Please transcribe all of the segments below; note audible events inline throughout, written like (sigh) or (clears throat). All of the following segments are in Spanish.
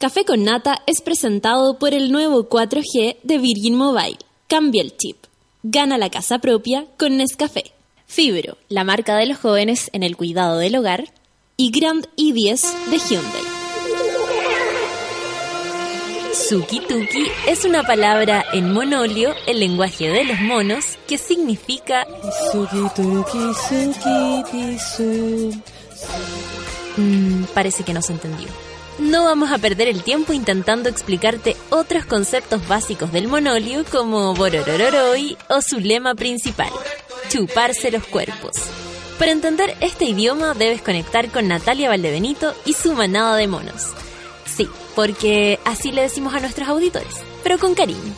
Café con Nata es presentado por el nuevo 4G de Virgin Mobile. Cambia el chip. Gana la casa propia con Nescafé. Fibro, la marca de los jóvenes en el cuidado del hogar. Y Grand i10 de Hyundai. Suki-tuki es una palabra en monolio, el lenguaje de los monos, que significa Mm, parece que no se entendió. No vamos a perder el tiempo intentando explicarte otros conceptos básicos del monolio como Bororororoi o su lema principal, chuparse los cuerpos. Para entender este idioma debes conectar con Natalia Valdebenito y su manada de monos. Sí, porque así le decimos a nuestros auditores, pero con cariño.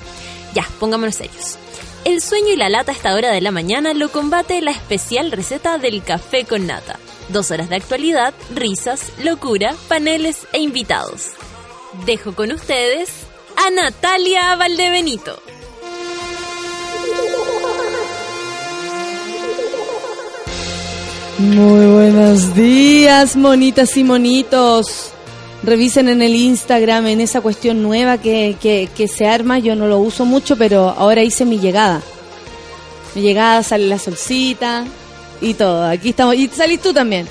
Ya, pongámonos serios. El sueño y la lata a esta hora de la mañana lo combate la especial receta del café con nata. Dos horas de actualidad, risas, locura, paneles e invitados. Dejo con ustedes a Natalia Valdebenito. Muy buenos días, monitas y monitos. Revisen en el Instagram, en esa cuestión nueva que, que, se arma. Yo no lo uso mucho, pero ahora hice mi llegada. Mi llegada, sale la solcita y todo. Aquí estamos. Y salís tú también.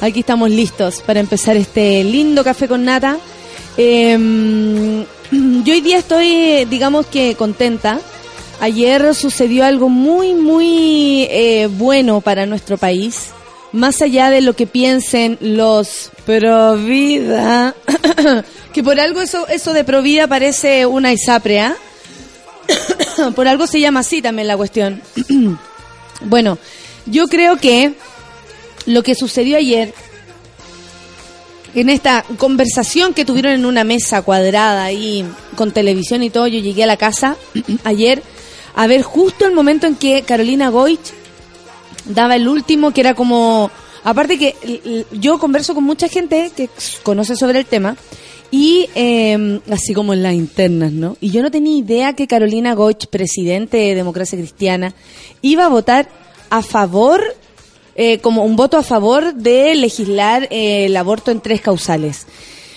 Aquí estamos listos para empezar este lindo café con nata. Em, (clears throat) yo hoy día estoy, digamos que contenta. Ayer sucedió algo muy, muy eh, bueno para nuestro país más allá de lo que piensen los pro vida, (coughs) que por algo eso, eso de pro vida parece una isaprea, (coughs) por algo se llama así también la cuestión. (coughs) bueno, yo creo que lo que sucedió ayer, en esta conversación que tuvieron en una mesa cuadrada ahí con televisión y todo, yo llegué a la casa ayer a ver justo el momento en que Carolina Goich daba el último, que era como... Aparte que yo converso con mucha gente que conoce sobre el tema y em, así como en las internas, ¿no? Y yo no tenía idea que Carolina Goch, presidente de Democracia Cristiana, iba a votar a favor, eh, como un voto a favor de legislar eh, el aborto en tres causales.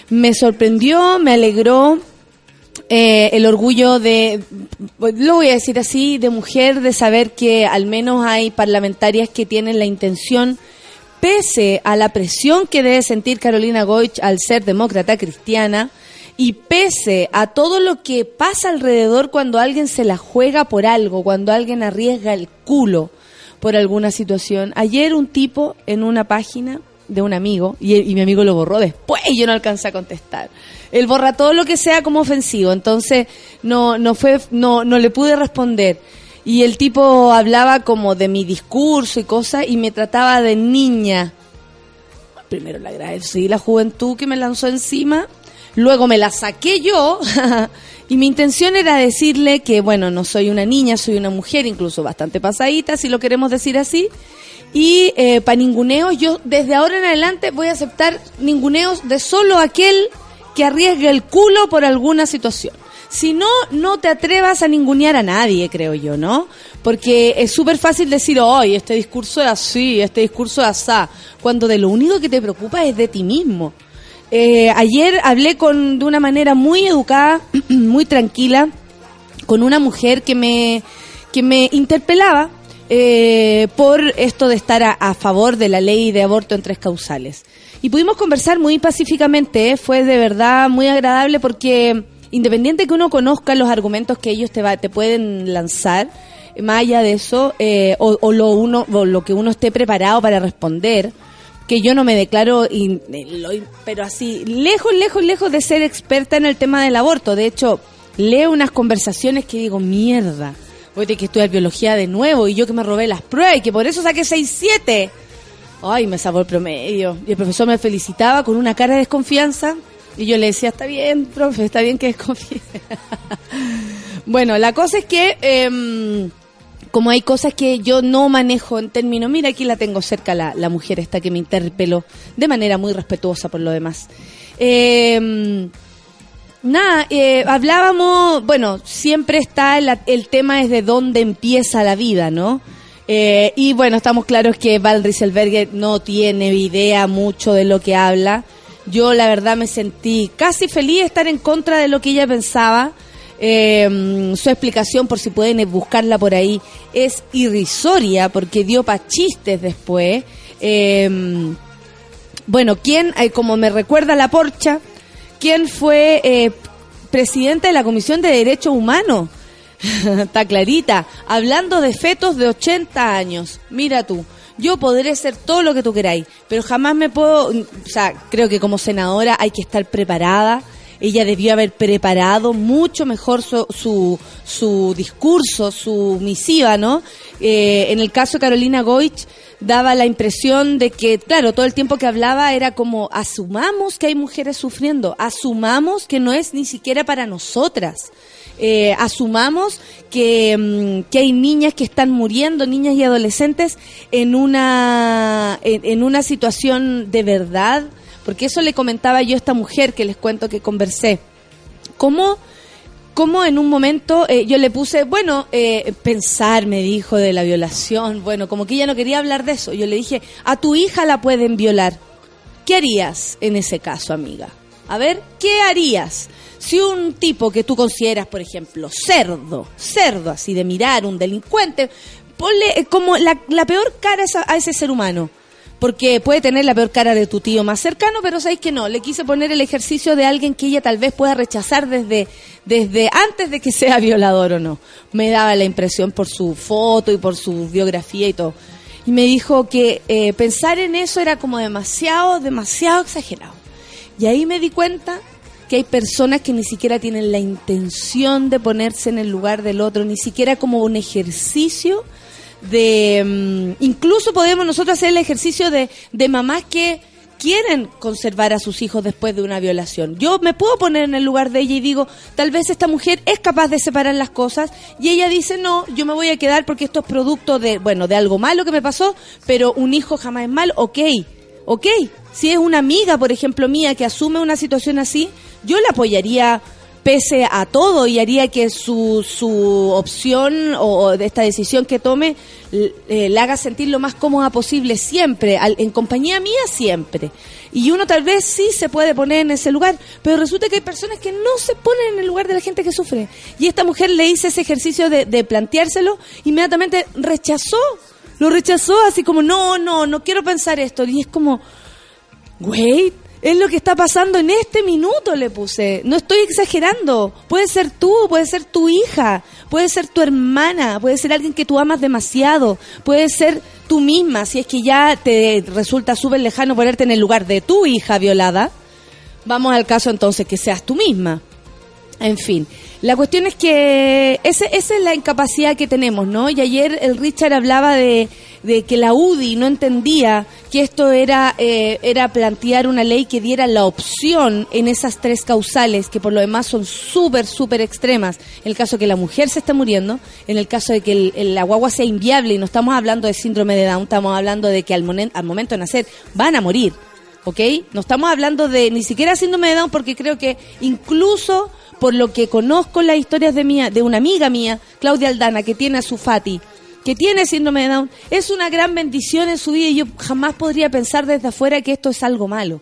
Me sorprendió, me alegró, eh, el orgullo de, lo voy a decir así, de mujer, de saber que al menos hay parlamentarias que tienen la intención, pese a la presión que debe sentir Carolina Goich al ser demócrata cristiana, y pese a todo lo que pasa alrededor cuando alguien se la juega por algo, cuando alguien arriesga el culo por alguna situación. Ayer un tipo en una página de un amigo y, mi amigo lo borró después y yo no alcancé a contestar él borra todo lo que sea como ofensivo, entonces no, no fue, no, no le pude responder. Y el tipo hablaba como de mi discurso y cosas y me trataba de niña. Primero le agradecí la juventud que me lanzó encima, luego me la saqué yo (laughs) y mi intención era decirle que, bueno, no soy una niña, soy una mujer, incluso bastante pasadita, si lo queremos decir así. Y eh, para ninguneo, yo desde ahora en adelante voy a aceptar ninguneos de solo aquel que arriesgue el culo por alguna situación. Si no, no te atrevas a ningunear a nadie, creo yo, ¿no? Porque es súper fácil decir, hoy este discurso es así, este discurso es asá, cuando de lo único que te preocupa es de ti mismo. Eh, ayer hablé con, de una manera muy educada, (clears throat) muy tranquila, con una mujer que me, que me interpelaba eh, por esto de estar a favor de la ley de aborto en tres causales. Y pudimos conversar muy pacíficamente, ¿eh? fue de verdad muy agradable porque independiente que uno conozca los argumentos que ellos te, va, te pueden lanzar, más allá de eso, eh, o, lo uno, o lo que uno esté preparado para responder, que yo no me declaro, pero así, lejos, lejos, lejos de ser experta en el tema del aborto. De hecho, leo unas conversaciones que digo, mierda, voy a tener que estudiar biología de nuevo y yo que me robé las pruebas y que por eso saqué 6-7. Ay, me salvó el promedio. Y el profesor me felicitaba con una cara de desconfianza. Y yo le decía, está bien, profe, está bien que desconfíe. (laughs) bueno, la cosa es que, em, como hay cosas que yo no manejo en términos, mira, aquí la tengo cerca la, la mujer esta que me interpeló de manera muy respetuosa por lo demás. Eh, nada, eh, hablábamos, bueno, siempre está el, el tema es de dónde empieza la vida, ¿no? Eh, y bueno, estamos claros que Val Rieselberger no tiene idea mucho de lo que habla. Yo la verdad me sentí casi feliz de estar en contra de lo que ella pensaba. Eh, su explicación, por si pueden buscarla por ahí, es irrisoria porque dio pa' chistes después. Eh, bueno, ¿quién, eh, como me recuerda la porcha, quién fue eh, presidente de la Comisión de Derechos Humanos? (laughs) Está clarita, hablando de fetos de 80 años. Mira tú, yo podré ser todo lo que tú queráis, pero jamás me puedo, o sea, creo que como senadora hay que estar preparada. Ella debió haber preparado mucho mejor su, su, su discurso, su misiva, ¿no? Eh, en el caso de Carolina Goich, daba la impresión de que, claro, todo el tiempo que hablaba era como, asumamos que hay mujeres sufriendo, asumamos que no es ni siquiera para nosotras. Eh, asumamos que, mm, que, hay niñas que están muriendo, niñas y adolescentes, en una, en, una situación de verdad, porque eso le comentaba yo a esta mujer que les cuento que conversé. ¿Cómo, cómo en un momento eh, yo le puse, bueno, eh, pensar, me dijo, de la violación, bueno, como que ella no quería hablar de eso. Yo le dije, a tu hija la pueden violar. ¿Qué harías en ese caso, amiga? A ver, ¿qué harías? Si un tipo que tú consideras, por ejemplo, cerdo, cerdo así de mirar, un delincuente, ponle como la, peor cara a, ese ser humano. Porque puede tener la peor cara de tu tío más cercano, pero sabéis que no. Le quise poner el ejercicio de alguien que ella tal vez pueda rechazar desde, desde antes de que (laughs) sea violador o no. Me daba la impresión por su foto y por su biografía y todo. Y me dijo que eh, pensar en eso era como demasiado, demasiado exagerado. Y ahí me di cuenta que hay personas que ni siquiera tienen la intención de ponerse en el lugar del otro, ni siquiera como un ejercicio de... Um, incluso podemos nosotros hacer el ejercicio de, de mamás que quieren conservar a sus hijos después de una violación. Yo me puedo poner en el lugar de ella y digo, tal vez esta mujer es capaz de separar las cosas y ella dice, no, yo me voy a quedar porque esto es producto de, bueno, de algo malo que me pasó, pero un hijo jamás es mal, ok, ok. Si es una amiga, por ejemplo, mía que asume una situación así, yo la apoyaría pese a todo y haría que su, su opción o, de esta decisión que tome eh, la haga sentir lo más cómoda posible siempre, al, en compañía mía siempre. Y uno tal vez sí se puede poner en ese lugar, pero resulta que hay personas que no se ponen en el lugar de la gente que sufre. Y esta mujer le hice ese ejercicio de, de planteárselo, inmediatamente rechazó, lo rechazó así como, no, no, no quiero pensar esto. Y es como, wait, es lo que está pasando en este minuto, le puse. No estoy exagerando. Puede ser tú, puede ser tu hija, puede ser tu hermana, puede ser alguien que tú amas demasiado, puede ser tú misma, si es que ya te resulta súper lejano ponerte en el lugar de tu hija violada. Vamos al caso entonces que seas tú misma. En fin, la cuestión es que ese, esa es la incapacidad que tenemos, ¿no? Y ayer el Richard hablaba de, de que la UDI no entendía que esto era, eh, era plantear una ley que diera la opción en esas tres causales, que por lo demás son súper, súper extremas. En el caso de que la mujer se está muriendo, en el caso de que el, el, la guagua sea inviable, y no estamos hablando de síndrome de Down, estamos hablando de que al, momen, al momento de nacer van a morir, ¿ok? No estamos hablando de ni siquiera síndrome de Down, porque creo que incluso por lo que conozco las historias de mía, de una amiga mía, Claudia Aldana, que tiene a su Fati, que tiene síndrome de Down, es una gran bendición en su vida y yo jamás podría pensar desde afuera que esto es algo malo.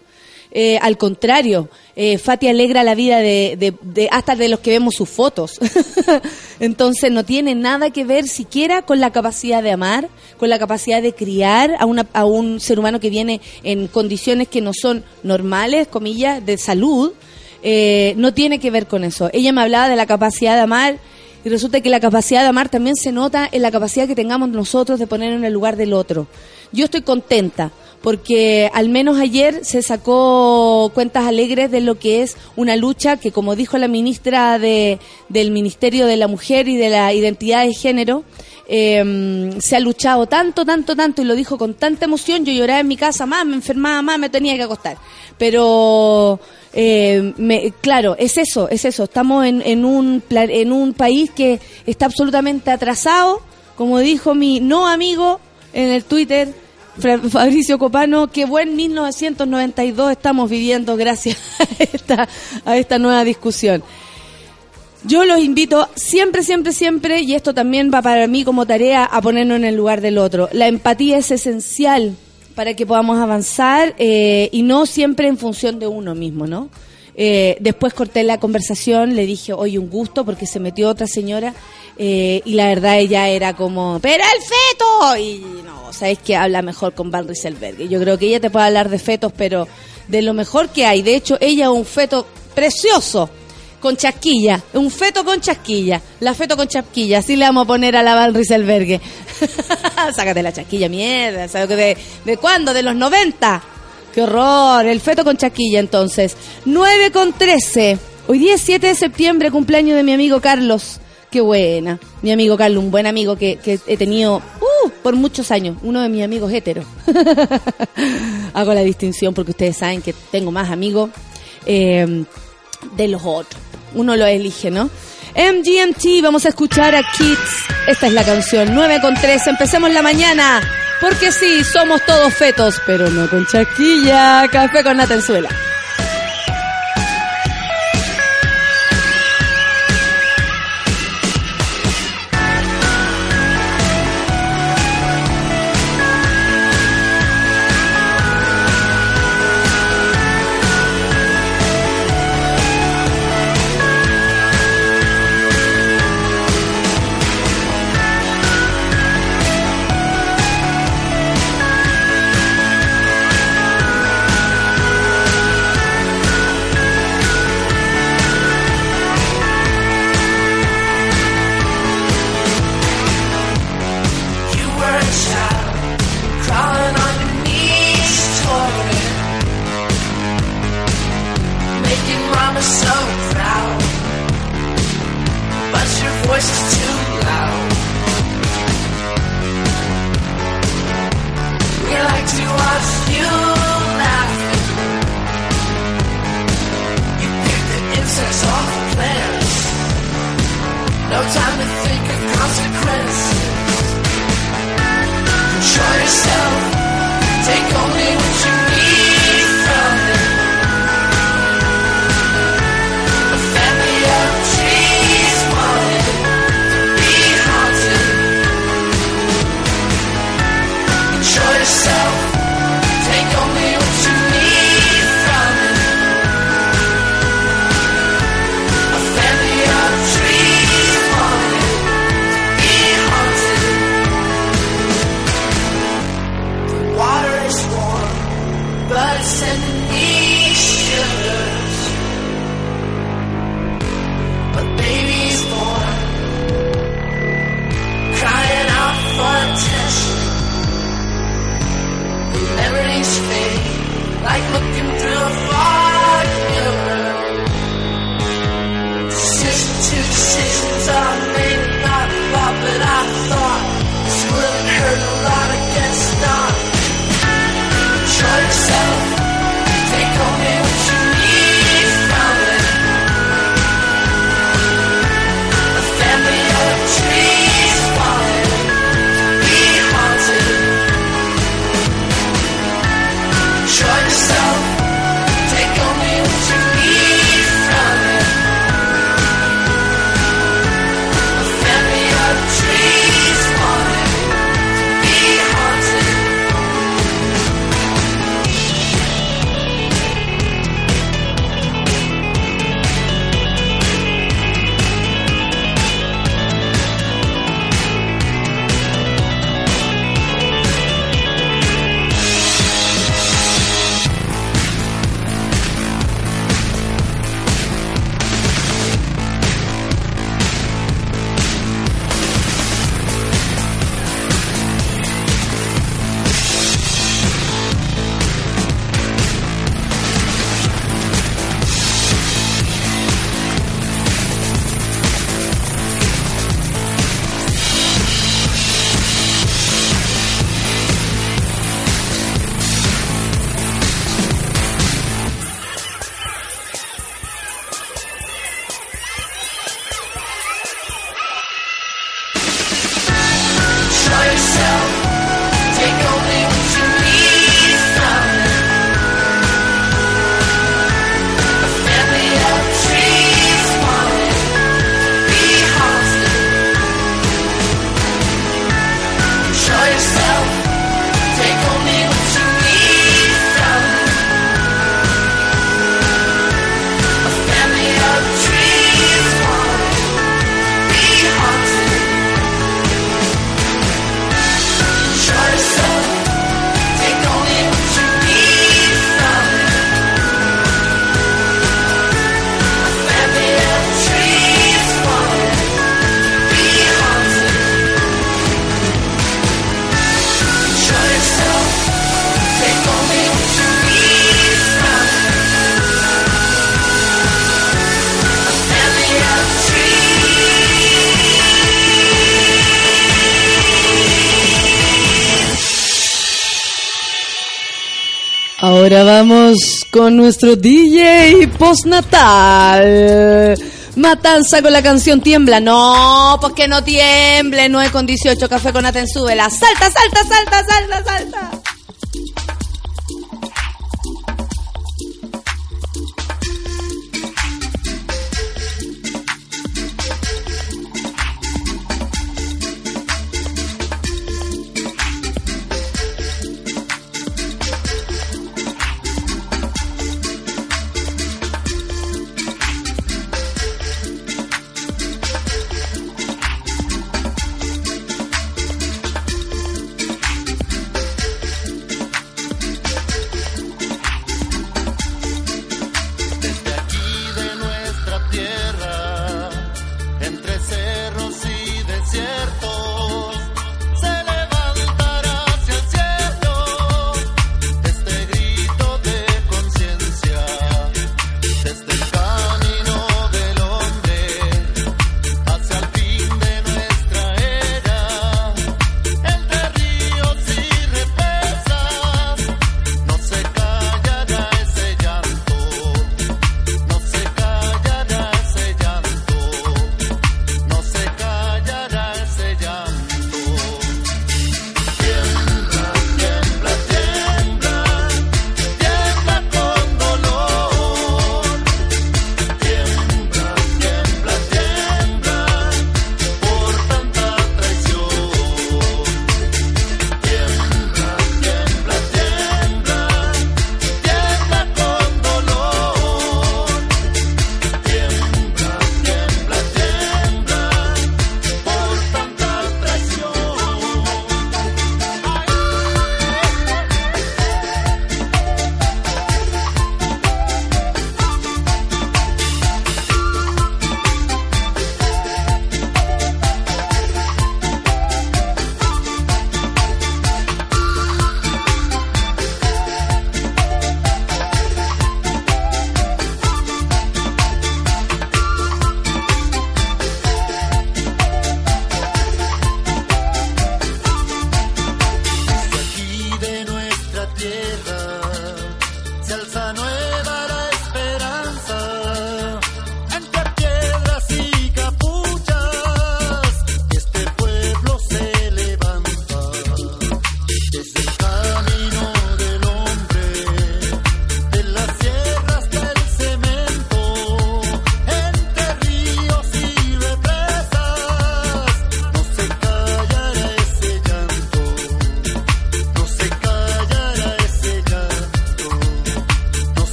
Eh, al contrario, eh, Fati alegra la vida de, de, de, hasta de los que vemos sus fotos. (laughs) Entonces no tiene nada que ver siquiera con la capacidad de amar, con la capacidad de criar a, una, a un ser humano que viene en condiciones que no son normales, comillas, de salud, eh, no tiene que ver con eso. Ella me hablaba de la capacidad de amar y resulta que la capacidad de amar también se nota en la capacidad que tengamos nosotros de poner en el lugar del otro. Yo estoy contenta porque al menos ayer se sacó cuentas alegres de lo que es una lucha que, como dijo la ministra de, del Ministerio de la Mujer y de la Identidad de Género, eh, se ha luchado tanto, tanto, tanto, y lo dijo con tanta emoción, yo lloraba en mi casa, más me enfermaba, más me tenía que acostar. Pero eh, me, claro, es eso, es eso. Estamos en, en, un, en un país que está absolutamente atrasado, como dijo mi no amigo en el Twitter, Fabricio Copano, qué buen 1992 estamos viviendo gracias (laughs) a esta, a esta nueva discusión. Yo los invito siempre, siempre, siempre, y esto también va para mí como tarea, a ponernos en el lugar del otro. La empatía es esencial para que podamos avanzar eh, y no siempre en función de uno mismo, ¿no? Eh, después corté la conversación, le dije, oye, un gusto, porque se metió otra señora eh, y la verdad ella era como, ¡pero el feto! Y no, sabes que habla mejor con Van Rieselberg. Yo creo que ella te puede hablar de fetos, pero de lo mejor que hay. De hecho, ella es un feto precioso con chasquilla, un feto con chasquilla, la feto con chasquilla, así le vamos a poner a la Van Rieselberg. (laughs) Sácate la chasquilla, mierda, ¿sabes de, de cuándo? De los 90. Qué horror, el feto con chasquilla entonces. 9 con 13. Hoy día es 7 de septiembre, cumpleaños de mi amigo Carlos. Qué buena. Mi amigo Carlos, un buen amigo que, he tenido uh, por muchos años. Uno de mis amigos heteros. (laughs) Hago la distinción porque ustedes saben que tengo más amigos eh, de los otros. Uno lo elige, ¿no? MGMT, vamos a escuchar a Kids. Esta es la canción 9 con 3. Empecemos la mañana. Porque sí, somos todos fetos, pero no con chaquilla. Café con Natenzuela. Vamos con nuestro DJ postnatal. Matanza con la canción Tiembla. No, pues que no tiemble. 9 con 18, café con Aten, súbela. Salta, salta, salta, salta, salta.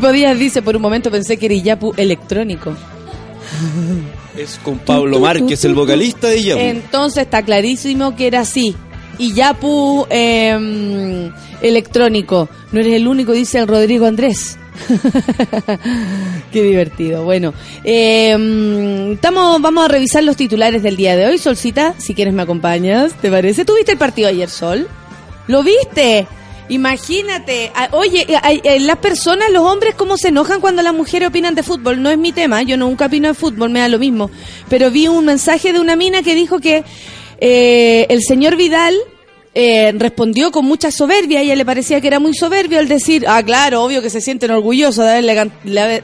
Pipo Díaz dice, por un momento pensé que era Iyapu electrónico. Es con Pablo Márquez, el vocalista de Iyapu. Entonces está clarísimo que era así. Iyapu eh, electrónico. No eres el único, dice el Rodrigo Andrés. (laughs) Qué divertido. Bueno, eh, estamos, vamos a revisar los titulares del día de hoy. Solcita, si quieres me acompañas, ¿te parece? ¿Tuviste el partido ayer, Sol? ¿Lo viste? Imagínate, oye, las personas, los hombres, cómo se enojan cuando las mujeres opinan de fútbol. No es mi tema, yo nunca opino de fútbol, me da lo mismo. Pero vi un mensaje de una mina que dijo que eh, el señor Vidal eh, respondió con mucha soberbia, a ella le parecía que era muy soberbio al decir, ah, claro, obvio que se sienten orgullosos de haberle,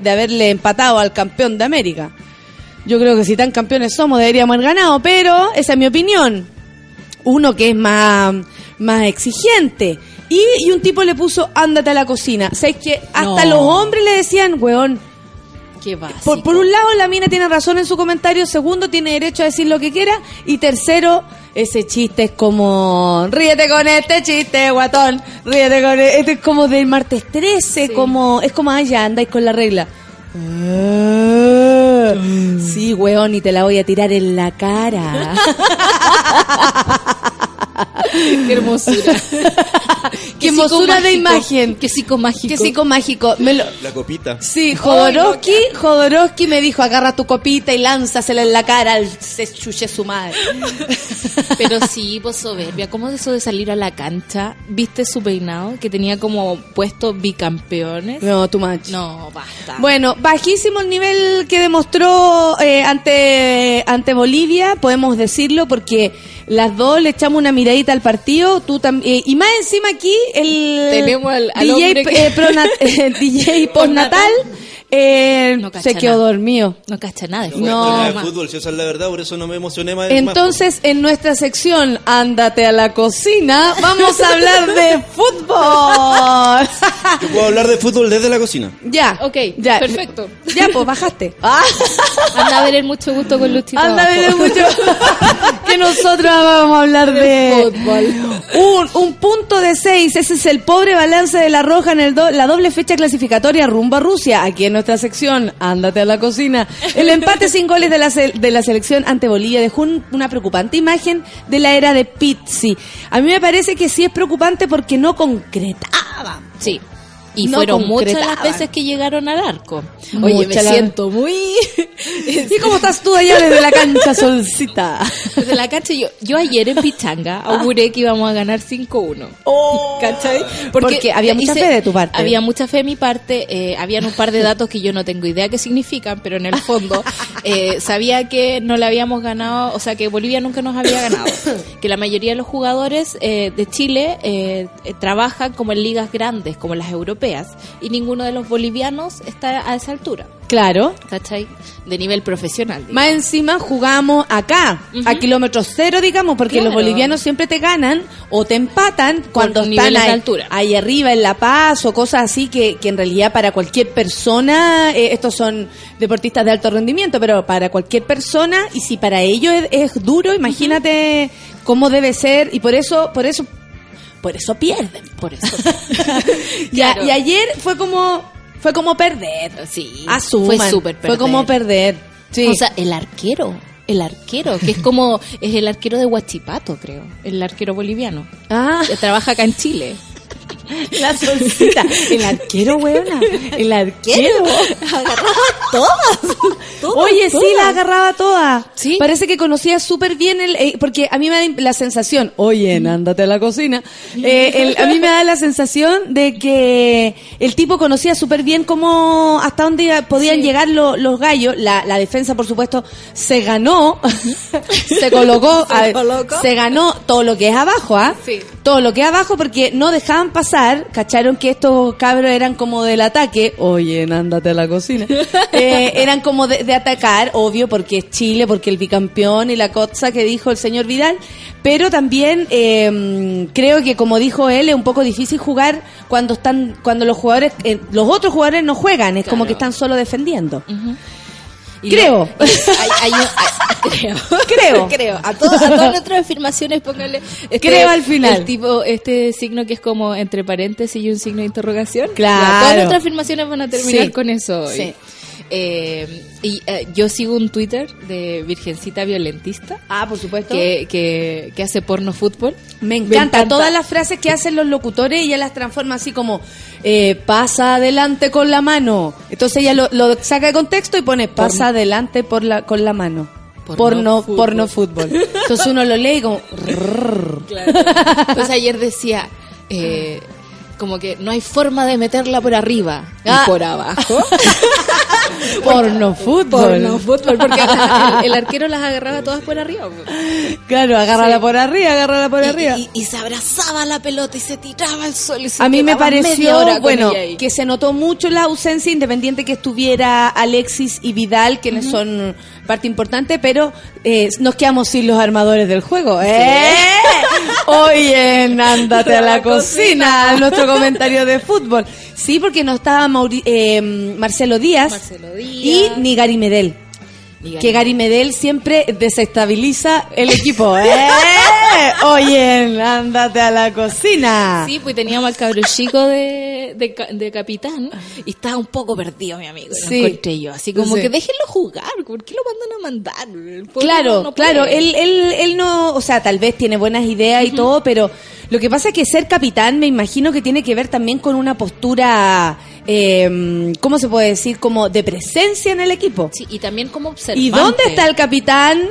de haberle empatado al campeón de América. Yo creo que si tan campeones somos deberíamos haber ganado, pero esa es mi opinión uno que es más, más exigente. Y, y un tipo le puso, ándate a la cocina. ¿Sabes que Hasta No. los hombres le decían, weón. Qué. Por, por un lado, la mina tiene razón en su comentario. Segundo, tiene derecho a decir lo que quiera. Y tercero, ese chiste es como, ríete con este chiste, guatón. Ríete con e-". este. es como del martes 13. Como, es como, ay, ya andáis con la regla. Ah, Sí, weón, y te la voy a tirar en la cara. (laughs) Qué hermosura. (laughs) Qué hermosura de imagen. Qué psicomágico. Qué psicomágico. Me lo- La copita. Sí, Jodorowsky, Jodorowsky me dijo, agarra tu copita y lánzasela en la cara al se chuche su madre. (laughs) Pero sí, pues soberbia. ¿Cómo es eso de salir a la cancha? ¿Viste su peinado? Que tenía como puesto bicampeones. No, too much. No, basta. Bueno, bajísimo el nivel que demostró eh, ante, ante Bolivia, podemos decirlo, porque las dos le echamos una miradita al partido, tú también, y más encima aquí el Tenemos al- al DJ, que- eh, pronat- (laughs) eh, DJ postnatal eh, No cacha se quedó nada. dormido. No cacha nada. de No. fútbol, si esa es la verdad, por eso no me emocioné más. Entonces, en nuestra sección Ándate a la cocina, vamos a hablar de fútbol. (laughs) Yo puedo hablar de fútbol desde la cocina. ya. Ok, ya. perfecto. Ya, pues bajaste. Ah, (laughs) Anda a ver el mucho gusto con Luchito. anda a ver abajo. mucho. que nosotros vamos a hablar de fútbol. Un, un punto de seis. Ese es el pobre balance de la Roja en el do- la doble fecha clasificatoria rumbo a Rusia. Aquí en nuestra sección, ándate a la cocina. El empate sin goles de la, de la selección ante Bolivia dejó un- una preocupante imagen de la era de Pizzi. A mí me parece que sí es preocupante porque no concretaba. Sí. Y No fueron muchas las veces que llegaron al arco. Oye, me Muchas las- siento muy... (laughs) ¿Y cómo estás tú allá desde la cancha, Solcita? Desde la cancha, yo, yo ayer en Pichanga auguré que íbamos a ganar 5-1. ¿Cachai? Porque había mucha fe de tu parte. Había mucha fe de mi parte. Eh, habían un par de datos que yo no tengo idea qué significan, pero en el fondo (laughs) eh, sabía que no le habíamos ganado, o sea, que Bolivia nunca nos había ganado. (coughs) Que la mayoría de los jugadores eh, de Chile eh, trabajan como en ligas grandes, como las europeas, y ninguno de los bolivianos está a esa altura. Claro. ¿Cachai? De nivel profesional. digamos. Más encima jugamos acá, a kilómetros cero, digamos, porque Claro. los bolivianos siempre te ganan o te empatan cuando están de ahí, altura. ahí arriba en La Paz o cosas así que, que en realidad para cualquier persona, eh, estos son deportistas de alto rendimiento, pero para cualquier persona, y si para ellos es, es duro, imagínate cómo debe ser, y por eso, por eso, por eso pierden. Por eso. (laughs) Y, a- Claro. y ayer fue como, fue como perder. Sí. Asuman, Fue súper Fue como perder. Sí. O sea, el arquero. El arquero, que es como, es el arquero de Huachipato, creo. El arquero boliviano. ah. Que trabaja acá en Chile. (laughs) La solcita. El arquero, weona. El arquero. Agarraba (laughs) todas. todas Oye, sí, todas. la agarraba toda. Sí. Parece que conocía súper bien el. eh, porque a mí me da la sensación. Oye, ándate a la cocina. eh, el- a mí me da la sensación de que el tipo conocía súper bien cómo. hasta dónde podían Sí. llegar lo- los gallos. La, la defensa, por supuesto, se ganó. (laughs) se colocó. Se a- colocó. se ganó todo lo que es abajo, ¿ah? Sí. Todo lo que es abajo porque no dejaban pasar. Cacharon que estos cabros eran como del ataque. Oye, ándate a la cocina. (laughs) Eh, eran como de, de atacar, obvio, porque es Chile, porque el bicampeón y la cosa que dijo el señor Vidal. Pero también eh, creo que, como dijo él, es un poco difícil jugar cuando están, cuando los jugadores, eh, los otros jugadores no juegan. Es como que están solo defendiendo. Y Creo. lo- y hay- hay un- hay- (laughs) creo. Creo. (laughs) creo. A, todas a todas nuestras afirmaciones, póngale. este- Creo al final. El tipo, este signo que es como entre paréntesis y un signo de interrogación. Claro. Ya, todas nuestras afirmaciones van a terminar Sí. con eso hoy. Sí. Eh, y eh, yo sigo un Twitter de Virgencita Violentista. Ah, por supuesto. Que, que, que hace porno fútbol. Me encanta. Todas las frases que hacen los locutores, ella las transforma así como, eh, pasa adelante con la mano. Entonces ella lo, lo saca de contexto y pone, pasa adelante por la, con la mano. porno, porno fútbol. Entonces uno lo lee y como... (laughs) Entonces ayer decía, eh, como que no hay forma de meterla por arriba Ah. y por abajo. (laughs) porno fútbol. Porno fútbol, porque el, el arquero las agarraba todas por arriba. Claro, agárrala Sí. por arriba, agárrala por Y- arriba. Y, y se abrazaba la pelota y se tiraba al sol. Y se A mí me pareció, bueno, que se notó mucho la ausencia, independiente que estuviera Alexis y Vidal, quienes son parte importante, pero eh, nos quedamos sin los armadores del juego. ¿eh? (laughs) Oye, ándate a la cocina, nuestro comentario de fútbol. Sí, porque no estaba Mauri- eh, Marcelo Díaz Marcelo y Díaz. ni Gary Medel. Gary Que Gary Medel siempre desestabiliza el equipo. ¿eh? (laughs) Oye, ándate a la cocina. Sí, pues teníamos al cabro chico de, de, ca- de capitán y estaba un poco perdido, mi amigo. Lo Sí. encontré yo. Así como Sí. que déjenlo jugar. ¿Por qué lo mandan a mandar? Claro, no- claro, él, él, él no, o sea, tal vez tiene buenas ideas y todo, pero lo que pasa es que ser capitán me imagino que tiene que ver también con una postura, eh, ¿cómo se puede decir? Como de presencia en el equipo. Sí, y también como observante. ¿Y dónde está el capitán?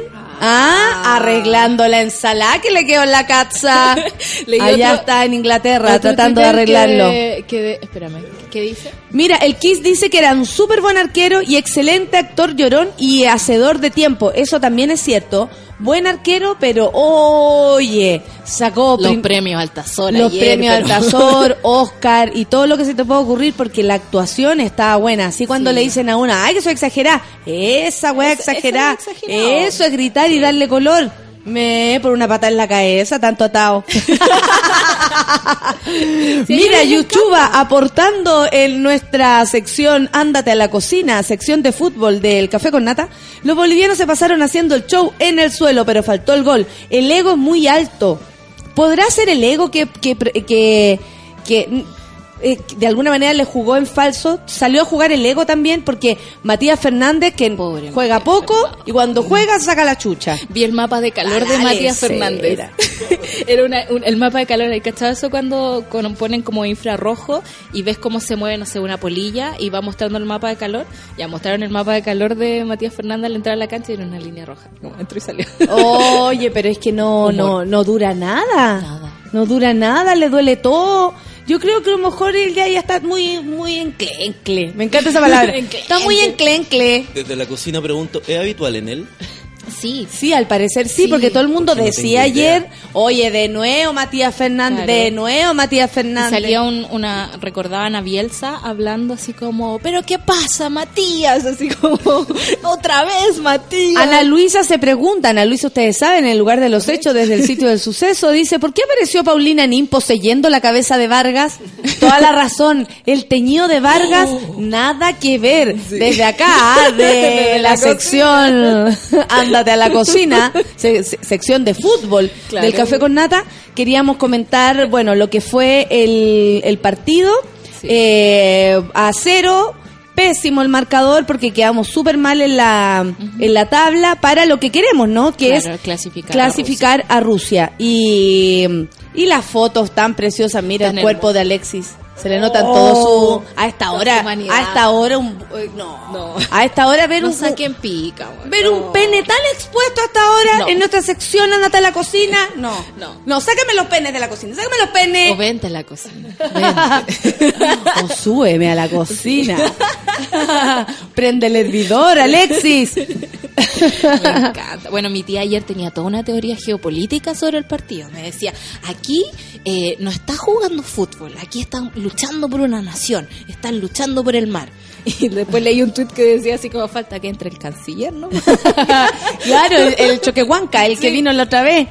Ah, arreglando la ensalada que le quedó en la casa. (laughs) Leí Allá otro- está en Inglaterra tratando de arreglarlo. Que, espérame, ¿qué dice? Mira, el Kiss dice que era un súper buen arquero y excelente actor llorón y hacedor de tiempo. Eso también es cierto. Buen arquero, pero oye, sacó Los premios Altazor los ayer, premios pero- Altazor, (laughs) Oscar y todo lo que se te pueda ocurrir porque la actuación estaba buena. Así cuando Sí. le dicen a una, ay, que soy exagerada. Esa wea Eso- eso exagerada. es exagerado. Eso es gritar y darle color. Me por una pata en la cabeza, tanto atado. (laughs) (laughs) Mira, Yuchuba aportando en nuestra sección Ándate a la cocina, sección de fútbol del Café con Nata. Los bolivianos se pasaron haciendo el show en el suelo, pero faltó el gol. El ego es muy alto. ¿Podrá ser el ego que, que, que, que, eh, de alguna manera le jugó en falso? Salió a jugar el ego también porque Matías Fernández, que Pobre juega Matías poco Fernández. y cuando juega saca la chucha. Vi el mapa de calor de Matías cera. Fernández. (laughs) Era una- un- el mapa de calor. ¿Hay cachado eso cuando, cuando ponen como infrarrojo y ves cómo se mueve, no sé, una polilla y va mostrando el mapa de calor? Ya mostraron el mapa de calor de Matías Fernández al entrar a la cancha y era una línea roja. Como entró y salió. Oye, pero es que no, (laughs) no, no dura nada. Nada. No dura nada, le duele todo. Yo creo que a lo mejor él ya, ya está muy, muy enclencle. Me encanta esa (laughs) palabra. está muy enclencle. Desde la cocina pregunto, ¿es habitual en él? Sí. Sí, al parecer sí, Sí, porque todo el mundo no decía ayer, oye, de nuevo Matías Fernández, Claro. de nuevo Matías Y Fernández. salía un- una, recordaban a Bielsa hablando así como, pero ¿qué pasa, Matías? Así como, (laughs) otra vez, Matías. Ana Luisa se pregunta, Ana Luisa, ustedes saben, en el lugar de los hechos, desde el sitio del suceso, dice, ¿por qué apareció Paulina Nin poseyendo la cabeza de Vargas? Toda la razón, el teñido de Vargas, nada que ver. Desde acá, (laughs) de Desde la la sección (laughs) Ándate a la cocina, (laughs) se- se- sección de fútbol Claro. del Café con Nata, queríamos comentar, bueno, lo que fue el, el partido, Sí. eh, a cero, pésimo el marcador porque quedamos súper mal en la, en la tabla para lo que queremos, ¿no? Que Claro, es clasificar a clasificar a Rusia. Y, y las fotos tan preciosas, mira Tan el cuerpo de Alexis. Se le notan todo su... A esta hora, humanidad. a esta hora un... eh, No, No. A esta hora ver No un... saquen pica, güey. Ver No. un pene tan expuesto hasta ahora No. en nuestra sección Andate a la cocina, no. No. No, sácame los penes de la cocina, sácame los penes. O vente a la cocina. (laughs) Vente. O súbeme a la cocina. (laughs) Prende el hervidor, Alexis. Me encanta. Bueno, mi tía ayer tenía toda una teoría geopolítica sobre el partido. Me decía, aquí eh, no está jugando fútbol, aquí están luchando por una nación, están luchando por el mar. (laughs) Y después leí un tuit que decía así como falta que entre el canciller, ¿no? (laughs) Claro, el, el choquehuanca, el que vino la otra vez.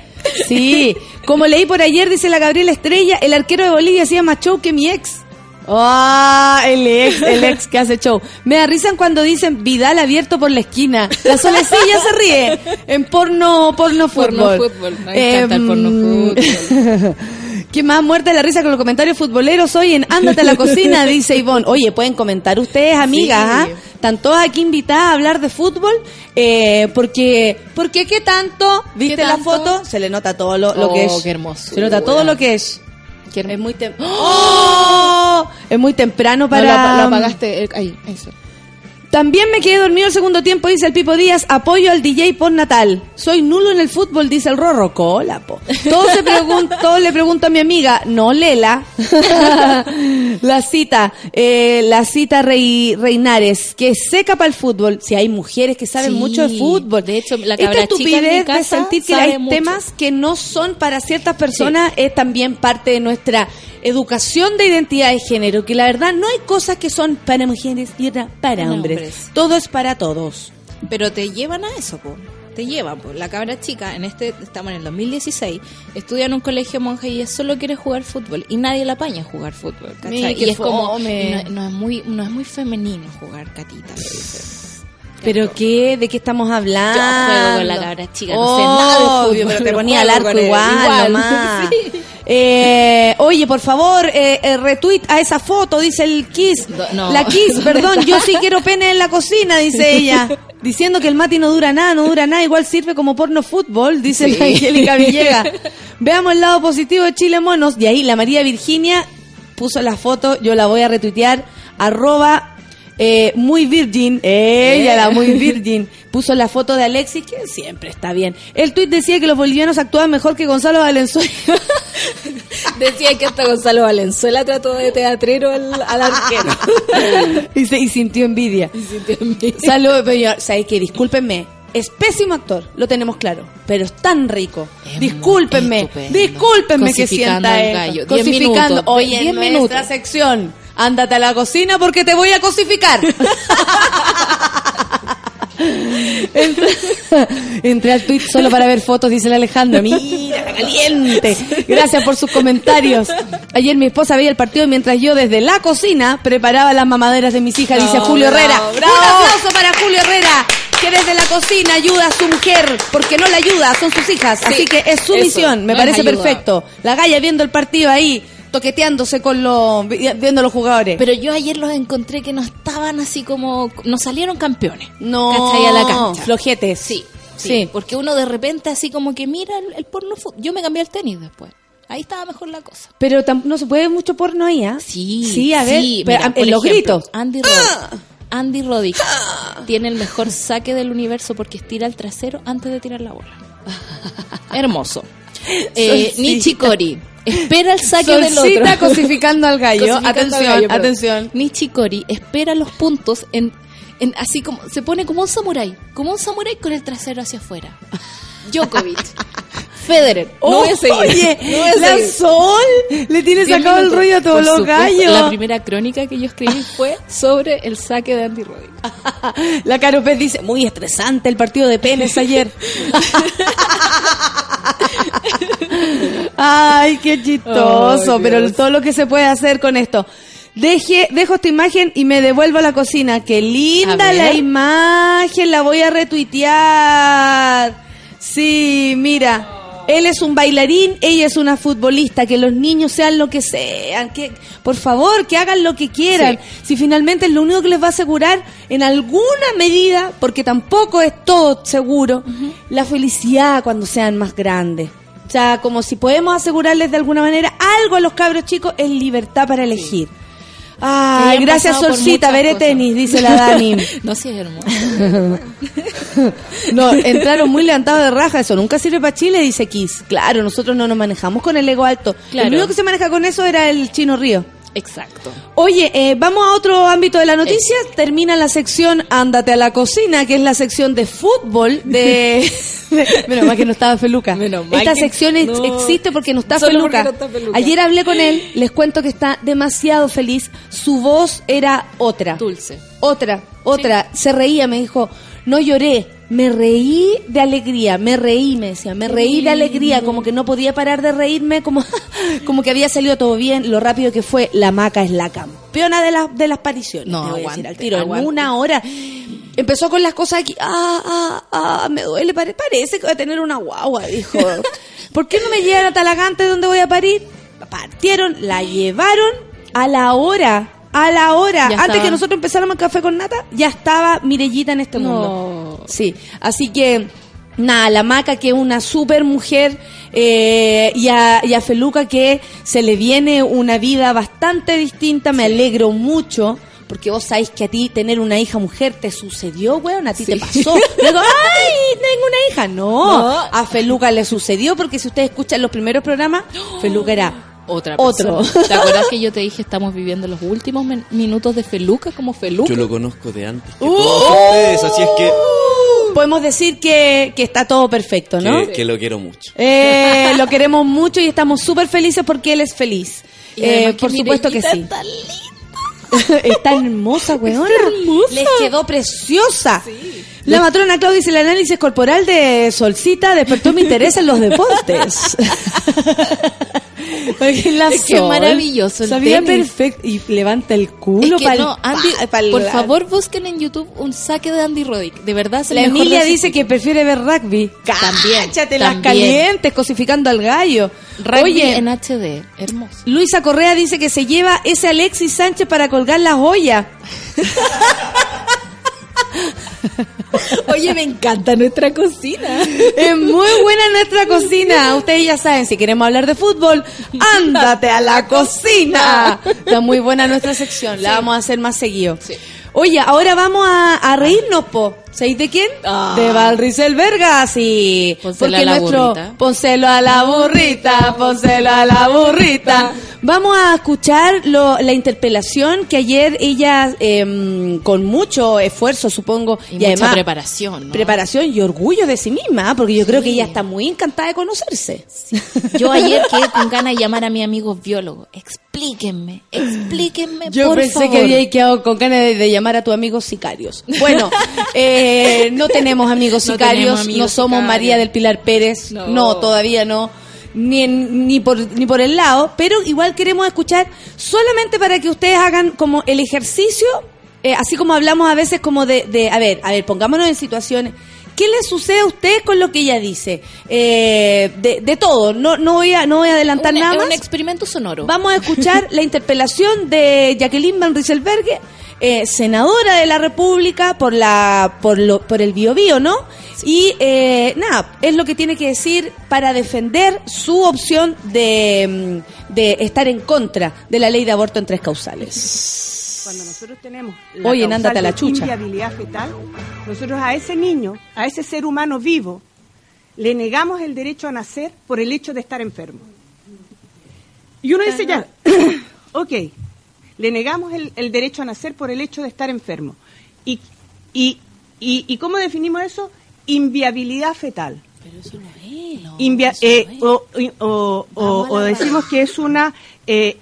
Sí, como leí por ayer, dice la Gabriela Estrella, el arquero de Bolivia hacía más show que mi ex. Ah, el ex, el ex que hace show. Me da risa cuando dicen Vidal abierto por la esquina. La solecilla se ríe en porno, porno Porno fútbol. fútbol, me encanta el porno Em, fútbol. (laughs) ¿Qué más muerta de la risa con los comentarios futboleros hoy en Ándate a la cocina? (laughs) Dice Ivonne. Oye, pueden comentar ustedes, amigas, ¿ah? Sí. Están todas aquí invitadas a hablar de fútbol, eh, porque, porque ¿qué tanto? ¿Viste ¿Qué la foto? Se le nota todo lo, lo Oh, que es. qué hermosura. Se nota todo lo que es. Es muy, tem- ¡Oh! es muy temprano No, para... la, la apagaste. eh, ahí, eso. También me quedé dormido el segundo tiempo, dice el Pipo Díaz. Apoyo al DJ por Natal. Soy nulo en el fútbol, dice el Rorro. Cola, po. Todo, se (laughs) todo le pregunto a mi amiga, no Lela. (laughs) la cita, eh, la cita Rey, Reinares, que seca para el fútbol. Si hay mujeres que saben Sí. mucho de fútbol. De hecho, la Esta estupidez de sentir que hay mucho. temas que no son para ciertas personas es también parte de nuestra educación de identidad de género, que la verdad no hay cosas que son para mujeres y otras para hombres. hombres. Todo es para todos. Pero te llevan a eso, po. Te llevan, po. La cabra chica, en este, estamos en el 2016, estudia en un colegio monja y ella solo quiere jugar fútbol. Y nadie la apaña a jugar fútbol, ¿cachai? Y es como, no, no es muy, no es muy femenino jugar catita, le dice. ¿Pero qué? ¿De qué estamos hablando? Yo juego con la cabra chica, no sé nada Obvio, fútbol, pero te ponía al arco igual, igual. (laughs) Eh, oye, por favor, eh, eh, retweet a esa foto, dice el Kiss. No. La Kiss, perdón, yo sí (laughs) quiero pene en la cocina, dice ella. Diciendo que el Mati no dura nada, no dura nada, igual sirve como porno fútbol, dice Sí. la Angélica (laughs) Villegas. Veamos el lado positivo de Chile Monos. Y ahí la María Virginia puso la foto, yo la voy a retuitear, arroba eh, muy virgin, ella la muy virgin, puso la foto de Alexis, que siempre está bien. El tuit decía que los bolivianos actúan mejor que Gonzalo Valenzuela. (laughs) Decía que hasta Gonzalo Valenzuela trató de teatrero al, al arquero. (laughs) y, se- y sintió envidia. Y sintió envidia. Saludos, pero yo, ¿sabes qué? Discúlpenme. Es pésimo actor, lo tenemos claro, pero es tan rico. Es discúlpenme, discúlpenme que sienta esto. gallo. Diez Cosificando. minutos, Oye, en nuestra minutos. sección, ándate a la cocina porque te voy a cosificar. Entré, entré al tweet solo para ver fotos, dice el Alejandro. Mira, caliente. Gracias por sus comentarios. Ayer mi esposa veía el partido mientras yo desde la cocina preparaba las mamaderas de mis hijas, dice Julio Herrera. bravo. Un aplauso para Julio Herrera, que desde la cocina ayuda a su mujer, porque no la ayuda, son sus hijas. Sí, Así que es su misión, me parece ayuda. perfecto. La galla viendo el partido ahí, toqueteándose con los, vi- viendo los jugadores. Pero yo ayer los encontré que no estaban así como. No salieron campeones. no, ¿Cachai? A la cancha. flojetes. Sí, sí, Sí. Porque uno de repente así como que mira el, el porno fútbol. Yo me cambié al tenis después. Ahí estaba mejor la cosa. Pero no se puede ver mucho porno ahí, ¿ah? Sí, Sí, a ver, sí, pero, mira, ah, por en los gritos. Andy Roddick. Andy Roddick tiene el mejor saque del universo porque estira el trasero antes de tirar la bola. (laughs) Hermoso. Eh, Solcita. Nichikori. Espera el saque del Solcita otro. (laughs) cosificando al gallo. Cosificando al atención, gallo, perdón. atención. Nichikori espera los puntos en, en así como se pone como un samurái, como un samurái con el trasero hacia afuera. Djokovic, (laughs) Federer. No voy a seguir. Oye, no voy a la seguir. Sol le tiene sacado el rollo a todos los supuesto, gallos. La primera crónica que yo escribí fue sobre el saque de Andy Roddick. (laughs) La Caro Pez dice, muy estresante el partido de penes ayer. Ay, qué chistoso, pero todo lo que se puede hacer con esto. Deje, dejo esta imagen y me devuelvo a la cocina. Qué linda la imagen, la voy a retuitear. Sí, mira. Él es un bailarín, ella es una futbolista, que los niños sean lo que sean, que por favor, que hagan lo que quieran. Si finalmente es lo único que les va a asegurar en alguna medida, porque tampoco es todo seguro, la felicidad cuando sean más grandes. O sea, como si podemos asegurarles de alguna manera algo a los cabros chicos, es libertad para elegir. Ay, hayan gracias Solcita, veré cosas. tenis, dice la Dani. (laughs) No, sí, es hermoso. (laughs) No, entraron muy levantados de raja, eso nunca sirve para Chile, dice Kiss. Claro, nosotros no nos manejamos con el ego alto. Claro. El único que se maneja con eso era el Chino Río. Exacto. Oye, eh, vamos a otro ámbito de la noticia. Termina la sección Ándate a la cocina, que es la sección de fútbol de... (laughs) Menos mal que no estaba Feluca. Menos mal Esta que- sección no. existe porque no está Solo Feluca. porque no está Feluca. Ayer hablé con él, (gasps) les cuento que está demasiado feliz. Su voz era otra. Dulce. Otra, otra. Se reía, me dijo, no lloré, me reí de alegría, me reí, me decía, me reí de alegría, como que no podía parar de reírme, como, (laughs) como que había salido todo bien, lo rápido que fue, la maca es la campeona de, las de las pariciones. No, te voy a aguante, decir al tiro, aguante. en una hora. Empezó con las cosas aquí, ah, ah, ah, me duele, pare- parece que voy a tener una guagua, dijo. (laughs) ¿Por qué no me llevan a Talagante donde voy a parir? Partieron, la llevaron a la hora, a la hora. Ya Antes estaba. que nosotros empezáramos el café con nata, ya estaba Mirellita en este No. mundo. Sí, así que nada, la Maca que es una super mujer eh, y, a, y a Feluca que se le viene una vida bastante distinta, me alegro mucho porque vos sabés que a ti tener una hija mujer te sucedió, weón, a ti te pasó. Luego, ay, tengo una hija. No, No. a Feluca le sucedió porque si ustedes escuchan los primeros programas, Feluca era Otra Otro. persona. ¿Te acuerdas que yo te dije estamos viviendo los últimos minutos de Feluca como Feluca? Yo lo conozco de antes que Uh. todos ustedes, así es que, Podemos decir que, que está todo perfecto, ¿no? que, que lo quiero mucho. Eh, (laughs) lo queremos mucho y estamos súper felices porque él es feliz. Eh, por supuesto que sí. está linda. (laughs) Está hermosa, (laughs) weona. hermosa. Les quedó preciosa. La matrona Claudia dice, el análisis corporal de Solcita despertó mi interés en los deportes. (laughs) Porque la Es que Sol maravilloso el Sabía tenis. perfecto. Y levanta el culo Es que pa'l- no, Andy, pa- pa'l- por favor busquen en YouTube un saque de Andy Roddick. De verdad, La Emilia dice que prefiere ver rugby. También, Cáchate las calientes, cosificando al gallo. Rugby Oye, en HD, hermoso. Luisa Correa dice que se lleva ese Alexis Sánchez para colgar las ollas. (laughs) (laughs) Oye, me encanta nuestra cocina. Es muy buena nuestra cocina. Ustedes ya saben, si queremos hablar de fútbol, ándate a la cocina. Está muy buena nuestra sección. La vamos a hacer más seguido. Sí. Oye, ahora vamos a, a reírnos, po. ¿Sabéis de quién? Ah. De Valricel Vergas y Pónselo a la burrita. Pónselo a la burrita, pónselo a la burrita. Vamos a escuchar lo- la interpelación que ayer ella, em, con mucho esfuerzo, supongo, Y, y, mucha además preparación, ¿no? preparación y orgullo de sí misma, ¿ah? porque yo creo que ella está muy encantada de conocerse. Yo ayer quedé con ganas de llamar a mi amigo biólogo. Explíquenme, explíquenme, Yo por pensé favor. que había quedado con ganas de, de llamar a tu amigos sicarios. Bueno, eh, (laughs) no tenemos amigos (laughs) No sicarios, tenemos no, somos sicarios. María del Pilar Pérez, no, No. todavía no. Ni, en- ni, por, ni por el lado, pero igual queremos escuchar solamente para que ustedes hagan como el ejercicio, eh, así como hablamos a veces como de, de, a ver, a ver, pongámonos en situaciones. ¿Qué le sucede a usted con lo que ella dice? Eh, de, de todo, no, no, voy a, no voy a adelantar un, nada es más. un experimento sonoro. Vamos a escuchar (laughs) la interpelación de Jacqueline Van Rieselberghe, eh, senadora de la República por la por lo por el Biobío, ¿no? Y eh, nada, es lo que tiene que decir para defender su opción de, mm, de estar en contra de la ley de aborto en tres causales. Cuando nosotros tenemos la Oye, causal ándate a la chucha. inviabilidad fetal, nosotros a ese niño, a ese ser humano vivo, le negamos el derecho a nacer por el hecho de estar enfermo. Y uno dice ya, (coughs) ok, le negamos el, el derecho a nacer por el hecho de estar enfermo. ¿Y, y, y, y cómo definimos eso? Inviabilidad fetal. Pero eso no es, no, Invia- eso eh, no es. o, o- o- decimos que es una eh,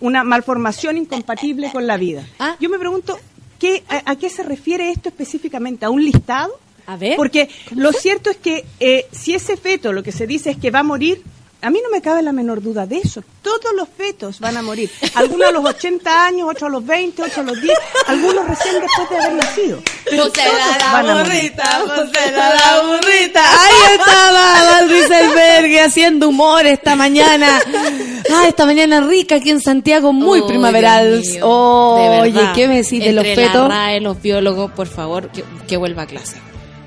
una malformación incompatible con la vida. Ah. Yo me pregunto, ¿qué, a, a qué se refiere esto específicamente? ¿A un listado? A ver. Porque lo cierto es que eh, si ese feto lo que se dice es que va a morir, a mí no me cabe la menor duda de eso. Todos los fetos van a morir. (laughs) Algunos a los 80 años, otros a los 20, otros a los 10, algunos recién después de haber nacido. Pero todos van a morir. la burrita. Ahí estaba Val Rieselberghe haciendo humor esta mañana. (laughs) Ah, esta mañana rica aquí en Santiago, muy Oh, primaveral. Oye, de. ¿qué me decís de los fetos? La RAE, los biólogos, por favor, que, que vuelva a clase.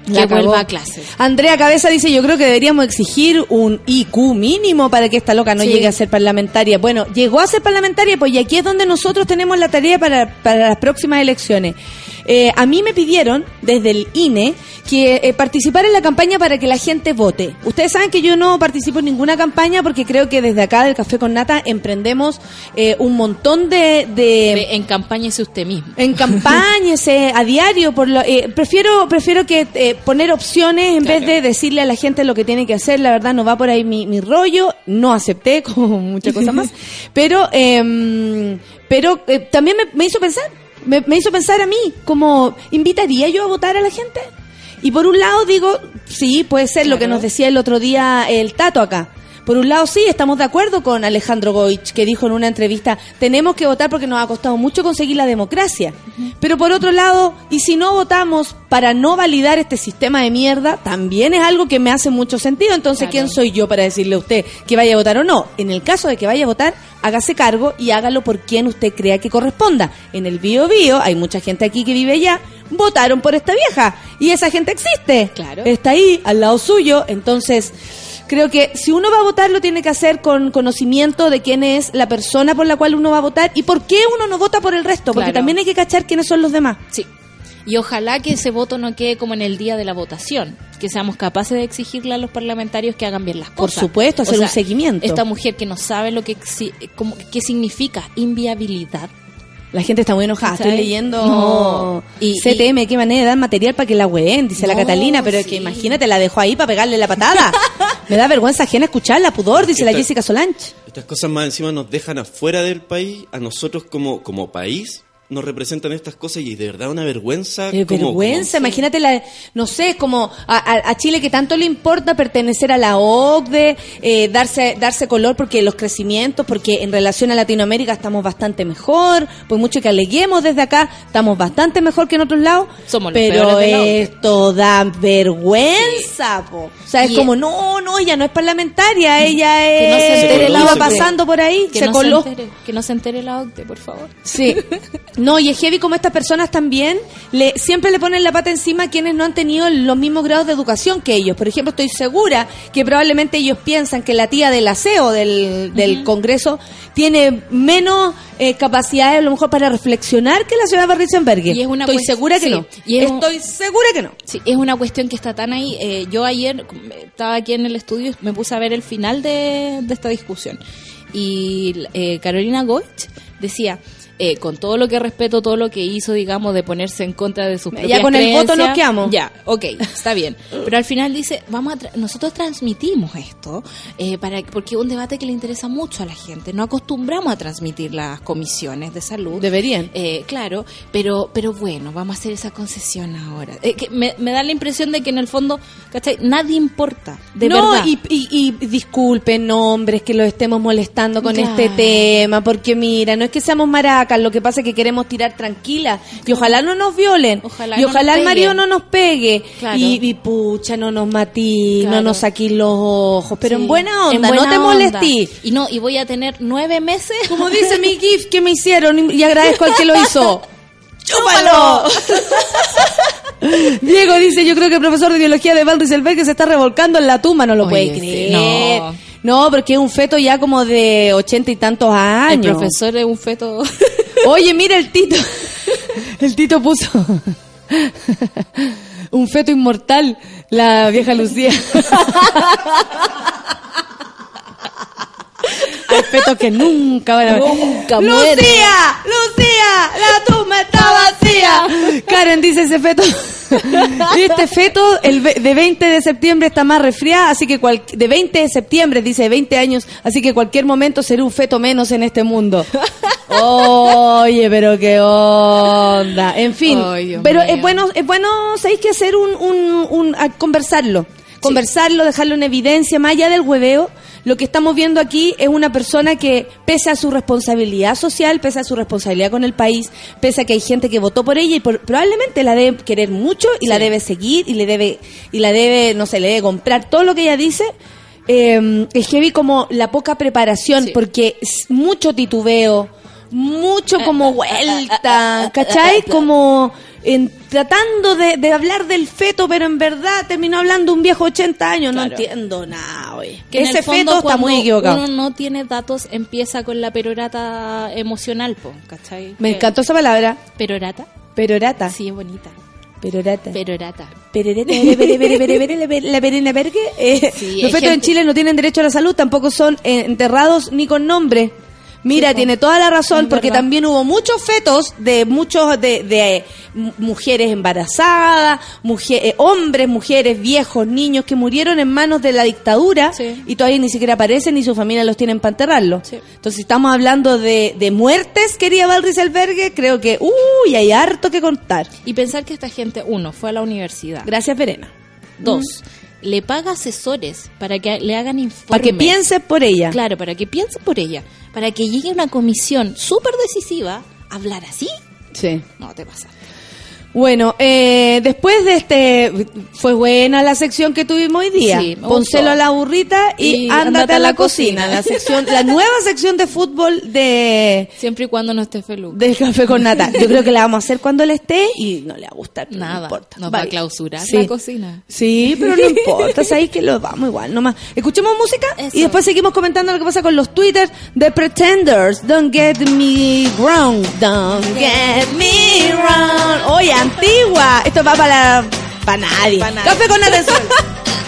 La que vuelva a clase. Andrea Cabeza dice, yo creo que deberíamos exigir un IQ mínimo para que esta loca no Sí. llegue a ser parlamentaria. Bueno, llegó a ser parlamentaria, pues y aquí es donde nosotros tenemos la tarea para, para las próximas elecciones. Eh, a mí me pidieron desde el INE que eh, participar en la campaña para que la gente vote. Ustedes saben que yo no participo en ninguna campaña porque creo que desde acá del Café con Nata emprendemos eh, un montón de- de De- en campaña es usted mismo. en campañas eh, a diario por lo, eh, prefiero prefiero que eh, poner opciones en Claro. vez de decirle a la gente lo que tiene que hacer la verdad no va por ahí mi, mi rollo no acepté (laughs) como muchas cosas más (laughs) pero em, pero eh, también me, me hizo pensar me, me hizo pensar a mí como invitaría yo a votar a la gente y por un lado digo sí puede ser lo que nos decía el otro día el Tato acá por un lado, sí, estamos de acuerdo con Alejandro Goich, que dijo en una entrevista, tenemos que votar porque nos ha costado mucho conseguir la democracia. Pero por otro lado, y si no votamos para no validar este sistema de mierda, también es algo que me hace mucho sentido. Entonces, Claro. ¿quién soy yo para decirle a usted que vaya a votar o no? En el caso de que vaya a votar, hágase cargo y hágalo por quien usted crea que corresponda. En el Bio Bio, hay mucha gente aquí que vive allá, votaron por esta vieja. Y esa gente existe. Claro. Está ahí, al lado suyo. Entonces, Creo que si uno va a votar lo tiene que hacer con conocimiento de quién es la persona por la cual uno va a votar y por qué uno no vota por el resto, porque Claro. también hay que cachar quiénes son los demás. Sí. Y ojalá que ese voto no quede como en el día de la votación, que seamos capaces de exigirle a los parlamentarios que hagan bien las Por cosas. supuesto, hacer un seguimiento. Esta mujer que no sabe lo que como- qué significa inviabilidad. La gente está muy enojada. Estoy ¿Cachai? leyendo No. Y- CTM, qué manera de dar material para que la ween, dice la Catalina, pero es que imagínate, la dejó ahí para pegarle la patada. (laughs) Me da vergüenza ajena escucharla, pudor, dice la Jessica Solange. Estas cosas más encima nos dejan afuera del país, a nosotros como, como país nos representan estas cosas y de verdad una vergüenza. Como- vergüenza, como- imagínate la, no sé, como a, a- Chile que tanto le importa pertenecer a la OCDE, eh, darse, darse color porque los crecimientos, porque en relación a Latinoamérica estamos bastante mejor, pues mucho que aleguemos desde acá, estamos bastante mejor que en otros lados, Somos pero esto da vergüenza, po. o sea, es Y- como, no, no, ella no es parlamentaria, ella Que es, no se entere la iba OCDE. pasando por ahí, Que se no coló. se entere, que no se entere la OCDE, por favor. Sí. (laughs) No, y es heavy como estas personas también le, siempre le ponen la pata encima a quienes no han tenido los mismos grados de educación que ellos. Por ejemplo, estoy segura que probablemente ellos piensan que la tía del aseo del, del Congreso tiene menos eh, capacidades a lo mejor para reflexionar que la señora Barritzenberger. Y es una Estoy segura que sí, no. y es un- Estoy segura que no. Sí, es una cuestión que está tan ahí. Eh, yo ayer estaba aquí en el estudio y me puse a ver el final de, de esta discusión. Y eh, Carolina Goich decía, eh, con todo lo que respeto, todo lo que hizo, digamos, de ponerse en contra de sus Ya propias con el voto nos quedamos. Ya, ok, está bien. Pero al final dice, vamos a tra- nosotros transmitimos esto eh, para porque es un debate que le interesa mucho a la gente. No acostumbramos a transmitir las comisiones de salud. Deberían. Eh, claro, pero pero bueno, vamos a hacer esa concesión ahora. Que me, me da la impresión de que en el fondo, ¿cachai? Nadie importa, de no, verdad. Y, y, y disculpen, hombres, que los estemos molestando con este tema, porque mira, no es que seamos maracas, lo que pasa es que queremos tirar tranquila y ojalá no nos violen Ojalá y no ojalá el marido no nos pegue Claro. y, y pucha, no nos matí, no nos saquí los ojos, pero Sí, en buena onda, en buena no te molestí. Y no, y voy a tener nueve meses. Como dice mi (laughs) GIF que me hicieron y agradezco al que lo hizo. (laughs) ¡Chúpalo! (laughs) Diego dice, yo creo que el profesor de biología de Val Rieselberg se está revolcando en la tumba, no lo Oye, puede sí, creer. no. No. porque es un feto ya como de ochenta y tantos El años. profesor es un feto. (laughs) Oye, mira el Tito. (laughs) El Tito puso un feto inmortal, la vieja Lucía. (laughs) Hay fetos que nunca van a Nunca ¡Lucía! ¡Lucía! ¡La tumba está vacía! Karen dice ese feto. (laughs) Este feto el de 20 de septiembre está más resfriada, así que cual- de 20 de septiembre, dice de 20 años, así que cualquier momento será un feto menos en este mundo. (laughs) Oye, pero qué onda. En fin, pero mío. es bueno, es bueno, ¿sabéis que hacer un, un, un- a conversarlo? Conversarlo, dejarlo en evidencia, más allá del hueveo. Lo que estamos viendo aquí es una persona que, pese a su responsabilidad social, pese a su responsabilidad con el país, pese a que hay gente que votó por ella y por- probablemente la debe querer mucho y la debe seguir y le debe, y la debe, no sé, le debe comprar todo lo que ella dice, eh, es heavy como la poca preparación, Sí. porque es mucho titubeo, mucho como vuelta, ¿cachai? Como en, tratando de, de hablar del feto, pero en verdad terminó hablando un viejo 80 años, no Claro. entiendo nada, güey. Que Ese fondo, feto está muy equivocado. Uno no tiene datos, empieza con la perorata emocional, po, ¿cachai? Me encantó esa palabra, ¿Perorata? perorata, Sí, es bonita. perorata. Perorata. Pere, la per- la perena vergue. Eh, los fetos en Chile no tienen derecho a la salud, tampoco son enterrados ni con nombre. Mira, Sí, po. tiene toda la razón, porque verdad. también hubo muchos fetos de muchos de, de, eh, mu- mujeres embarazadas, mujer- eh, hombres, mujeres, viejos, niños que murieron en manos de la dictadura Sí. y todavía ni siquiera aparecen ni su familia los tienen para enterrarlos. Sí. Entonces, estamos hablando de, de muertes, quería Valris Albergue, creo que, uy, hay harto que contar. Y pensar que esta gente, uno, fue a la universidad. Gracias, Verena. Dos, le paga asesores para que le hagan informes. Para que pienses por ella. Claro, para que piense por ella. Para que llegue una comisión súper decisiva a hablar así. Sí. No, te pasa. Bueno, eh, después de este, fue buena la sección que tuvimos hoy día. Sí, gustó. a la burrita y, Y ándate, a la, cocina. La sección, la nueva sección de fútbol de (laughs) Siempre y cuando no esté Felu. del café con nata. Yo creo que la vamos a hacer cuando él esté y no le va a gustar. pero No Nada. importa. Nos va a clausurar Sí. la cocina. Sí, pero no importa, sabéis que lo vamos igual, nomás. Escuchemos música Eso. y después seguimos comentando lo que pasa con los twitters de Pretenders. Don't get me wrong, don't get me wrong. Oye, antigua. Esto va para, para nadie. Pa' nadie. Café con atención. (laughs)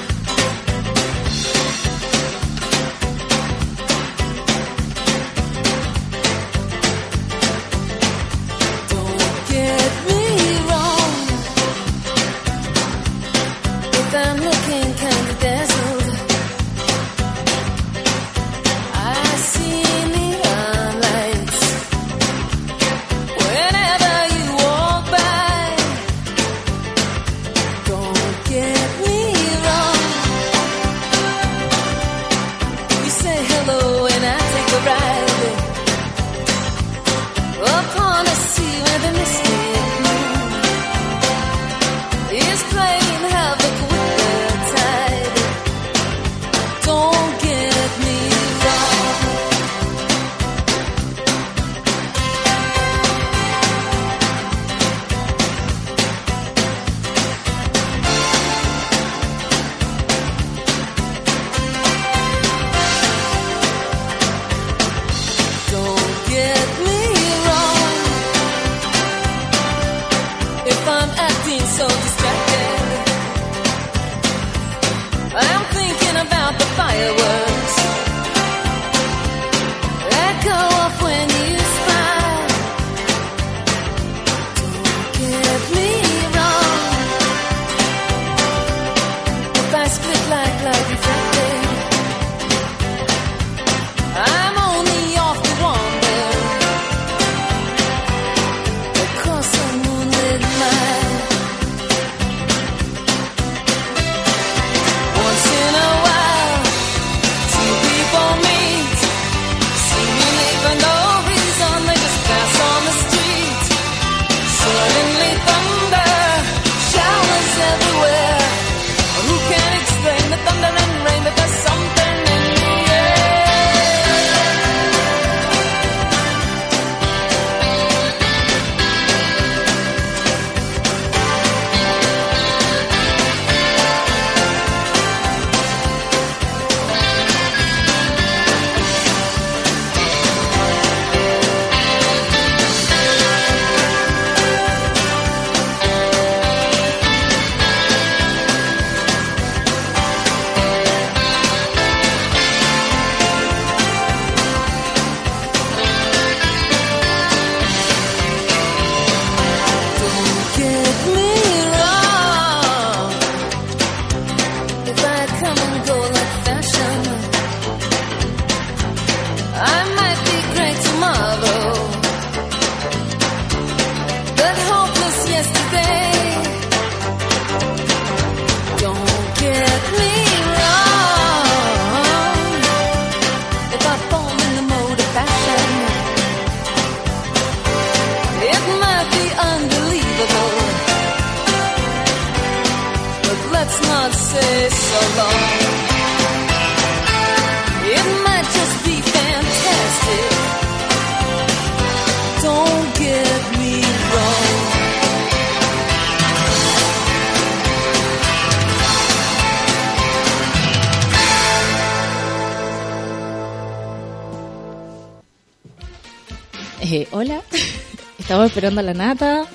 esperando a la nata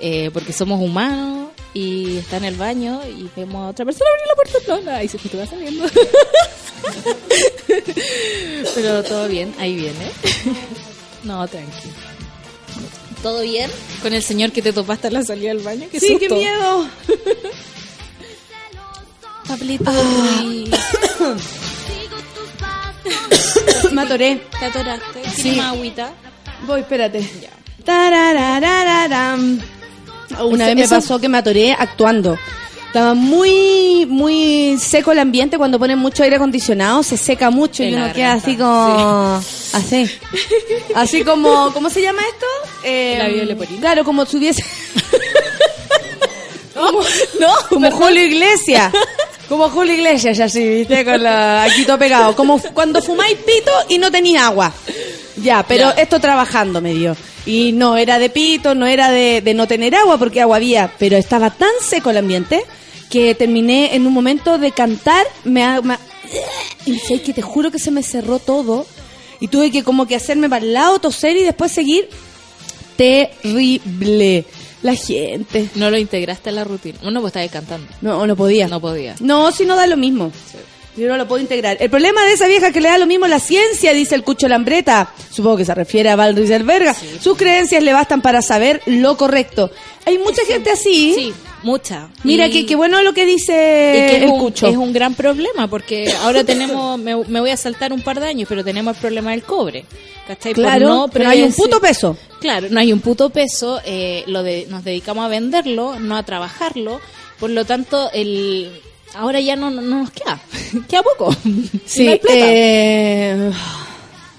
eh, porque somos humanos y está en el baño y vemos a otra persona abrir la puerta no, ahí se te va saliendo. (laughs) Pero todo bien, ahí viene. (laughs) No, tranqui. ¿Todo bien? Con el señor que te topaste a la salida del baño. ¿Qué Sí, qué susto. miedo. (laughs) Pablito, Ruiz. (coughs) (coughs) Me atoré. ¿te atoraste? Sí. ¿Tienes más agüita? Voy, espérate. Una vez me pasó que me atoré actuando. Estaba muy, muy seco el ambiente cuando ponen mucho aire acondicionado, se seca mucho y uno queda así como, así, así como, ¿cómo se llama esto? Eh, La Violeporina. Claro, como si hubiese, (laughs) No, (laughs) como Julio Iglesias. Como Julio Iglesias, así, ¿viste? Con la, aquí todo pegado. Como cuando fumáis pito y no tenéis agua. Ya, pero Ya. esto trabajando me dio. Y no era de pito, no era de, de no tener agua, porque agua había. Pero estaba tan seco el ambiente que terminé en un momento de cantar. Me, me y sé que te juro que se me cerró todo. Y tuve que como que hacerme para el lado, toser y después seguir. Terrible. La gente. No lo integraste a la rutina. Uno pues estaba cantando. No, no podía. No podía. No, si no da lo mismo. Yo no lo puedo integrar. El problema de esa vieja es que le da lo mismo la ciencia, dice el Cucho Lambreta. Supongo que se refiere a Val Rieselberga. Sus creencias le bastan para saber lo correcto. Hay mucha gente así. Sí, mucha. Mira, qué qué bueno lo que dice y que el un, Cucho. es un gran problema porque ahora tenemos, me, me voy a saltar un par de años, pero tenemos el problema del cobre. ¿Cachai? Claro, no pero hay un puto peso. Claro, no hay un puto peso, eh, lo de, nos dedicamos a venderlo, no a trabajarlo, por lo tanto, el ahora ya no, no nos queda, (laughs) queda poco. (laughs) Sí, No eh,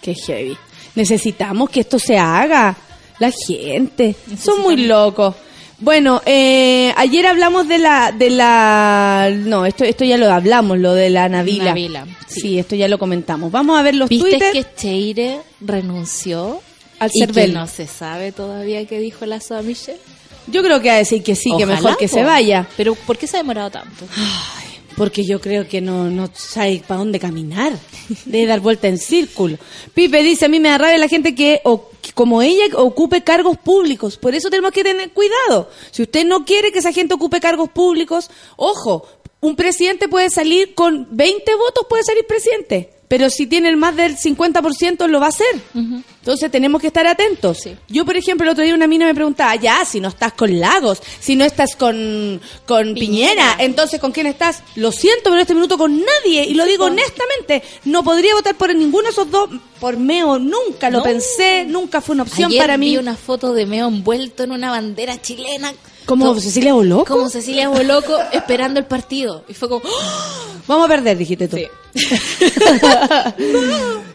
qué heavy. Necesitamos que esto se haga. La gente. Son muy locos. Bueno, eh, ayer hablamos de la, de la, no, esto, esto ya lo hablamos, lo de la Navila. Navila, sí. sí. esto ya lo comentamos. Vamos a ver los ¿Viste Twitter. que Cheire renunció? Al y Cervel. que no se sabe todavía qué dijo la Soa Michelle. Yo creo que va a decir que sí, que mejor que po. se vaya. Pero ¿por qué se ha demorado tanto? Porque yo creo que no, no sabe para dónde caminar. Debe dar vuelta en círculo. Pipe dice, a mí me da rabia la gente que, o- como ella, ocupe cargos públicos. Por eso tenemos que tener cuidado. Si usted no quiere que esa gente ocupe cargos públicos, ojo, un presidente puede salir con 20 votos, puede salir presidente. Pero si tiene el más del 50% lo va a hacer. Entonces tenemos que estar atentos. Sí. Yo, por ejemplo, el otro día una mina me preguntaba, ya, si no estás con Lagos, si no estás con, con Piñera, entonces ¿con quién estás? Lo siento, pero en este minuto con nadie. Y lo digo honestamente, no podría votar por ninguno de esos dos. Por Meo nunca lo No. pensé, nunca fue una opción Ayer para mí. vi una foto de Meo envuelto en una bandera chilena. Como Co- Cecilia Boloco. Como Cecilia Boloco esperando el partido. Y fue como... ¡ah! Vamos a perder, dijiste tú. Sí. (laughs)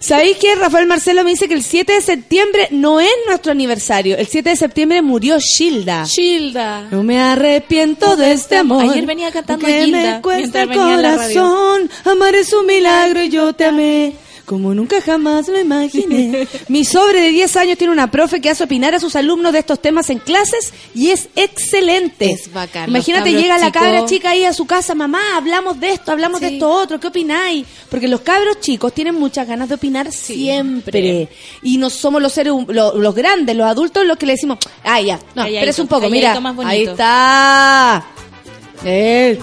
¿Sabéis que Rafael Marcelo me dice que el 7 de septiembre no es nuestro aniversario? El 7 de septiembre murió Shilda. Gilda. No me arrepiento de este amor. Ayer venía cantando que Gilda me cuesta mientras el venía a la radio. corazón. Amar es un milagro y yo te amé. Como nunca jamás lo imaginé. Mi sobre de 10 años tiene una profe que hace opinar a sus alumnos de estos temas en clases y es excelente. Es bacán, Imagínate, los llega la cabra chica ahí a su casa, mamá, hablamos de esto, hablamos de esto otro, ¿qué opináis? Porque los cabros chicos tienen muchas ganas de opinar siempre. Y no somos los seres, hum- lo- los, grandes, los adultos, los que le decimos, ah, ya, no, Calladito, espérese un poco, mira, ahí está. Eh,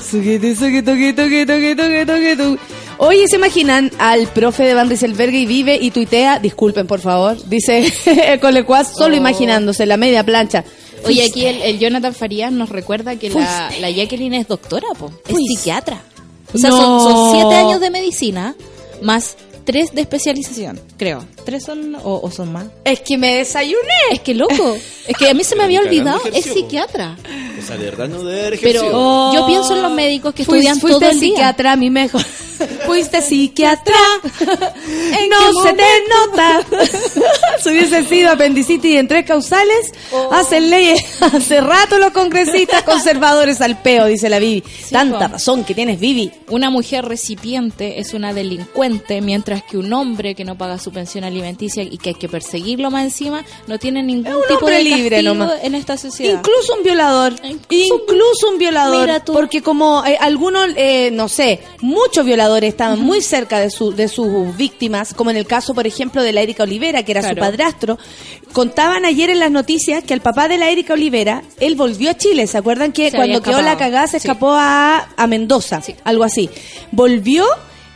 Oye, ¿se imaginan al profe de Van Rieselberg y vive y tuitea? Disculpen, por favor. Dice (laughs) el Colecuaz, solo Oh. imaginándose la media plancha. Oye, aquí el, el Jonathan Farías nos recuerda que la, Jacqueline es doctora, po. Es Fuiste. psiquiatra. O sea, No. son, son siete años de medicina más tres de especialización, creo. ¿Tres son o, o son más? Es que me desayuné. Es que loco. Es que a mí se me había olvidado. Es psiquiatra. O sea, de verdad no debe haber Pero ejercido. yo pienso en los médicos que Fuis- estudian fuiste todo el día. psiquiatra, mi mejor. Fuiste psiquiatra. (laughs) ¿En no se te nota. (laughs) si hubiese sido apendicitis en tres causales, Oh. hacen leyes (laughs) hace rato los congresistas conservadores al peo, dice la Vivi. Tanta po. razón que tienes, Vivi. Una mujer recipiente es una delincuente, mientras que un hombre que no paga su pensión alimenticia y que hay que perseguirlo más encima, no tiene ningún un tipo de libre castigo nomás. en esta sociedad. Incluso un violador. Incluso un- Incluso un violador. Porque como eh, algunos, eh, no sé, muchos violadores estaban muy cerca de, su, de sus víctimas, como en el caso, por ejemplo, de la Erika Olivera, que era su padrastro. Contaban ayer en las noticias que el papá de la Erika Olivera, él volvió a Chile. ¿Se acuerdan que Se cuando quedó la cagada se Sí. escapó a, a Mendoza? Sí. Algo así. Volvió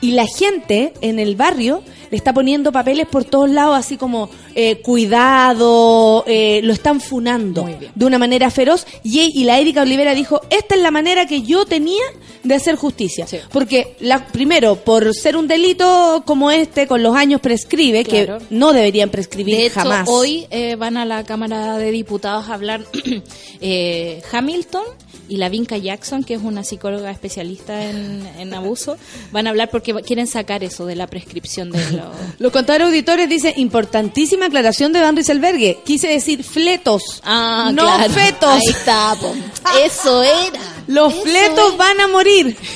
y la gente en el barrio le está poniendo papeles por todos lados, así como eh, cuidado, eh, lo están funando de una manera feroz. Y, y la Erika Olivera dijo, esta es la manera que yo tenía de hacer justicia. Sí. Porque, la, primero, por ser un delito como este, con los años prescribe, Claro. que no deberían prescribir De hecho, jamás. hoy eh, van a la Cámara de Diputados a hablar (clears throat) eh, Hamilton y la Vinca Jackson, que es una psicóloga especialista en, en abuso, van a hablar porque quieren sacar eso de la prescripción de los... (laughs) Los contadores auditores dicen, importantísima aclaración de Van Rieselbergue. Quise decir fletos. Ah, no claro. fetos. Ahí está, po. Eso era. Los fletos van a morir. (laughs)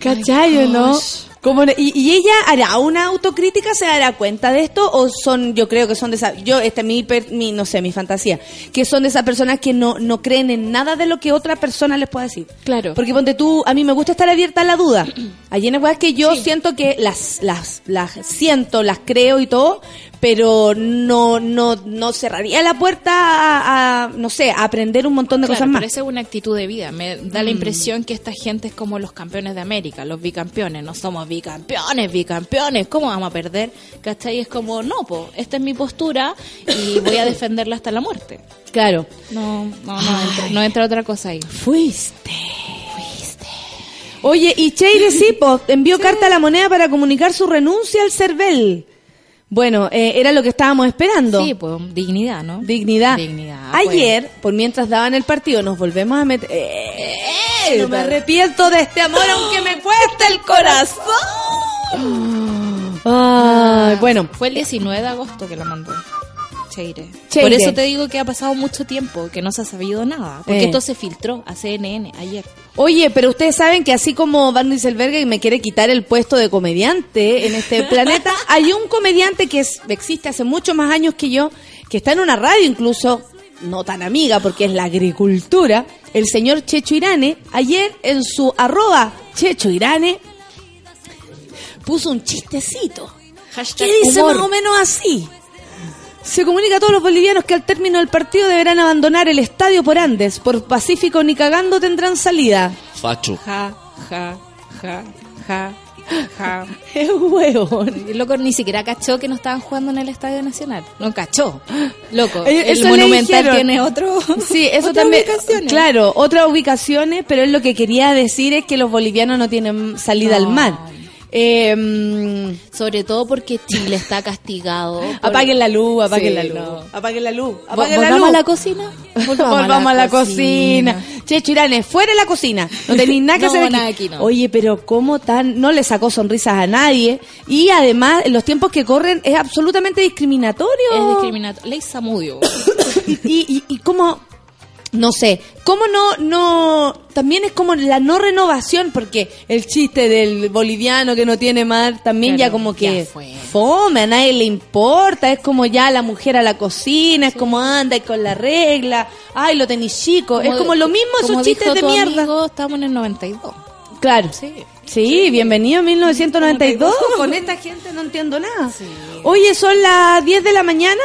¿Cachai o no? Como y, y ella hará una autocrítica, se dará cuenta de esto o son, yo creo que son de esa, yo esta es mi, per- mi no sé, mi fantasía, que son de esas personas que no no creen en nada de lo que otra persona les pueda decir. Claro. Porque ponte tú, a mí me gusta estar abierta a la duda. (clears throat) Hay unas weas que yo siento que las, las, las siento, las creo y todo, pero no, no, no cerraría la puerta a, a, no sé, a aprender un montón de Claro, cosas más. pero esa es una actitud de vida. Me da la impresión que esta gente es como los campeones de América, los bicampeones. No somos bicampeones, bicampeones. ¿Cómo vamos a perder? ¿Cachai? Es como, no, po, esta es mi postura y voy a defenderla hasta la muerte. Claro. No, no, no, entra, no entra otra cosa ahí. Fuiste. Oye, y Cheire sí, envió carta a la moneda para comunicar su renuncia al CERVEL. Bueno, eh, era lo que estábamos esperando. Sí, pues dignidad, ¿no? Dignidad. Dignidad. pues. Ayer, por mientras daban el partido, nos volvemos a meter. ¡Eh! no me arrepiento de este amor, aunque me cueste el corazón. (laughs) Ay, bueno, Fue el 19 de agosto que la mandó. Cheire. Cheire. Por eso te digo que ha pasado mucho tiempo, que no se ha sabido nada. Porque Eh. esto se filtró a CNN ayer. Oye, pero ustedes saben que así como Van Rieselberg me quiere quitar el puesto de comediante en este (laughs) planeta, hay un comediante que es- existe hace muchos más años que yo, que está en una radio incluso, no tan amiga porque es la agricultura, el señor Checho Irane, ayer en su arroba Checho Irane, puso un chistecito. Hashtag ¿Qué dice humor. más o menos así? Se comunica a todos los bolivianos que al término del partido deberán abandonar el estadio por Andes. Por Pacífico ni cagando tendrán salida. Facho. Ja, ja, ja, ja, ja. (laughs) Es hueón. El loco ni siquiera cachó que no estaban jugando en el Estadio Nacional. No cachó. Loco, el Monumental tiene otro. (laughs) Sí, (laughs) eso otras también. ubicaciones. Claro, otras ubicaciones, pero él lo que quería decir es que los bolivianos no tienen salida al mar. Eh, mm, Sobre todo porque Chile está (laughs) castigado. por- apaguen la luz, apaguen Sí, la luz. no. Apaguen la luz. Apaguen la ¿Volvamos luz. a la cocina? (laughs) Volvamos, a la cocina. Che, Chiranes, fuera de la cocina. No tenéis (laughs) nada que No, hacer aquí. nada aquí, no. Oye, pero cómo tan... No le sacó sonrisas a nadie. Y además, en los tiempos que corren, es absolutamente discriminatorio. Es discriminatorio. Ley Samudio. (coughs) y, y, y cómo... No sé, cómo no, no, también es como la no renovación, porque el chiste del boliviano que no tiene mar, también ya como que ya fome, a nadie le importa, es como ya la mujer a la cocina, es como anda y con la regla, ay, lo tenís chico, es como lo mismo esos como chistes dijo de mierda. amigo, estamos en el 92. Claro. Sí. Sí, bienvenido a 1992. Con esta gente no entiendo nada. Oye, son las 10 de la mañana.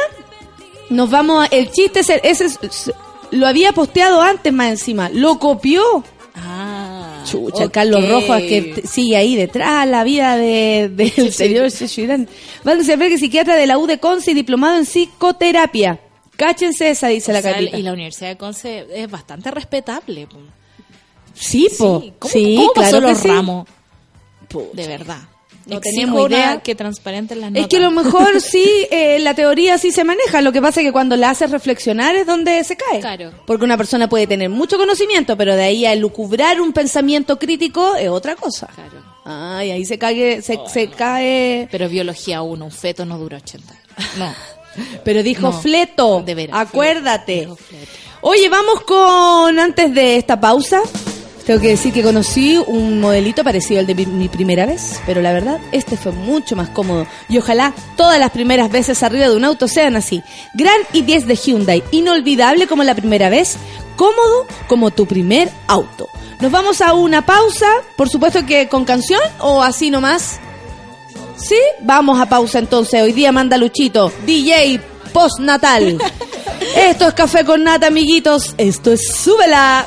Nos vamos a... El chiste ese, ese es- lo había posteado antes más encima. Lo copió. Ah. Chucha, ok. Carlos Rojas que sigue ahí detrás la vida de- del señor Checho Irán. Van a saber que psiquiatra de la U de Conce y diplomado en psicoterapia. Cáchense esa, dice la sea, y la Universidad de Conce es bastante respetable. Sí, po. Sí, ¿Cómo, sí, cómo pasó claro que los sí. ramos? De verdad. No tenemos idea. que transparenten las Es notas. que a lo mejor sí, eh, la teoría sí se maneja. Lo que pasa es que cuando la haces reflexionar es donde se cae. Claro. Porque una persona puede tener mucho conocimiento, pero de ahí a elucubrar un pensamiento crítico es otra cosa. Claro. Ay, ahí se cae, se, se cae. Pero biología 1, un feto no dura 80 años. No. (laughs) Pero dijo No, fleto. de veras, Acuérdate. Dijo fleto. Oye, vamos con, antes de esta pausa, tengo que decir que conocí un modelito parecido al de mi, mi primera vez, pero la verdad, este fue mucho más cómodo. Y ojalá todas las primeras veces arriba de un auto sean así. Gran i10 de Hyundai, inolvidable como la primera vez, cómodo como tu primer auto. Nos vamos a una pausa, por supuesto que con canción o así nomás. ¿Sí? Vamos a pausa entonces. Hoy día manda Luchito, DJ postnatal. (laughs) Esto es Café con Nata, amiguitos. Esto es Súbela.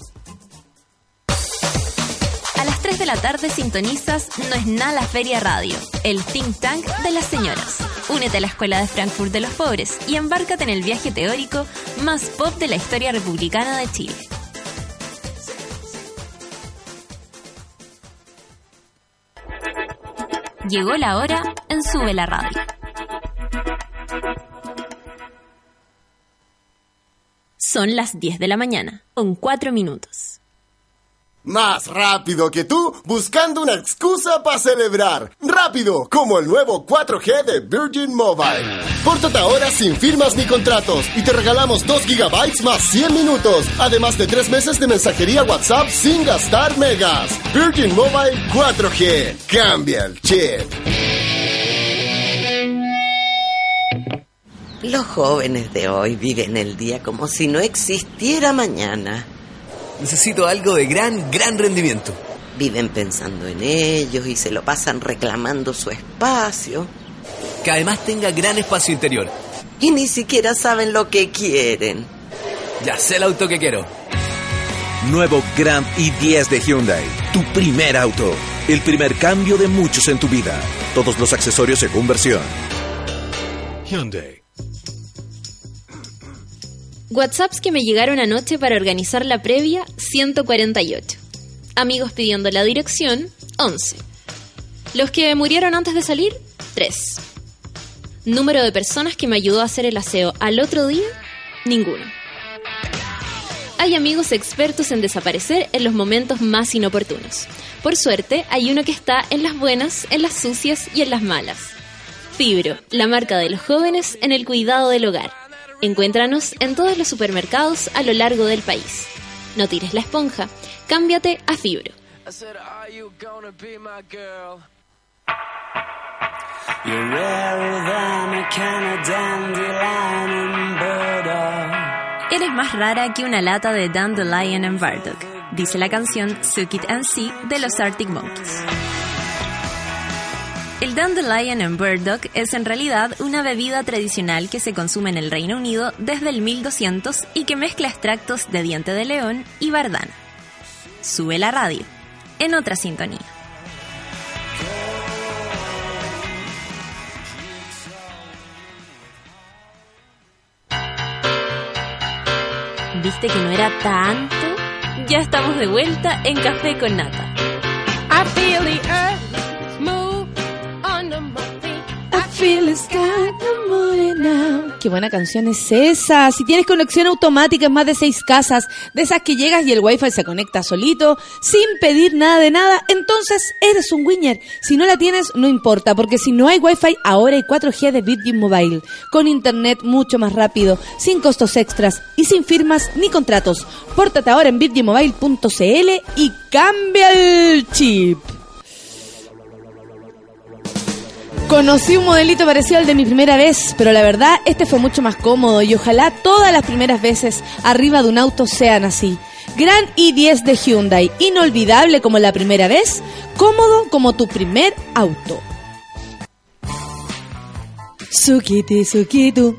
De la tarde sintonizas No es nada Feria Radio, el think tank de las señoras. Únete a la Escuela de Frankfurt de los Pobres y embárcate en el viaje teórico más pop de la historia republicana de Chile. Llegó la hora en Sube la Radio. Son las 10 de la mañana, con 4 minutos. Más rápido que tú, buscando una excusa para celebrar. Rápido, como el nuevo 4G de Virgin Mobile. Pórtate ahora sin firmas ni contratos y te regalamos 2 gigabytes más 100 minutos, además de 3 meses de mensajería WhatsApp sin gastar megas. Virgin Mobile 4G. Cambia el chip. Los jóvenes de hoy viven el día como si no existiera mañana. Necesito algo de gran, gran rendimiento. Viven pensando en ellos y se lo pasan reclamando su espacio. Que además tenga gran espacio interior. Y ni siquiera saben lo que quieren. Ya sé el auto que quiero. Nuevo Grand i10 de Hyundai. Tu primer auto. El primer cambio de muchos en tu vida. Todos los accesorios según versión. Hyundai. WhatsApps que me llegaron anoche para organizar la previa, 148. Amigos pidiendo la dirección, 11. Los que murieron antes de salir, 3. Número de personas que me ayudó a hacer el aseo al otro día, ninguno. Hay amigos expertos en desaparecer en los momentos más inoportunos. Por suerte, hay uno que está en las buenas, en las sucias y en las malas. Fibro, la marca de los jóvenes en el cuidado del hogar. Encuéntranos en todos los supermercados a lo largo del país. No tires la esponja, cámbiate a Fibro. Eres más rara que una lata de Dandelion and Burdock, dice la canción Suck It and See de los Arctic Monkeys. El Dandelion and Burdock es en realidad una bebida tradicional que se consume en el Reino Unido desde el 1200 y que mezcla extractos de diente de león y bardana. Sube la radio, en otra sintonía. ¿Viste que no era tanto? Ya estamos de vuelta en Café con Nata. I feel the earth feel. Qué buena canción es esa. Si tienes conexión automática en más de seis casas, de esas que llegas y el wifi se conecta solito, sin pedir nada de nada, entonces eres un winner. Si no la tienes, no importa, porque si no hay wifi, ahora hay 4G de Virgin Mobile, con internet mucho más rápido, sin costos extras y sin firmas ni contratos. Pórtate ahora en virginmobile.cl y cambia el chip. Conocí un modelito parecido al de mi primera vez, pero la verdad este fue mucho más cómodo y ojalá todas las primeras veces arriba de un auto sean así. Gran i10 de Hyundai, inolvidable como la primera vez, cómodo como tu primer auto. Sukiti, sukitu.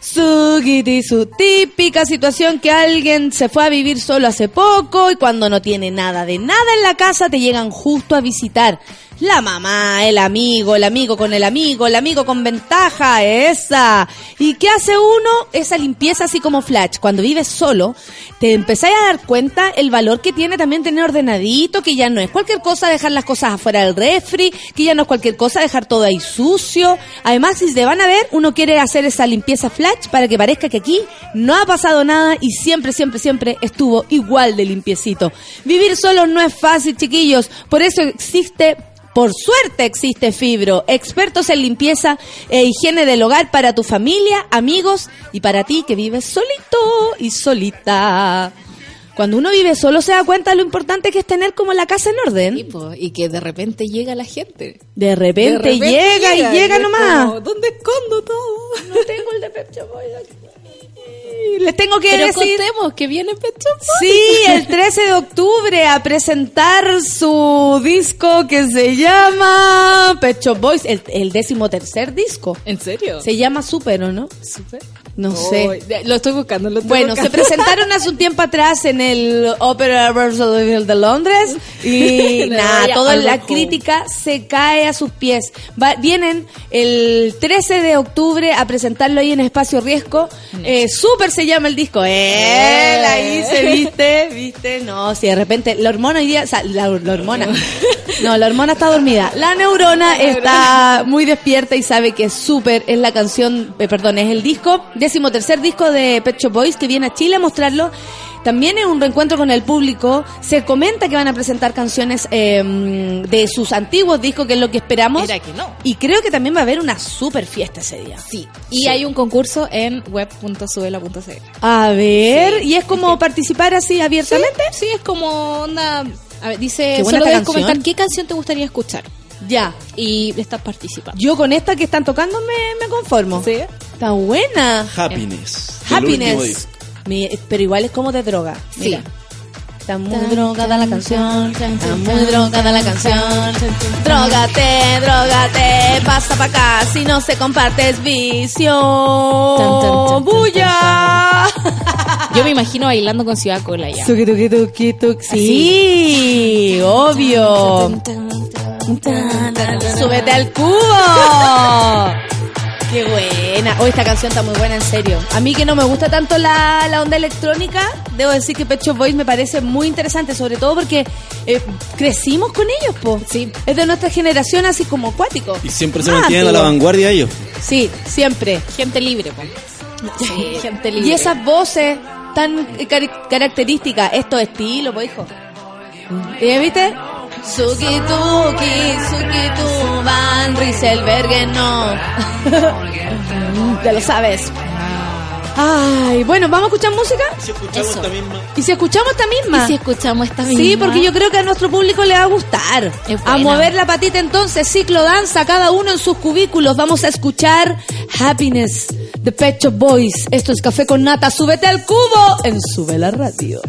Su típica situación que alguien se fue a vivir solo hace poco y cuando no tiene nada de nada en la casa te llegan justo a visitar. La mamá, el amigo, el amigo con el amigo, el amigo con ventaja, esa. ¿Y qué hace uno? Esa limpieza así como flash. Cuando vives solo, te empezáis a dar cuenta el valor que tiene también tener ordenadito, que ya no es cualquier cosa dejar las cosas afuera del refri, que ya no es cualquier cosa dejar todo ahí sucio. Además, si te van a ver, uno quiere hacer esa limpieza flash para que parezca que aquí no ha pasado nada y siempre, siempre, siempre estuvo igual de limpiecito. Vivir solo no es fácil, chiquillos. Por eso existe por suerte existe Fibro, expertos en limpieza e higiene del hogar para tu familia, amigos y para ti que vives solito y solita. Cuando uno vive solo se da cuenta de lo importante que es tener como la casa en orden. Y, po, y que de repente llega la gente. De repente, De repente llega, y llega nomás. como, ¿Dónde escondo todo? No tengo el de. Les tengo que Pero decir... contemos que viene Pecho Boys. Sí, el 13 de octubre a presentar su disco que se llama Pecho Boys, el, el décimo tercer disco. ¿En serio? Se llama Super, ¿o no? Súper. No Oh, sé. Lo estoy buscando, lo estoy Bueno, se presentaron hace un tiempo atrás en el Opera House de Londres y (laughs) nada, toda la crítica se cae a sus pies. Va- vienen el 13 de octubre a presentarlo ahí en Espacio Riesgo. Eh, Super se llama el disco. Eh, ahí se viste, viste. No, si de repente la hormona hoy día, o sea, la, la hormona. No, la hormona está dormida. La neurona está muy despierta y sabe que Super es la canción, eh, perdón, es el disco, décimo tercer disco de Pet Shop Boys que viene a Chile a mostrarlo. También es un reencuentro con el público. Se comenta que van a presentar canciones eh, de sus antiguos discos, que es lo que esperamos. Mira que no. Y creo que también va a haber una super fiesta ese día. Sí. Y hay un concurso en web.subela.cl. A ver, Sí. y es como participar así abiertamente. Sí, es como onda. A ver, dice, Qué buena solo debes canción. comentar qué canción te gustaría escuchar. Ya. Y estás participando. Yo con esta que están tocando me, me conformo. Sí. Está buena. Happiness. último Happiness. Mi- pero igual es como de droga. Sí. Mira. Está muy drogada la canción, está muy drogada la canción. Drogate, drogate, pasa pa' acá, si no se vicio. Tan, tan, tan, ¡Bulla! Yo me imagino bailando con Ciudad Cola ya. Tuki, tuki, tuki, tuki. Sí, obvio. Súbete al cubo. Qué buena. Oh, esta canción está muy buena, en serio. A mí que no me gusta tanto la, la onda electrónica, debo decir que Pet Shop Boys me parece muy interesante, sobre todo porque eh, crecimos con ellos, po. Sí. Es de nuestra generación así como acuático. Y siempre se Ah, mantienen a la vanguardia ellos. Sí, siempre. Gente libre, po. Sí, gente libre. Y esas voces tan eh, características, estos estilos, pues hijo. ¿Eh, ¿Viste? Suki Tuki, Suki Tu, Van Rieselbergen, no. (laughs) ya lo sabes. Ay, bueno, ¿vamos a escuchar música? Si escuchamos Eso. esta misma. ¿Y si escuchamos esta misma? ¿Y si escuchamos esta misma? Sí, porque yo creo que a nuestro público le va a gustar. A mover la patita entonces, ciclo danza, cada uno en sus cubículos. Vamos a escuchar Happiness de Pet Shop Boys. Esto es Café con Nata. Súbete al cubo en Sube la Radio.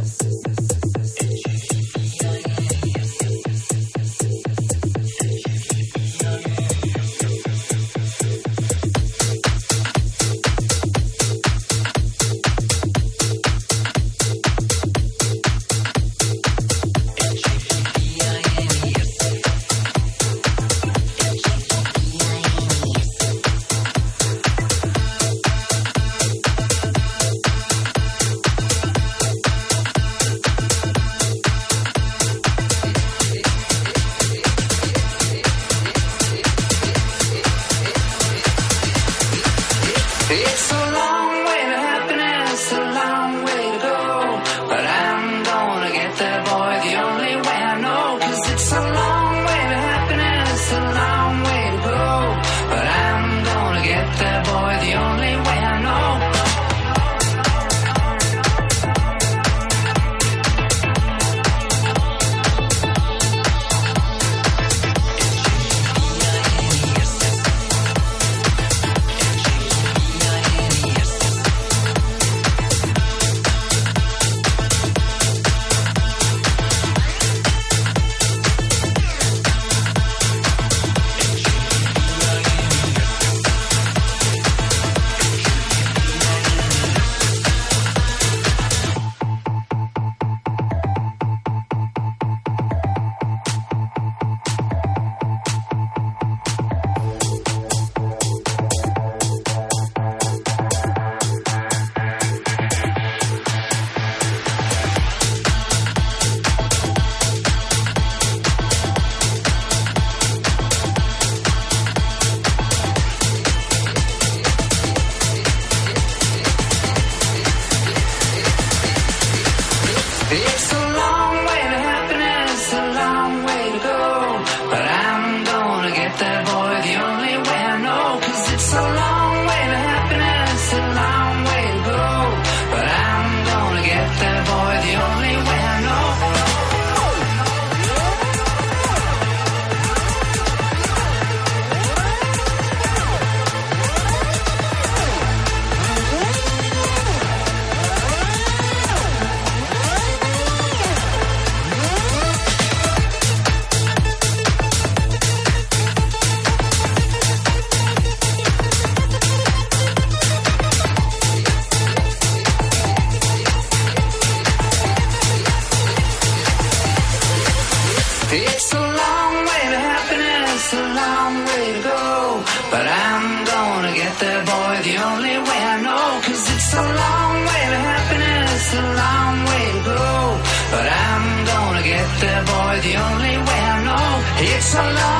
alive.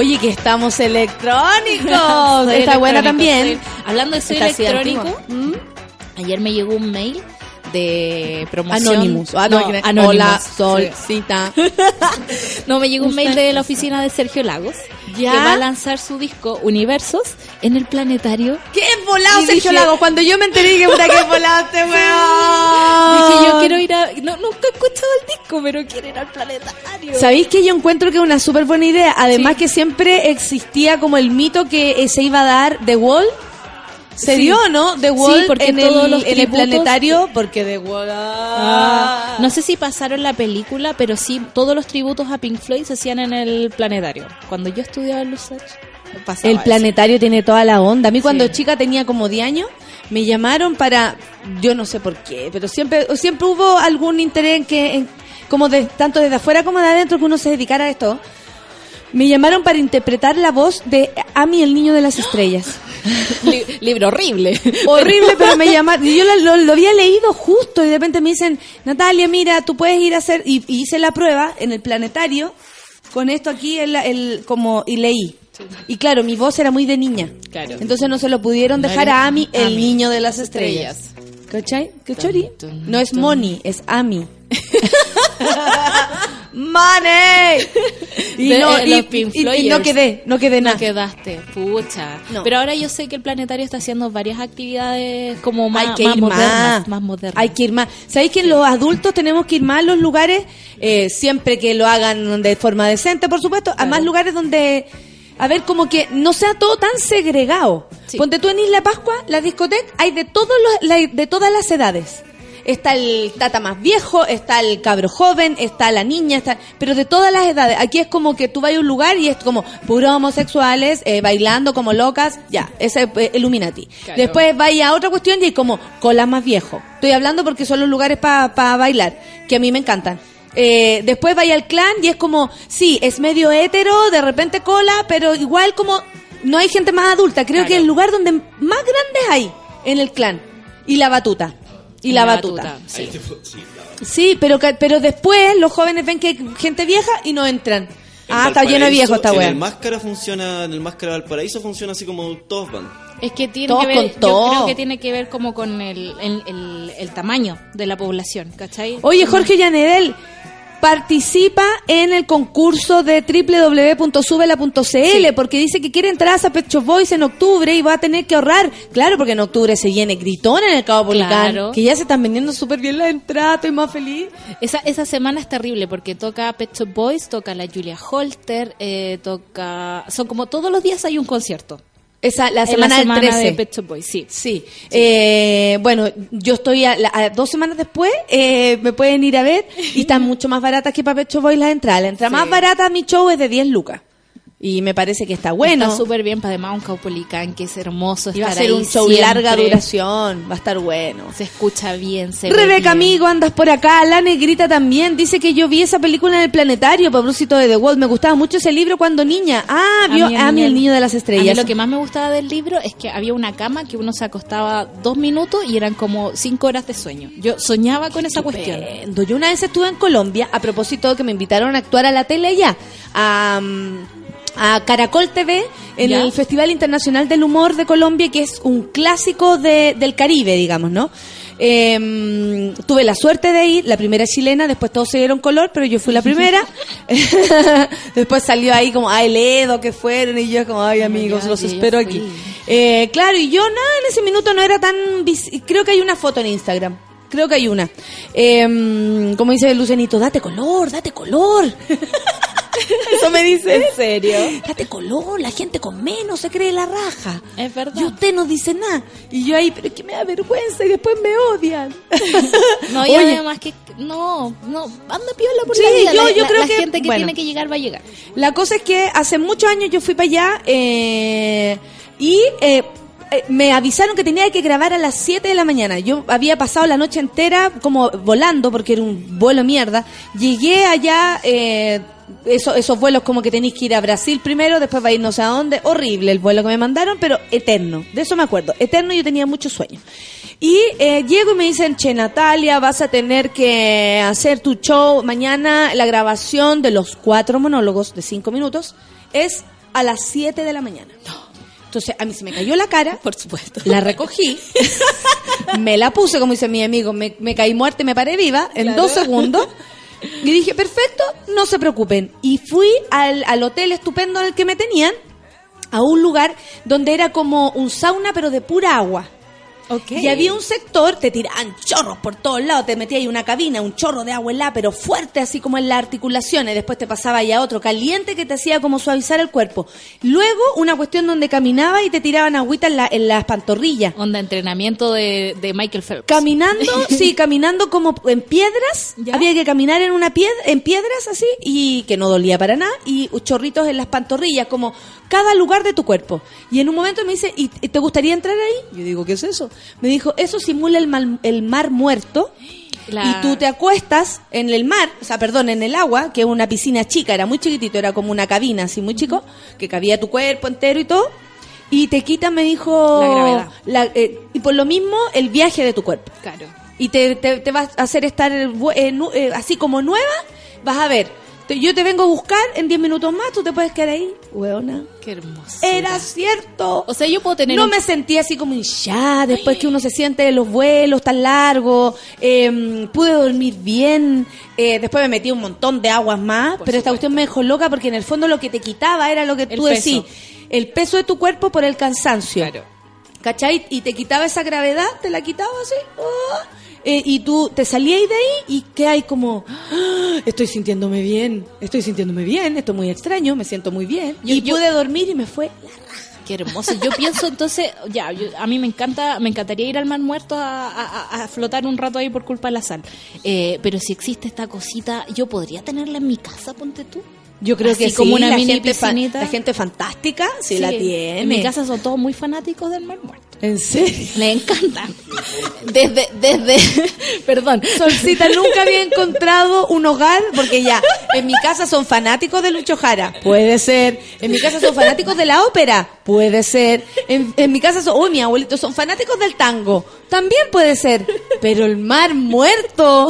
Oye, que estamos electrónicos. (laughs) Está buena también. soy- Hablando de soy electrónico, antigua. ayer me llegó un mail de promoción. Anonymous. Ah, no, que- Anonymous. Hola, Sí. solcita. (laughs) No, me llegó un mail de la oficina de Sergio Lagos ¿Ya? que va a lanzar su disco Universos en el planetario. ¡Qué volado, Y Sergio dije- Lago! Cuando yo me enteré que puta que (laughs) volado este weón. Dije, yo quiero ir a... No, nunca he escuchado el disco, pero quiero ir al planetario. ¿Sabéis que yo encuentro que es una súper buena idea? Además que siempre existía como el mito que eh, se iba a dar The Wall. Se Sí. dio, ¿no? The Wall Sí, porque en, todos el, los en el tributos- planetario, porque The Wall... Ah, no sé si pasaron la película, pero sí, todos los tributos a Pink Floyd se hacían en el planetario. Cuando yo estudiaba en Lusach, pasaba El eso. planetario tiene toda la onda. A mí cuando Sí. chica tenía como 10 años, me llamaron para, yo no sé por qué, pero siempre siempre hubo algún interés en que, en- como de tanto desde afuera como de adentro, que uno se dedicara a esto. Me llamaron para interpretar la voz de Amy, el niño de las estrellas. Li- libro horrible. Horrible, pero me (laughs) llamaron. Yo lo, lo- había leído justo y de repente me dicen, Natalia, mira, tú puedes ir a hacer. Y, y hice la prueba en el planetario con esto aquí, el, el- como y leí. Y claro, mi voz era muy de niña. Claro. Entonces no se lo pudieron dejar a Ami, el niño de las estrellas. ¿Cachai? ¿Qué chori? No es Moni, es Ami. (laughs) ¡Money! Y De- no, eh, y, los Pink y- y no quedé, no quedé nada. No quedaste, pucha. No. Pero ahora yo sé que el planetario está haciendo varias actividades como más, hay que más ir modernas, más. más modernas. Hay que ir más. ¿Sabéis que los adultos tenemos que ir más a los lugares, eh, siempre que lo hagan de forma decente, por supuesto, a más lugares donde, a ver, como que no sea todo tan segregado. Ponte tú en Isla Pascua, la discoteca, hay de todos los, la- de todas las edades. Está el tata más viejo, está el cabro joven, está la niña, está, pero de todas las edades. Aquí es como que tú vas a un lugar y es como puros homosexuales eh, bailando como locas, ya, ese es Illuminati. Claro. Después vaya a otra cuestión y hay como cola más viejo. Estoy hablando porque son los lugares para bailar, que a mí me encantan. Eh, después vaya al clan y es como, sí, es medio hétero, de repente cola, pero igual como no hay gente más adulta. Creo Claro. que es el lugar donde más grandes hay en el clan. Y la batuta. Y la, batuta. Sí, Sí, pero pero después los jóvenes ven que hay gente vieja y no entran. En Ah, está lleno de viejos esta En el máscara funciona, en el máscara Valparaíso funciona así como todos van. Es que tiene Todos que ver, con yo todo. creo que tiene que ver como con el, el, el- el tamaño de la población, ¿cachai? Oye, Jorge Llanedel, participa en el concurso de www.subela.cl porque dice que quiere entradas a Pet Shop Boys en octubre y va a tener que ahorrar. Claro, porque en octubre se viene gritón en el Cabo Policán, Claro. que ya se están vendiendo súper bien las entradas, estoy más feliz. Esa, esa semana es terrible porque toca Pet Shop Boys, toca la Julia Holter, eh, toca... Son como todos los días hay un concierto. Esa, la En semana, del 13. de Pet Shop Boys, sí. Sí, Eh, bueno, yo estoy a, la- a dos semanas después, eh, me pueden ir a ver y están (laughs) mucho más baratas que para Pecho Boy las entradas. La entrada Sí. más barata a mi show es de 10 lucas y me parece que está bueno. Está súper bien, para además un Caupolicán que es hermoso y va a estar ser un show siempre. larga duración, va a estar bueno. Se escucha bien, se Rebeca, amigo, andas por acá. La negrita también dice que yo vi esa película en el planetario, propósito de The Wall. Me gustaba mucho ese libro cuando niña. Ah, vio a mí, el niño de las A estrellas. mí lo que más me gustaba del libro es que había una cama que uno se acostaba dos minutos y eran como cinco horas de sueño. Yo soñaba con esa cuestión. Yo una vez estuve en Colombia, a propósito de que me invitaron a actuar a la tele allá, a, mm, a Caracol TV, en ¿Ya? el Festival Internacional del Humor de Colombia, que es un clásico de- del Caribe, digamos, ¿no? Eh, tuve la suerte de ir, la primera chilena, después todos se dieron color, pero yo fui la primera. (laughs) (laughs) después salió ahí como, ay, Ledo, que fueron, y yo como, ay, amigos, los espero aquí. Eh, claro, y yo nada, en ese minuto no era tan... Creo que hay una foto en Instagram. Creo que hay una. Eh, como dice Lucenito, date color, date color. (laughs) (laughs) Eso me dice. ¿En serio? Date color, la gente con menos se cree la raja. Es verdad. Y usted no dice nada. Y yo ahí, pero es que me da vergüenza y después me odian. (laughs) No, y Oye, además que no, no, anda piola por Sí, la vida. yo- la, yo la- creo la que- gente que bueno. tiene que llegar va a llegar. La cosa es que hace muchos años yo fui para allá eh, y eh, eh, me avisaron que tenía que grabar a las 7 de la mañana. Yo había pasado la noche entera como volando porque era un vuelo mierda. Llegué allá, eh, eso- esos vuelos como que tenéis que ir a Brasil primero, después va a ir no sé a dónde. Horrible el vuelo que me mandaron, pero eterno. De eso me acuerdo. Eterno yo tenía mucho sueño. Y eh, llego y me dicen, che, Natalia, vas a tener que hacer tu show mañana. La grabación de los cuatro monólogos de cinco minutos es a las 7 de la mañana. Entonces a mí se me cayó la cara. Por supuesto. La recogí, (laughs) me la puse, como dice mi amigo, me, me caí muerta y me paré viva en Claro. dos segundos. Y dije, perfecto, no se preocupen. Y fui al, al hotel estupendo en el que me tenían, a un lugar donde era como un sauna, pero de pura agua. Y había un sector, te tiraban chorros por todos lados, te metías ahí una cabina, un chorro de agua helada, pero fuerte, así como en las articulaciones. Después te pasaba ahí a otro caliente que te hacía como suavizar el cuerpo. Luego, una cuestión donde caminaba y te tiraban agüita en, la- en las pantorrillas. Onda entrenamiento de, de Michael Phelps. Caminando, (laughs) sí, caminando como en piedras. ¿Ya? Había que caminar en una piedra, en piedras así, y que no dolía para nada, y chorritos en las pantorrillas, como cada lugar de tu cuerpo. Y en un momento me dice, ¿y te gustaría entrar ahí? Yo digo, ¿qué es eso? Me dijo, eso simula el, mal- el mar muerto. La- Y tú te acuestas en el mar, o sea, perdón, en el agua, que es una piscina chica, era muy chiquitito, era como una cabina así muy chico, que cabía tu cuerpo entero y todo. Y te quitan, me dijo, La gravedad. la- eh, y por lo mismo, el viaje de tu cuerpo Claro. y te, te, te vas a hacer estar eh, eh, así como nueva, vas a ver. Te- yo te vengo a buscar en 10 minutos más, tú te puedes quedar ahí, weona. Qué hermoso. Era cierto. O sea, yo puedo tener no un- me sentía así como hinchada después que uno se siente en los vuelos tan largos. eh, pude dormir bien. eh, después me metí un montón de aguas más. pero esta cuestión me dejó loca porque en el fondo lo que te quitaba era lo que El tú decís: el peso de tu cuerpo por el cansancio. Claro. ¿Cachai? Y te quitaba esa gravedad, te la quitaba así. ah, eh, y tú te salías de ahí y que hay como, "Ah, estoy sintiéndome bien, estoy sintiéndome bien, esto es muy extraño, me siento muy bien. Yo- y yo- pude dormir y me fue Qué hermoso. Yo pienso entonces, ya, yo- a mí me encanta, me encantaría ir al mar muerto a, a- a- a flotar un rato ahí por culpa de la sal. Eh, pero si existe esta cosita, yo podría tenerla en mi casa, ponte tú. Yo creo Así que como sí, una la mini gente piscinita. la gente fantástica sí, Sí, la tiene. En mi casa son todos muy fanáticos del mar muerto. ¿En serio? Le encanta. (laughs) Desde, desde, (laughs) perdón. Solcita nunca había encontrado un hogar, porque ya, en mi casa son fanáticos de Lucho Jara, puede ser. En mi casa son fanáticos de la ópera, puede ser. En, en mi casa son, uy, mi abuelito, son fanáticos del tango, también puede ser. Pero el mar muerto.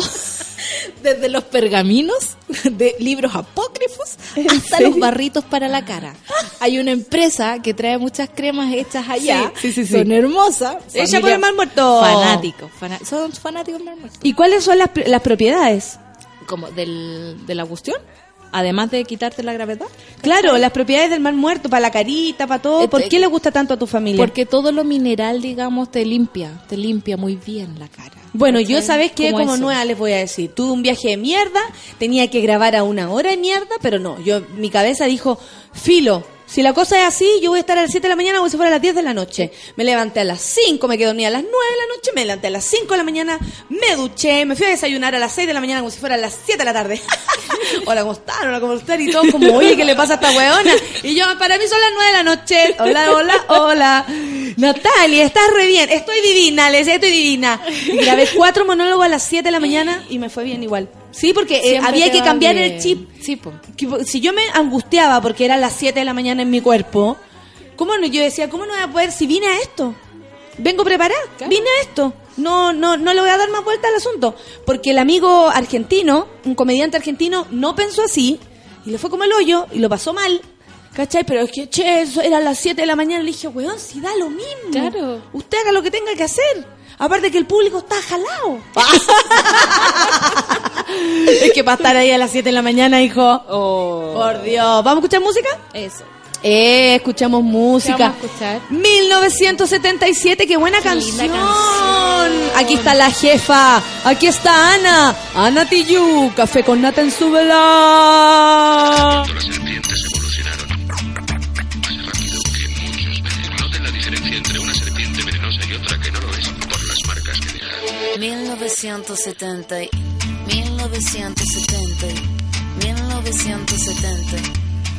(laughs) Desde los pergaminos de libros apócrifos (laughs) hasta serio? los barritos para la cara. Hay una empresa que trae muchas cremas hechas allá. Sí, sí, sí. Son hermosas. Ella por el mar muerto. Fanáticos. son fanáticos del mar muerto. ¿Y cuáles son las, las propiedades? Como del, de la cuestión. Además de quitarte la gravedad. Claro, las propiedades del mar muerto, para la carita, para todo. ¿Por Este- qué le gusta tanto a tu familia? Porque todo lo mineral, digamos, te limpia. Te limpia muy bien la cara. Bueno, yo sabes que como eso. nueva les voy a decir, tuve un viaje de mierda, tenía que grabar a una hora de mierda, pero no, yo mi cabeza dijo, filo, si la cosa es así, yo voy a estar a las 7 de la mañana como si fuera a las 10 de la noche. Me levanté a las 5, me quedé dormida a las 9 de la noche, me levanté a las 5 de la mañana, me duché, me fui a desayunar a las 6 de la mañana como si fuera a las 7 de la tarde. (laughs) Hola, ¿cómo están? Hola, ¿cómo están? Y todo como, oye, ¿qué le pasa a esta weona? Y yo, para mí son las 9 de la noche. Hola, hola, hola. Natalia, estás re bien. Estoy divina, les estoy divina. Y grabé cuatro monólogos a las 7 de la mañana y me fue bien igual. Sí, porque eh, había que cambiar bien. el chip. Sí, po. Que- Si yo me angustiaba porque era las 7 de la mañana en mi cuerpo, ¿cómo no? Yo decía, ¿cómo no voy a poder si vine a esto? Vengo preparada, vine a esto. No, no, no le voy a dar más vuelta al asunto. Porque el amigo argentino, un comediante argentino, no pensó así y le fue como el hoyo y lo pasó mal. ¿Cachai? Pero es que, che, eso eran las 7 de la mañana. Le dije, weón, si da lo mismo. Claro. Usted haga lo que tenga que hacer. Aparte que el público está jalado. (laughs) es que para estar ahí a las 7 de la mañana, hijo. Oh. Por Dios. ¿Vamos a escuchar música? Eso. Eh, escuchamos música. ¿Qué vamos a escuchar? 1977, qué buena Qué canción. linda canción. Aquí está la jefa. Aquí está Ana. Ana Tiyu. Café con nata en su vela. 1970, 1970, 1970,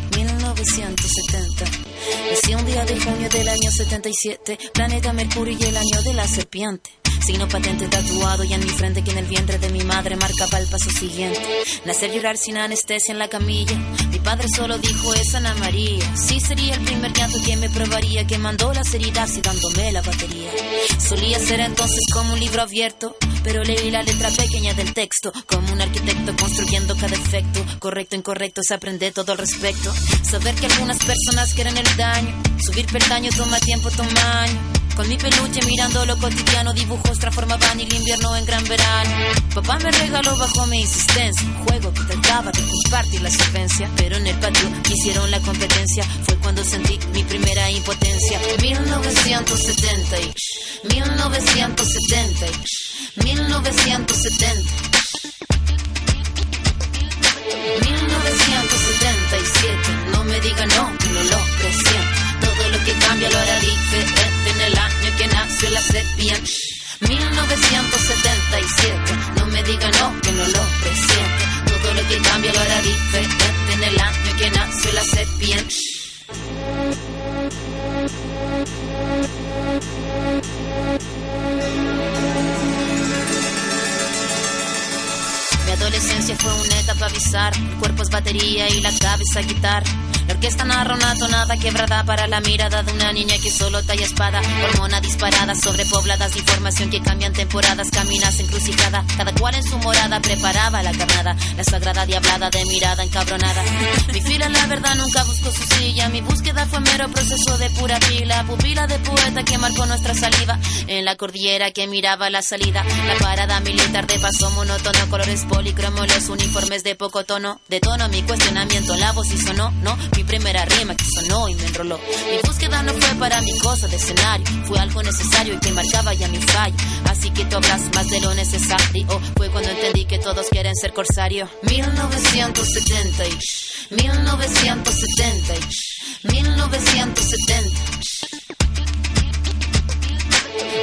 1970. Nací un día de junio del año 77, planeta Mercurio y el año de la serpiente. Signo patente tatuado y en mi frente que en el vientre de mi madre marcaba el paso siguiente. Nacer llorar sin anestesia en la camilla. Mi padre solo dijo es Ana María. Sí sería el primer llanto que me probaría, que mandó las heridas y dándome la batería. Solía ser entonces como un libro abierto, pero leí la letra pequeña del texto, como un arquitecto construyendo cada efecto. Correcto, incorrecto, se aprende todo al respecto. Saber que algunas personas quieren el daño, subir peldaño toma tiempo, toma año. Con mi peluche mirando lo cotidiano, dibujos transformaban el invierno en gran verano. Papá me regaló bajo mi insistencia un juego que trataba de compartir la solvencia, pero en el patio hicieron la competencia. Fue cuando sentí mi primera impotencia. 1970, y 1970, y 1970. 1977, no me diga no, no lo cambia lo hará diferente en el año que nació la serpiente. 1977, no me diga no, que no lo presiento. Todo lo que cambia lo hará diferente en el año que nació la serpiente. Mi adolescencia fue una etapa bizarra. El cuerpo es batería y la cabeza guitarra. Orquesta narra una tonada quebrada para la mirada de una niña que solo talla espada. Hormona disparada, sobrepobladas, información que cambian temporadas, caminas encrucijada. Cada cual en su morada preparaba la carnada. La sagrada diablada de mirada encabronada. Mi fila, la verdad, nunca buscó su silla. Mi búsqueda fue mero proceso de pura pila. Pupila de poeta que marcó nuestra saliva. En la cordillera que miraba la salida. La parada militar de paso monótono, colores policromos, los uniformes de poco tono. De tono mi cuestionamiento, la voz y sonó, no. Primera rima que sonó y me enroló. Mi búsqueda no fue para mi cosa de escenario, fue algo necesario y que marcaba ya mi fallo. Así que tú hablas más de lo necesario. Fue cuando entendí que todos quieren ser corsario. 1970, y 1970, y 1970.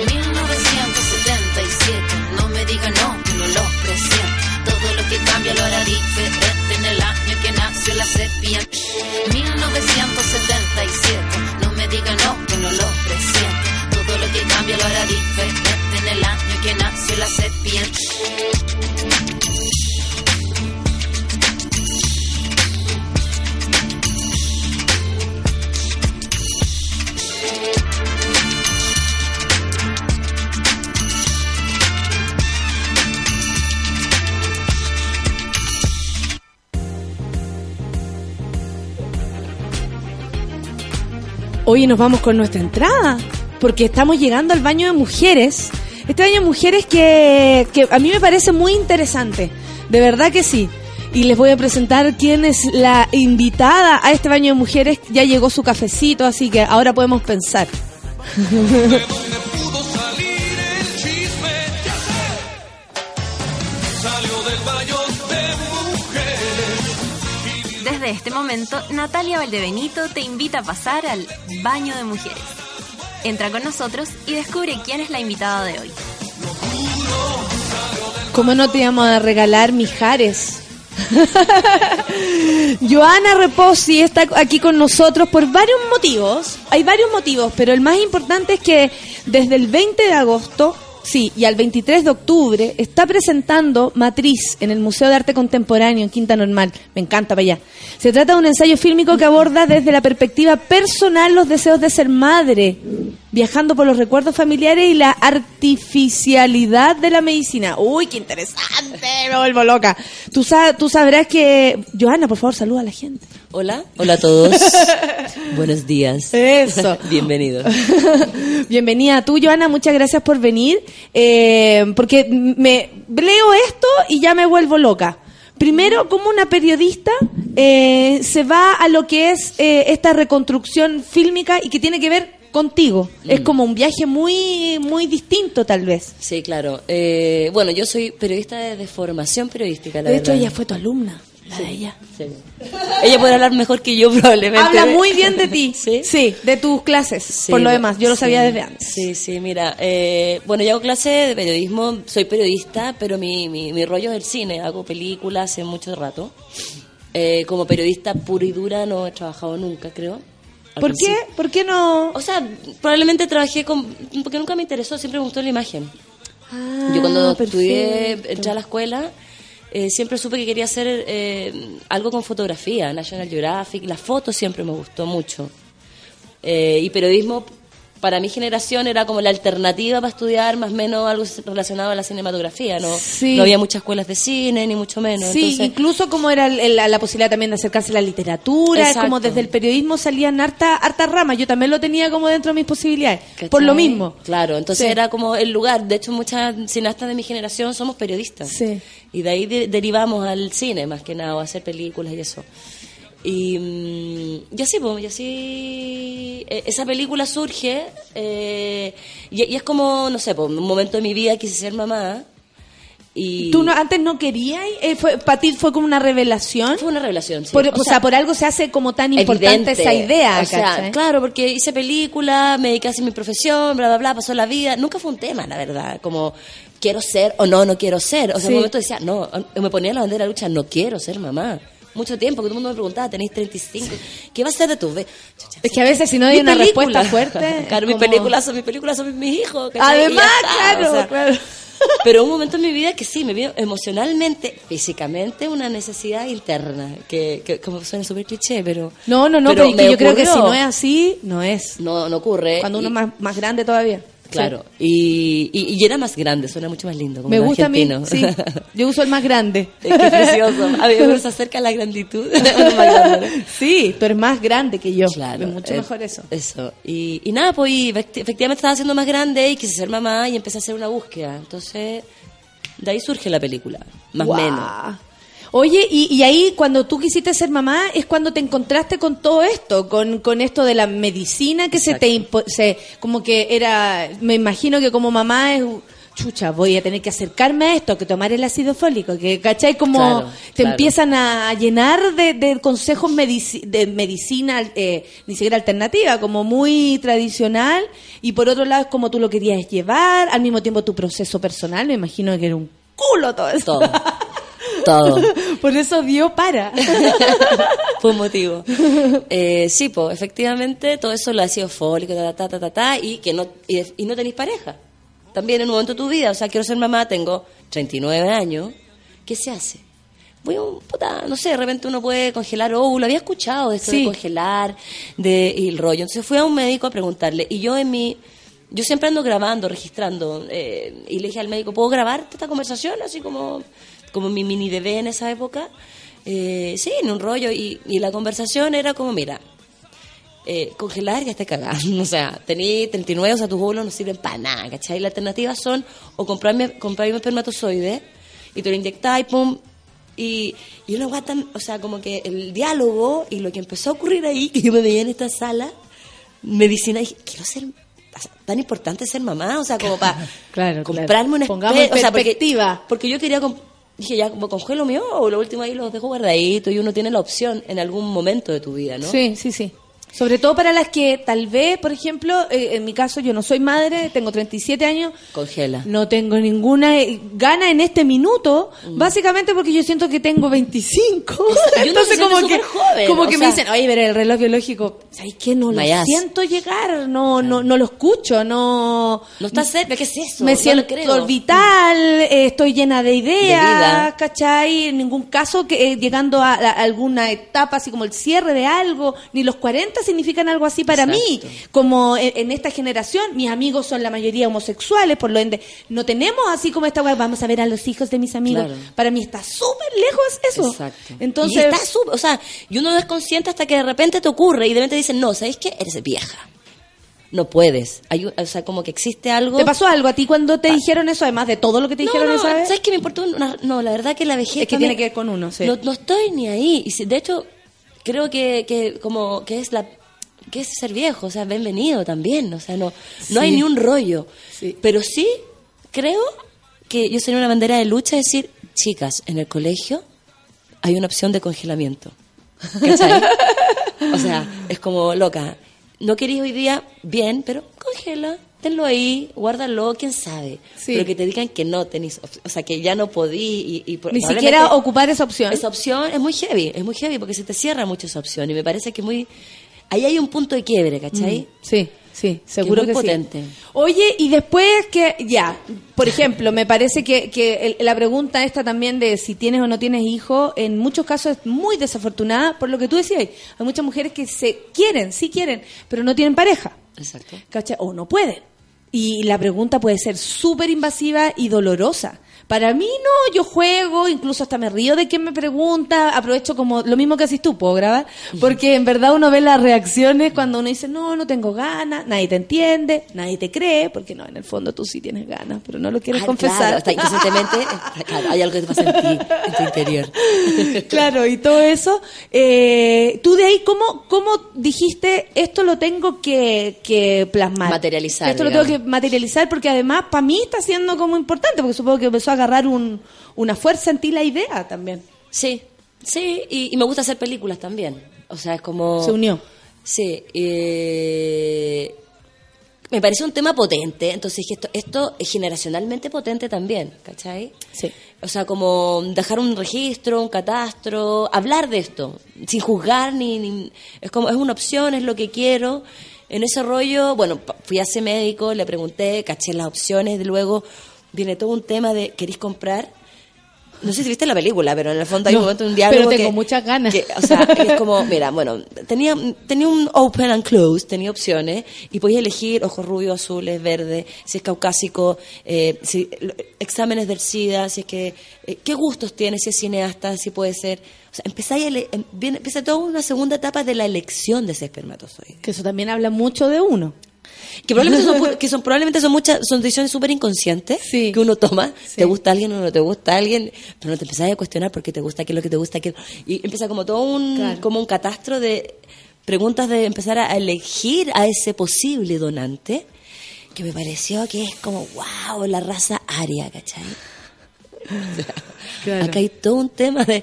1977, no me diga no, no lo presiento. Todo lo que cambia lo hará diferente la serpiente. 1977, no me diga no, que no lo presiento. Todo lo que cambia lo hará diferente en el año que nació la serpiente. Hoy nos vamos con nuestra entrada, porque estamos llegando al baño de mujeres. Este baño de mujeres que, que a mí me parece muy interesante, de verdad que sí. Y les voy a presentar quién es la invitada a este baño de mujeres. Ya llegó su cafecito, así que ahora podemos pensar. (laughs) Desde este momento, Natalia Valdebenito te invita a pasar al baño de mujeres. Entra con nosotros y descubre quién es la invitada de hoy. ¿Cómo no te íbamos a regalar Mijares? (laughs) Joana Reposi está aquí con nosotros por varios motivos. Hay varios motivos, pero el más importante es que desde el 20 de agosto, sí, y al 23 de octubre, está presentando Matriz en el Museo de Arte Contemporáneo en Quinta Normal. Me encanta para allá. Se trata de un ensayo fílmico que aborda desde la perspectiva personal los deseos de ser madre, viajando por los recuerdos familiares y la artificialidad de la medicina. Uy, qué interesante, me vuelvo loca. Tú, sa- tú sabrás que... Joana, por favor, saluda a la gente. Hola, hola a todos. (laughs) Buenos días. Eso. (laughs) Bienvenidos. (laughs) Bienvenida tú, Joana, muchas gracias por venir, eh, porque me leo esto y ya me vuelvo loca. Primero, como una periodista eh, se va a lo que es eh, esta reconstrucción fílmica y que tiene que ver contigo. Es Mm. como un viaje muy muy distinto, tal vez. Sí, claro. Eh, bueno, yo soy periodista de, de formación periodística, la de hecho, ella fue tu alumna, la de ella. Sí. Ella puede hablar mejor que yo, (laughs) probablemente. Habla muy bien de ti. ¿Sí? de tus clases. Sí, por lo demás, yo lo sí. sabía desde antes. Sí, sí, mira, eh, bueno, yo hago clase de periodismo, soy periodista, pero mi, mi, mi rollo es el cine, hago películas hace mucho rato. Eh, como periodista pura y dura no he trabajado nunca, creo. ¿Por qué? ¿Por qué no? O sea, probablemente trabajé con... porque nunca me interesó, siempre me gustó la imagen. Ah, Yo cuando estudié, perfecto. entré a la escuela, eh, siempre supe que quería hacer eh, algo con fotografía, National Geographic, la foto siempre me gustó mucho. Eh, y periodismo, para mi generación, era como la alternativa para estudiar más o menos algo relacionado a la cinematografía. No, Sí. no había muchas escuelas de cine, ni mucho menos. Sí, Entonces, incluso como era el- el- la, posibilidad también de acercarse a la literatura, Exacto. como desde el periodismo salían harta, harta ramas, yo también lo tenía como dentro de mis posibilidades, ¿cachai? por lo mismo. Claro, entonces Sí. era como el lugar. De hecho, muchas cineastas de mi generación somos periodistas. Sí. Y de ahí de- derivamos al cine, más que nada, o a hacer películas y eso. Y, mm, y así, pues, y así, eh, esa película surge, eh, y, y es como, no sé, pues, un momento de mi vida quise ser mamá. Y ¿Tú no, antes no querías? Eh, fue, ¿Para ti fue como una revelación? Fue una revelación, sí. Por- O o, sea, sea, por algo se hace como tan importante Evidente. esa idea, O sea, ¿cachai? claro, porque hice película, me dediqué a hacer mi profesión, bla, bla, bla, pasó la vida. Nunca fue un tema, la verdad. Como, quiero ser o no, no quiero ser. O sea, Sí. en un momento decía, no, me ponía la bandera de lucha, no quiero ser mamá. Mucho tiempo, que todo el mundo me preguntaba, tenéis 35, ¿qué va a ser de tu bebé? Es que a veces si no hay una película. respuesta fuerte... (laughs) Claro, mis películas son mis películas, son mis hijos. Además, está, claro, o sea, claro. (laughs) Pero un momento en mi vida que sí, me vio emocionalmente, físicamente, una necesidad interna, que, que como suena súper cliché, pero... No, no, no, pero, yo creo que si no es así, no es. No, no ocurre. Cuando uno y- es más, más grande todavía. Claro, y, y, y era más grande, suena mucho más lindo. Como Me gusta a mí, argentino. sí. (laughs) Yo uso el más grande. Es que es precioso. A mí me gusta acerca la granditud. Uno. (laughs) Sí, tú eres más grande que yo. Claro, Es mucho eh, mejor eso. Eso. Y, y nada, pues y efectivamente estaba siendo más grande y quise ser mamá y empecé a hacer una búsqueda. Entonces, de ahí surge la película, más o Guau. menos. Oye, y, y ahí cuando tú quisiste ser mamá es cuando te encontraste con todo esto, con, con esto de la medicina que se te impo- se como que era, me imagino que como mamá es chucha, voy a tener que acercarme a esto, que tomar el ácido fólico, que cachai como Claro, te claro. empiezan a llenar de, de consejos medici- de medicina eh, ni siquiera alternativa, como muy tradicional y por otro lado es como tú lo querías llevar, al mismo tiempo tu proceso personal, me imagino que era un culo todo eso. Todo. (laughs) Todo. (laughs) Por eso dio para. (laughs) Fue un motivo. (laughs) Eh, sí, pues, efectivamente, todo eso lo ha sido fólico, ta, ta, ta, ta, ta, y que no, y, y no tenéis pareja. También en un momento de tu vida, o sea, quiero ser mamá, tengo 39 años, ¿qué se hace? Voy a un, puta, no sé, de repente uno puede congelar óvulo, había escuchado de esto Sí. de congelar, de, y el rollo. Entonces fui a un médico a preguntarle, y yo en mi, yo siempre ando grabando, registrando, eh, y le dije al médico, ¿puedo grabar esta conversación? Así como, como mi mini bebé en esa época. Eh, sí, en un rollo, y, y la conversación era como, mira, eh, congelar ya está cagando. (laughs) O sea, tenés 39, o sea, tus óvulos no sirven para nada, ¿cachai? Las alternativas son o comprarme, comprarme un espermatozoide y te lo inyectáis, pum. Y, y una guata, o sea, como que el diálogo y lo que empezó a ocurrir ahí, (laughs) que yo me veía en esta sala, medicina, y dije, quiero ser tan importante ser mamá, o sea, como para (laughs) Claro, comprarme una Pongamos en espe- o sea, porque- perspectiva. porque yo quería, dije, ya, como congelo mío, o lo último ahí los dejo guardaditos y uno tiene la opción en algún momento de tu vida, ¿no? Sí, sí, sí. Sobre todo para las que tal vez, por ejemplo, eh, en mi caso yo no soy madre, tengo 37 años, Congela. no tengo ninguna eh, gana en este minuto, básicamente porque yo siento que tengo 25. Mm. se Entonces como que, joven, como que me dicen, oye, pero el reloj biológico, ¿sabes qué? No lo siento llegar, no, no, no lo escucho, no... No está cerca, ¿qué es eso? Me No siento creo. vital, eh, estoy llena de ideas, vida. ¿cachai? En ningún caso que eh, llegando a, a alguna etapa, así como el cierre de algo, ni los 40 fiestas significan algo así para mí. Como en, en esta generación, mis amigos son la mayoría homosexuales, por lo ende, no tenemos así como esta weá, vamos a ver a los hijos de mis amigos. Claro. Para mí está súper lejos eso. Exacto. Entonces, y está súper- o sea, y uno no es consciente hasta que de repente te ocurre y de repente dicen, no, ¿sabes qué? Eres vieja. No puedes. Hay, o sea, como que existe algo. ¿te pasó algo a ti cuando te dijeron eso, además de todo lo que te no, dijeron no, esa vez? ¿Sabes qué me importó? Una- no, la verdad que la vejez. Es que también- tiene que ver con uno, sí. No, no estoy ni ahí. Y si- de hecho, creo que, que como que es la que es ser viejo, o sea, bienvenido también, o sea, no, no hay ni un rollo. Pero sí creo que yo sería una bandera de lucha decir, chicas, en el colegio hay una opción de congelamiento. ¿Cachai? (laughs) o sea, es como loca. No queréis hoy día, bien, pero congela, tenlo ahí, guárdalo, quién sabe. Pero que te digan que no tenéis, op- o sea, que ya no podí y, y Ni siquiera ocupar esa opción. esa opción es muy heavy, es muy heavy porque se te cierra mucho esa opción y me parece que muy... Ahí hay un punto de quiebre, ¿cachai? Mm, sí, sí, seguro muy que sí. potente. Oye, y después que, ya, por ejemplo, me parece que, que el- la pregunta esta también de si tienes o no tienes hijos, en muchos casos es muy desafortunada por lo que tú decías. Hay muchas mujeres que se quieren, sí quieren, pero no tienen pareja. Exacto. O no pueden. Y la pregunta puede ser súper invasiva y dolorosa. Para mí no, yo juego, incluso hasta me río de quien me pregunta, aprovecho como lo mismo que haces tú, ¿puedo grabar? Porque en verdad uno ve las reacciones cuando uno dice, no, no tengo ganas, nadie te entiende, nadie te cree, porque no, en el fondo tú sí tienes ganas, pero no lo quieres Ah, confesar. Claro, hasta inconscientemente, (laughs) está- claro, hay algo que te pasa en ti, en tu interior. (laughs) claro, y todo eso. Eh, tú de ahí, ¿cómo, ¿cómo dijiste esto lo tengo que, que plasmar? Materializar, Esto lo tengo que materializar porque además para mí está siendo como importante, porque supongo que empezó a agarrar un, una fuerza en ti la idea también. Sí, sí, y, y me gusta hacer películas también. O sea, es como... Se unió. Sí, eh, me parece un tema potente, entonces dije, esto, esto es generacionalmente potente también, ¿cachai? Sí. O sea, como dejar un registro, un catastro, hablar de esto, sin juzgar, ni, ni- es como, es una opción, es lo que quiero. En ese rollo, bueno, fui a ese médico, le pregunté, caché las opciones, de luego viene todo un tema de, ¿queréis comprar? No sé si viste la película, pero en el fondo hay No, un momento, un diálogo pero tengo que- muchas ganas. que, o sea, es como, (laughs) mira, bueno, tenía, tenía un open and close, tenía opciones, y podías elegir ojos rubios, azules, verdes, si es caucásico, eh, si, exámenes del SIDA, si es que, eh, qué gustos tiene, si es cineasta, si puede ser. O sea, empezáis a ele- em- empieza toda una segunda etapa de la elección de ese espermatozoide. Que eso también habla mucho de uno. Que probablemente son, (laughs) que son, probablemente son muchas, son decisiones súper inconscientes que uno toma. Te gusta alguien o no te gusta alguien, pero no te empezás a cuestionar por qué te gusta, qué es lo que te gusta, qué... Y empieza como todo un, Claro. como un catastro de preguntas de empezar a elegir a ese posible donante, que me pareció que es como, wow, la raza aria, ¿cachai? (laughs) O sea, Acá hay todo un tema de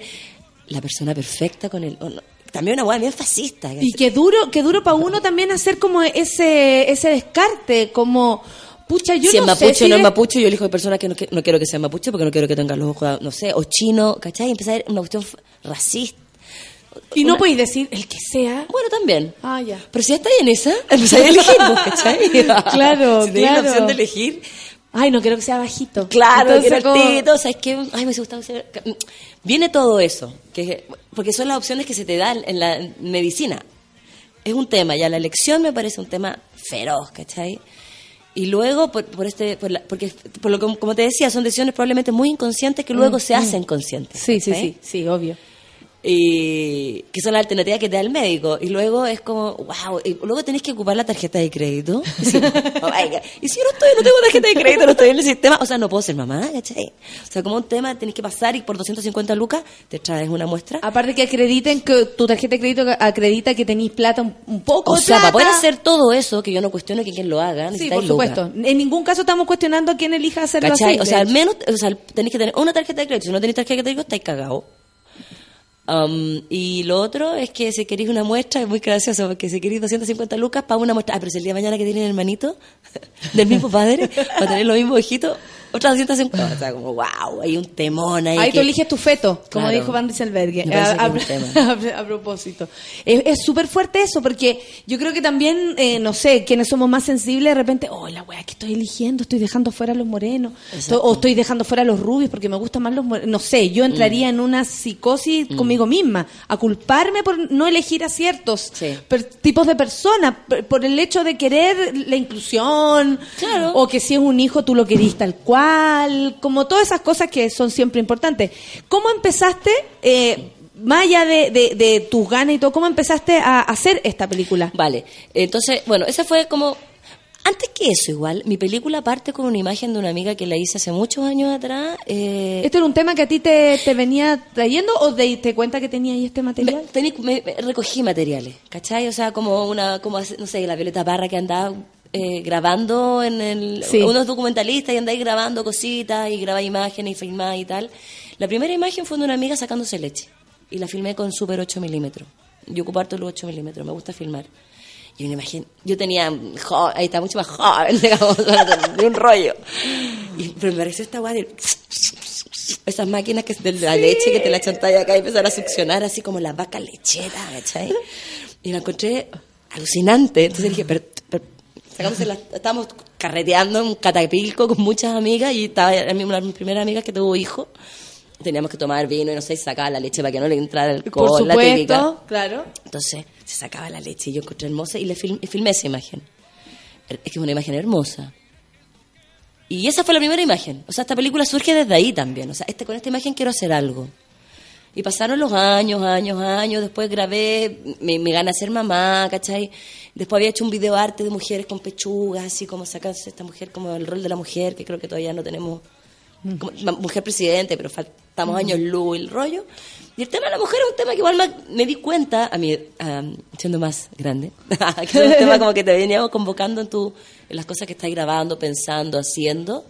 la persona perfecta con el... no. También una hueá bien fascista. Y qué duro, qué duro para uno también hacer como ese, ese descarte, como, pucha, yo si no es sé mapuche si o no es mapuche, yo elijo de personas que no, que- no quiero que sean mapuche porque no quiero que tengan los ojos, no sé, o chino, ¿cachai? Y empezar una cuestión racista. Y no podéis decir el que sea. Bueno, también. Ah, ya. Pero si ya estáis en esa, (laughs) empezáis a elegir, ¿no? ¿cachai? (laughs) Claro, si tenéis claro. la opción de elegir, Ay, no quiero que sea bajito. Claro, Entonces, quiero como- altito, o sea, es que, ay, me ser- Viene todo eso, que, porque son las opciones que se te dan en la medicina. Es un tema, ya la elección me parece un tema feroz, ¿cachai? Y luego, por, por este, por la- porque, por lo que, como te decía, son decisiones probablemente muy inconscientes que luego Mm, se mm. hacen conscientes. Sí, sí, sí, sí, obvio. Y que son las alternativas que te da el médico y luego es como wow y luego tenés que ocupar la tarjeta de crédito (laughs) y si, oh y si yo no estoy no tengo tarjeta de crédito no estoy en el sistema o sea no puedo ser mamá ¿cachai? o sea como un tema tenés que pasar y por 250 lucas te traes una muestra Aparte que acrediten que tu tarjeta de crédito acredita que tenéis plata un, un poco o sea para plata. poder hacer todo eso que yo no cuestiono que quien lo haga Sí, por supuesto. lucas. En ningún caso estamos cuestionando a quién elija hacerlo ¿Cachai? así. O sea, al menos o sea, tenéis que tener una tarjeta de crédito. Si no tenéis tarjeta de crédito, estáis cagados. Um, y lo otro es que si queréis una muestra, es muy gracioso, porque si queréis 250 lucas para una muestra, ah, pero si el día de mañana que tienen hermanito (laughs) del mismo padre, va a tener los mismos ojitos, otras 250. O sea, como, wow, hay un temón ahí. Ahí que- tú eliges tu feto, como Claro. dijo Van Rieselberg. Me parece (laughs) A, es propósito. Es es súper fuerte eso, porque yo creo que también, eh, no sé, quienes somos más sensibles, de repente, oh, la weá que estoy eligiendo, estoy dejando fuera a los morenos, o estoy dejando fuera a los rubios porque me gustan más los morenos. No sé, yo Mm. entraría en una psicosis conmigo misma, a culparme por no elegir a ciertos per- tipos de personas, por, por el hecho de querer la inclusión, o que si es un hijo tú lo querís tal cual, como todas esas cosas que son siempre importantes. ¿Cómo empezaste, eh, más allá de, de, de tus ganas y todo, cómo empezaste a hacer esta película? Vale, entonces, bueno, esa fue como... Antes que eso, igual, mi película parte con una imagen de una amiga que la hice hace muchos años atrás. eh, ¿Esto era un tema que a ti te, te venía trayendo o te diste cuenta que tenía ahí este material? Me- tení- me- me- recogí materiales, ¿cachai? O sea, como una, como, no sé, la Violeta Parra que andaba eh, grabando en el, Sí. unos documentalistas y andáis grabando cositas y grababa imágenes y filmaba y tal. La primera imagen fue de una amiga sacándose leche y la filmé con super 8 milímetros. Yo ocupo harto los 8 milímetros, me gusta filmar. Y una imagen, yo tenía, jo- ahí está mucho más joven, (laughs) digamos, de un rollo. Y, pero me pareció esta guay esas máquinas que de la leche que te la chantáis acá y empezar a succionar así como la vaca lechera, ¿cachai? Y la encontré alucinante. Entonces dije, pero, pero sacándose la- estábamos carreteando en un catapilco con muchas amigas y estaba una de mis primeras amigas que tuvo hijo. Teníamos que tomar vino y no sé, y sacaba la leche para que no le entrara el alcohol, Por la típica. supuesto, claro. Entonces se sacaba la leche y yo encontré hermosa y le film- y filmé esa imagen. Es que es una imagen hermosa. Y esa fue la primera imagen. O sea, esta película surge desde ahí también. O sea, este, con esta imagen quiero hacer algo. Y pasaron los años, años, años. Después grabé, me, me gané a ser mamá, ¿cachai? Después había hecho un video arte de mujeres con pechugas, así como sacarse esta mujer, como el rol de la mujer, que creo que todavía no tenemos. como ma- mujer presidente, pero faltamos años luz y el rollo. Y el tema de la mujer es un tema que igual me, di cuenta, a mí, am, siendo más grande, (laughs) que es un (laughs) tema como que te veníamos convocando en, tu, en las cosas que estás grabando, pensando, haciendo.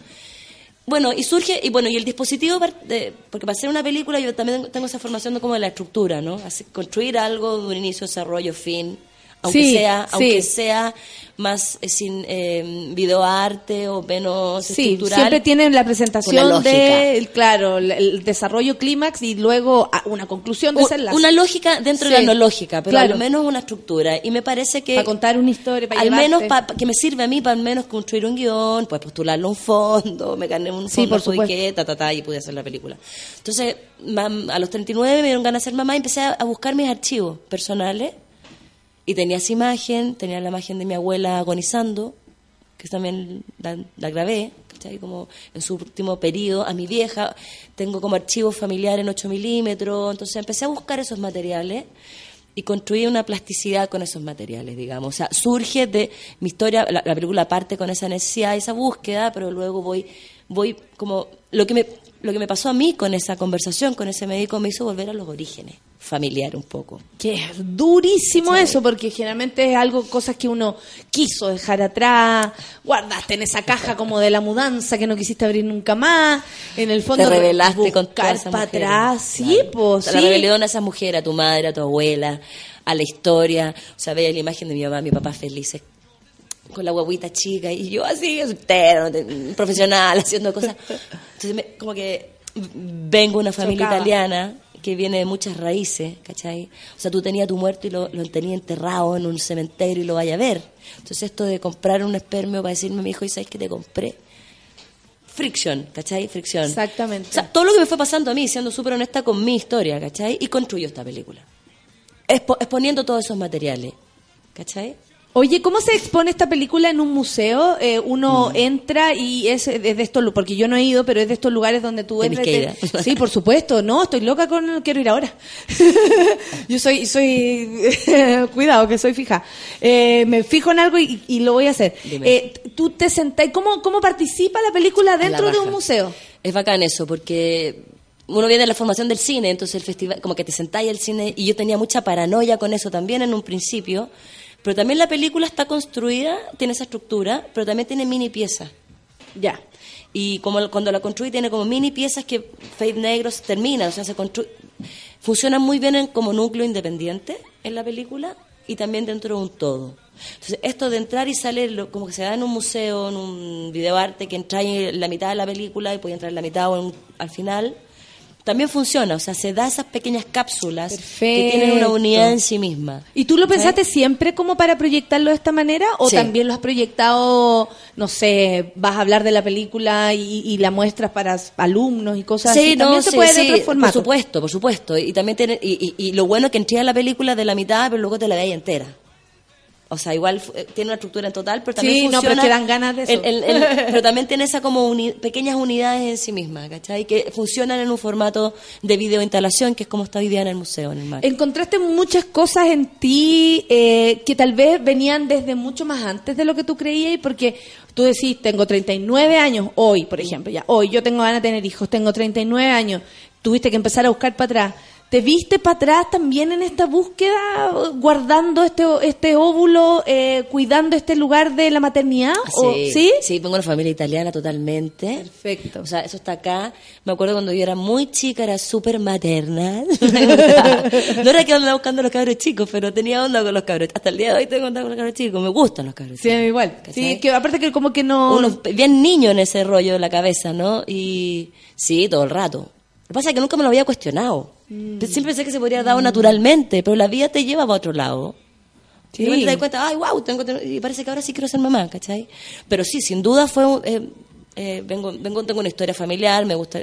Bueno, y surge, y bueno, y el dispositivo, de- porque para hacer una película yo también tengo esa formación de como de la estructura, ¿no? Hacer- construir algo de un inicio, desarrollo, fin, aunque Sí, sea, sí. aunque sea más eh, sin eh, videoarte o menos Sí, estructural. siempre tienen la presentación de, claro, el, el desarrollo clímax y luego ah, una conclusión de desenlace. Una lógica dentro de Sí, la no lógica, pero claro. al menos una estructura. Y me parece que... Para contar una historia, para al llevarte. menos pa- pa- que me sirve a mí para al menos construir un guion, pues postularlo a un fondo, me gané un Sí, fondo, por supuesto. adjudiqué, ta, ta, ta, y pude hacer la película. Entonces, mam- a los 39 me dieron ganas de ser mamá y empecé a, a buscar mis archivos personales y tenía esa imagen, tenía la imagen de mi abuela agonizando, que también la, la grabé, ¿cachai? Como en su último periodo, a mi vieja, tengo como archivo familiar en 8 milímetros, entonces empecé a buscar esos materiales y construí una plasticidad con esos materiales, digamos. O sea, surge de mi historia, la, la película parte con esa necesidad, esa búsqueda, pero luego voy, voy como, lo que me, lo que me pasó a mí con esa conversación, con ese médico, me hizo volver a los orígenes, familiar un poco. Que es durísimo eso, porque generalmente es algo, cosas que uno quiso dejar atrás, guardaste en esa caja como de la mudanza que no quisiste abrir nunca más, en el fondo te revelaste con todas esas para mujeres. atrás, sí, pues, La rebelión a esa mujer, a tu madre, a tu abuela, a la historia. O sea, veía la imagen de mi mamá, mi papá felices con la guaguita chica y yo así, soltero, te- profesional, haciendo cosas. Entonces, me- como que vengo de una familia Chocaba. italiana que viene de muchas raíces, ¿cachai? O sea, tú tenías tu muerto y lo, lo tenías enterrado en un cementerio y lo vaya a ver. Entonces, esto de comprar un espermio para decirme a mi hijo, ¿y sabes que te compré? Friction, ¿cachai? Fricción. Exactamente. O sea, todo lo que me fue pasando a mí, siendo súper honesta con mi historia, ¿cachai? Y construyo esta película. Expo- exponiendo todos esos materiales, ¿cachai? Oye, ¿cómo se expone esta película en un museo? Eh, uno Mm. entra y es de estos, porque yo no he ido, pero es de estos lugares donde tú entras. que te- (laughs) Sí, por supuesto. No, estoy loca con, quiero ir ahora. (laughs) yo soy, soy, (laughs) cuidado, que soy fija. Eh, me fijo en algo y, y lo voy a hacer. Eh, tú te sentás, ¿cómo, cómo participa la película dentro La de un museo? Es bacán eso, porque uno viene de la formación del cine, entonces el festival, como que te sentáis al cine, y yo tenía mucha paranoia con eso también en un principio, pero también la película está construida, tiene esa estructura, pero también tiene mini piezas. Ya. Y como cuando la construí tiene como mini piezas que Faith Negros termina, o sea, se constru- funcionan muy bien en- como núcleo independiente en la película y también dentro de un todo. Entonces, esto de entrar y salir, como que se da en un museo, en un videoarte, que entra en la mitad de la película y puede entrar en la mitad o en al final, también funciona. O sea, se da esas pequeñas cápsulas que tienen una unidad en sí misma. ¿Y tú lo pensaste siempre como para proyectarlo de esta manera? ¿O Sí. también lo has proyectado, no sé, vas a hablar de la película y, y la muestras para alumnos y cosas así? Sí, no, También se sí, puede de sí, otro por supuesto, por supuesto. Y también tiene, y, y- y lo bueno es que entré a la película de la mitad, pero luego te la veis entera. O sea, igual eh, tiene una estructura en total, pero también Sí, no, funciona... pero es que dan ganas de eso. el- el- el- (laughs) pero también tiene esa como uni- pequeñas unidades en sí misma, ¿cachai? Que funcionan en un formato de videoinstalación, que es como está hoy día en el museo, en el MAC. ¿Encontraste muchas cosas en ti eh, que tal vez venían desde mucho más antes de lo que tú creías? Y porque tú decís, tengo 39 años hoy, por ejemplo, ya hoy yo tengo ganas de tener hijos, tengo 39 años, tuviste que empezar a buscar para atrás. ¿Te viste para atrás también en esta búsqueda, guardando este, este óvulo, eh, cuidando este lugar de la maternidad? ¿O- Sí, ¿Sí? sí, vengo de una familia italiana totalmente. Perfecto. O sea, eso está acá. Me acuerdo cuando yo era muy chica, era súper maternal. (laughs) (laughs) no era que andaba buscando a los cabros chicos, pero tenía onda con los cabros. Hasta el día de hoy tengo onda con los cabros chicos. Me gustan los cabros Sí, chicos. igual. ¿Cachai? Sí, que aparte que como que no... Uno bien niño en ese rollo de la cabeza, ¿no? Y sí, todo el rato. Lo que pasa es que nunca me lo había cuestionado. Mm. Siempre pensé que se podría dar naturalmente, pero la vida te lleva para otro lado. Sí. Y te das cuenta, ay, wow, tengo, tengo- y parece que ahora sí quiero ser mamá, ¿cachai? Pero sí, sin duda fue, eh, eh, vengo, vengo, tengo una historia familiar, me gusta...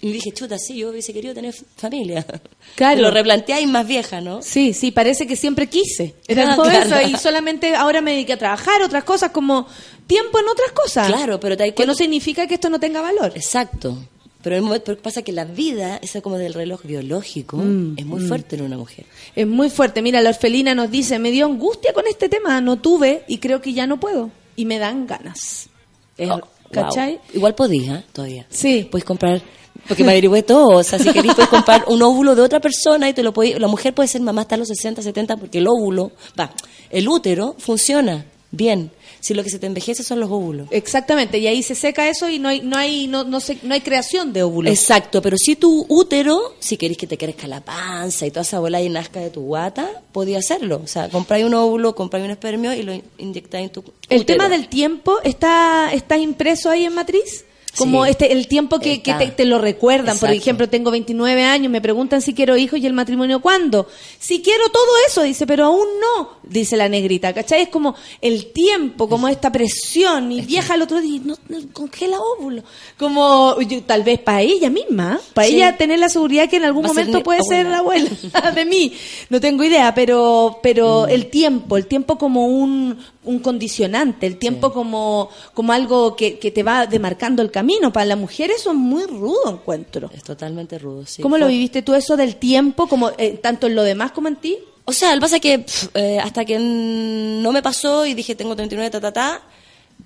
Y dije, chuta, sí, yo hubiese querido tener familia. (laughs) Claro. Te lo replanteáis más vieja, ¿no? Sí, sí, parece que siempre quise. Era Ah, todo claro. eso y solamente ahora me dediqué a trabajar, otras cosas como tiempo en otras cosas. Claro, pero te Que no significa que esto no tenga valor. Exacto. Pero, el momento, pero pasa que la vida, esa como del reloj biológico, Mm, es muy mm. fuerte en una mujer. Es muy fuerte. Mira, la orfelina nos dice, me dio angustia con este tema, no tuve y creo que ya no puedo. Y me dan ganas. Es- Oh, ¿Cachai? wow. Igual podías, ¿eh? todavía. Sí. Puedes comprar, porque (laughs) me averigüé todo, o sea, si querés puedes comprar un óvulo de otra persona y te lo podés, la mujer puede ser mamá hasta los 60, 70 porque el óvulo, va, el útero funciona bien. Si lo que se te envejece son los óvulos. Exactamente, y ahí se seca eso y no hay no hay no no, se- no hay creación de óvulos. Exacto, pero si tu útero, si querés que te crezca la panza y toda esa bola y nazca de tu guata, podía hacerlo. O sea, compráis un óvulo, compráis un espermio y lo in- inyectáis en tu El útero. tema del tiempo está está impreso ahí en matriz. Como Sí. este el tiempo que, que te, te lo recuerdan. Por ejemplo, tengo 29 años, me preguntan si quiero hijos y el matrimonio cuándo. Si quiero todo eso, dice, pero aún no, dice la negrita. ¿Cachai? Es como el tiempo, como esta presión. Y vieja el otro día, no, no, congela óvulo. Como yo- tal vez para ella misma, para Sí. ella tener la seguridad que en algún Va momento puede ser la abuela. (laughs) de mí. No tengo idea, pero, Mm. pero el tiempo, el tiempo como un, un condicionante, el tiempo como, como algo que, que te va demarcando el camino. Para la mujer eso es muy rudo, encuentro. Es totalmente rudo, sí. ¿Cómo lo viviste tú eso del tiempo, como eh, tanto en lo demás como en ti? O sea, lo que pasa es que eh, hasta que no me pasó y dije tengo 39, ta, ta, ta,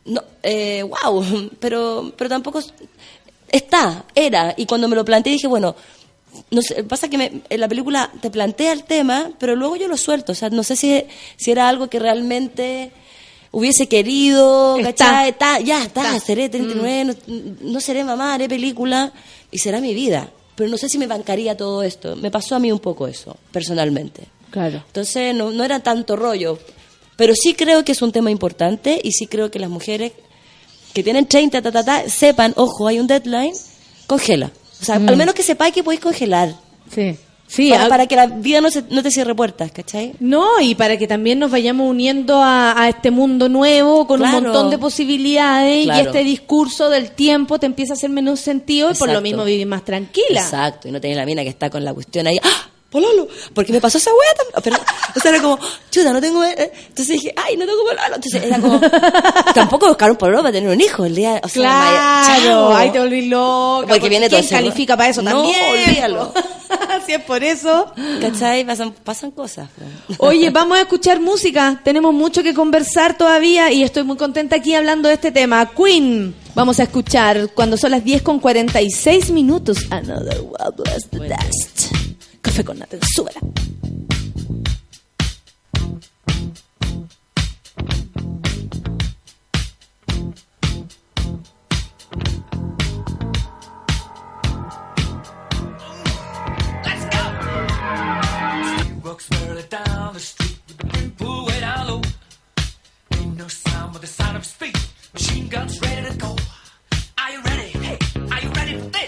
no, eh, wow, (laughs) pero, pero tampoco es- está, era. Y cuando me lo planteé dije, bueno, no sé, pasa que me- en la película te plantea el tema, pero luego yo lo suelto. O sea, no sé si, si era algo que realmente hubiese querido. ¿cachai? Está, ya está, Está. seré 39, no, no seré mamá, haré película y será mi vida. Pero no sé si me bancaría todo esto. Me pasó a mí un poco eso, personalmente. Claro. Entonces no, no era tanto rollo. Pero sí creo que es un tema importante y sí creo que las mujeres que tienen 30, ta, ta, ta, sepan, ojo, hay un deadline, congela. O sea, Mm. al menos que sepáis que podéis congelar. Sí. Sí, para, que la vida no, se, no te cierre puertas, ¿cachai? No, y para que también nos vayamos uniendo a, a este mundo nuevo con un montón de posibilidades y este discurso del tiempo te empieza a hacer menos sentido y por lo mismo vivir más tranquila. Exacto, y no tenés la mina que está con la cuestión ahí, ¡ah! Pololo, porque me pasó esa wea también. Pero, o sea, era como, chuta, no tengo. eh". Entonces dije, ay, no tengo pololo. Entonces era como, tampoco buscar un pololo para tener un hijo el día. O sea, Claro, chao. ahí te volví loca. Porque viene todo ¿Quién califica para eso No, también? olvídalo. (laughs) si es por eso. ¿Cachai? Pasan, pasan cosas. Oye, (laughs) vamos a escuchar música. Tenemos mucho que conversar todavía y estoy muy contenta aquí hablando de este tema. Queen. Vamos a escuchar cuando son las 10 con 46 minutos. Another Wild West the Dust. Café con Nathan, súbela. with the sound of. Machine guns ready to go. Are you ready? Hey, are you ready for this?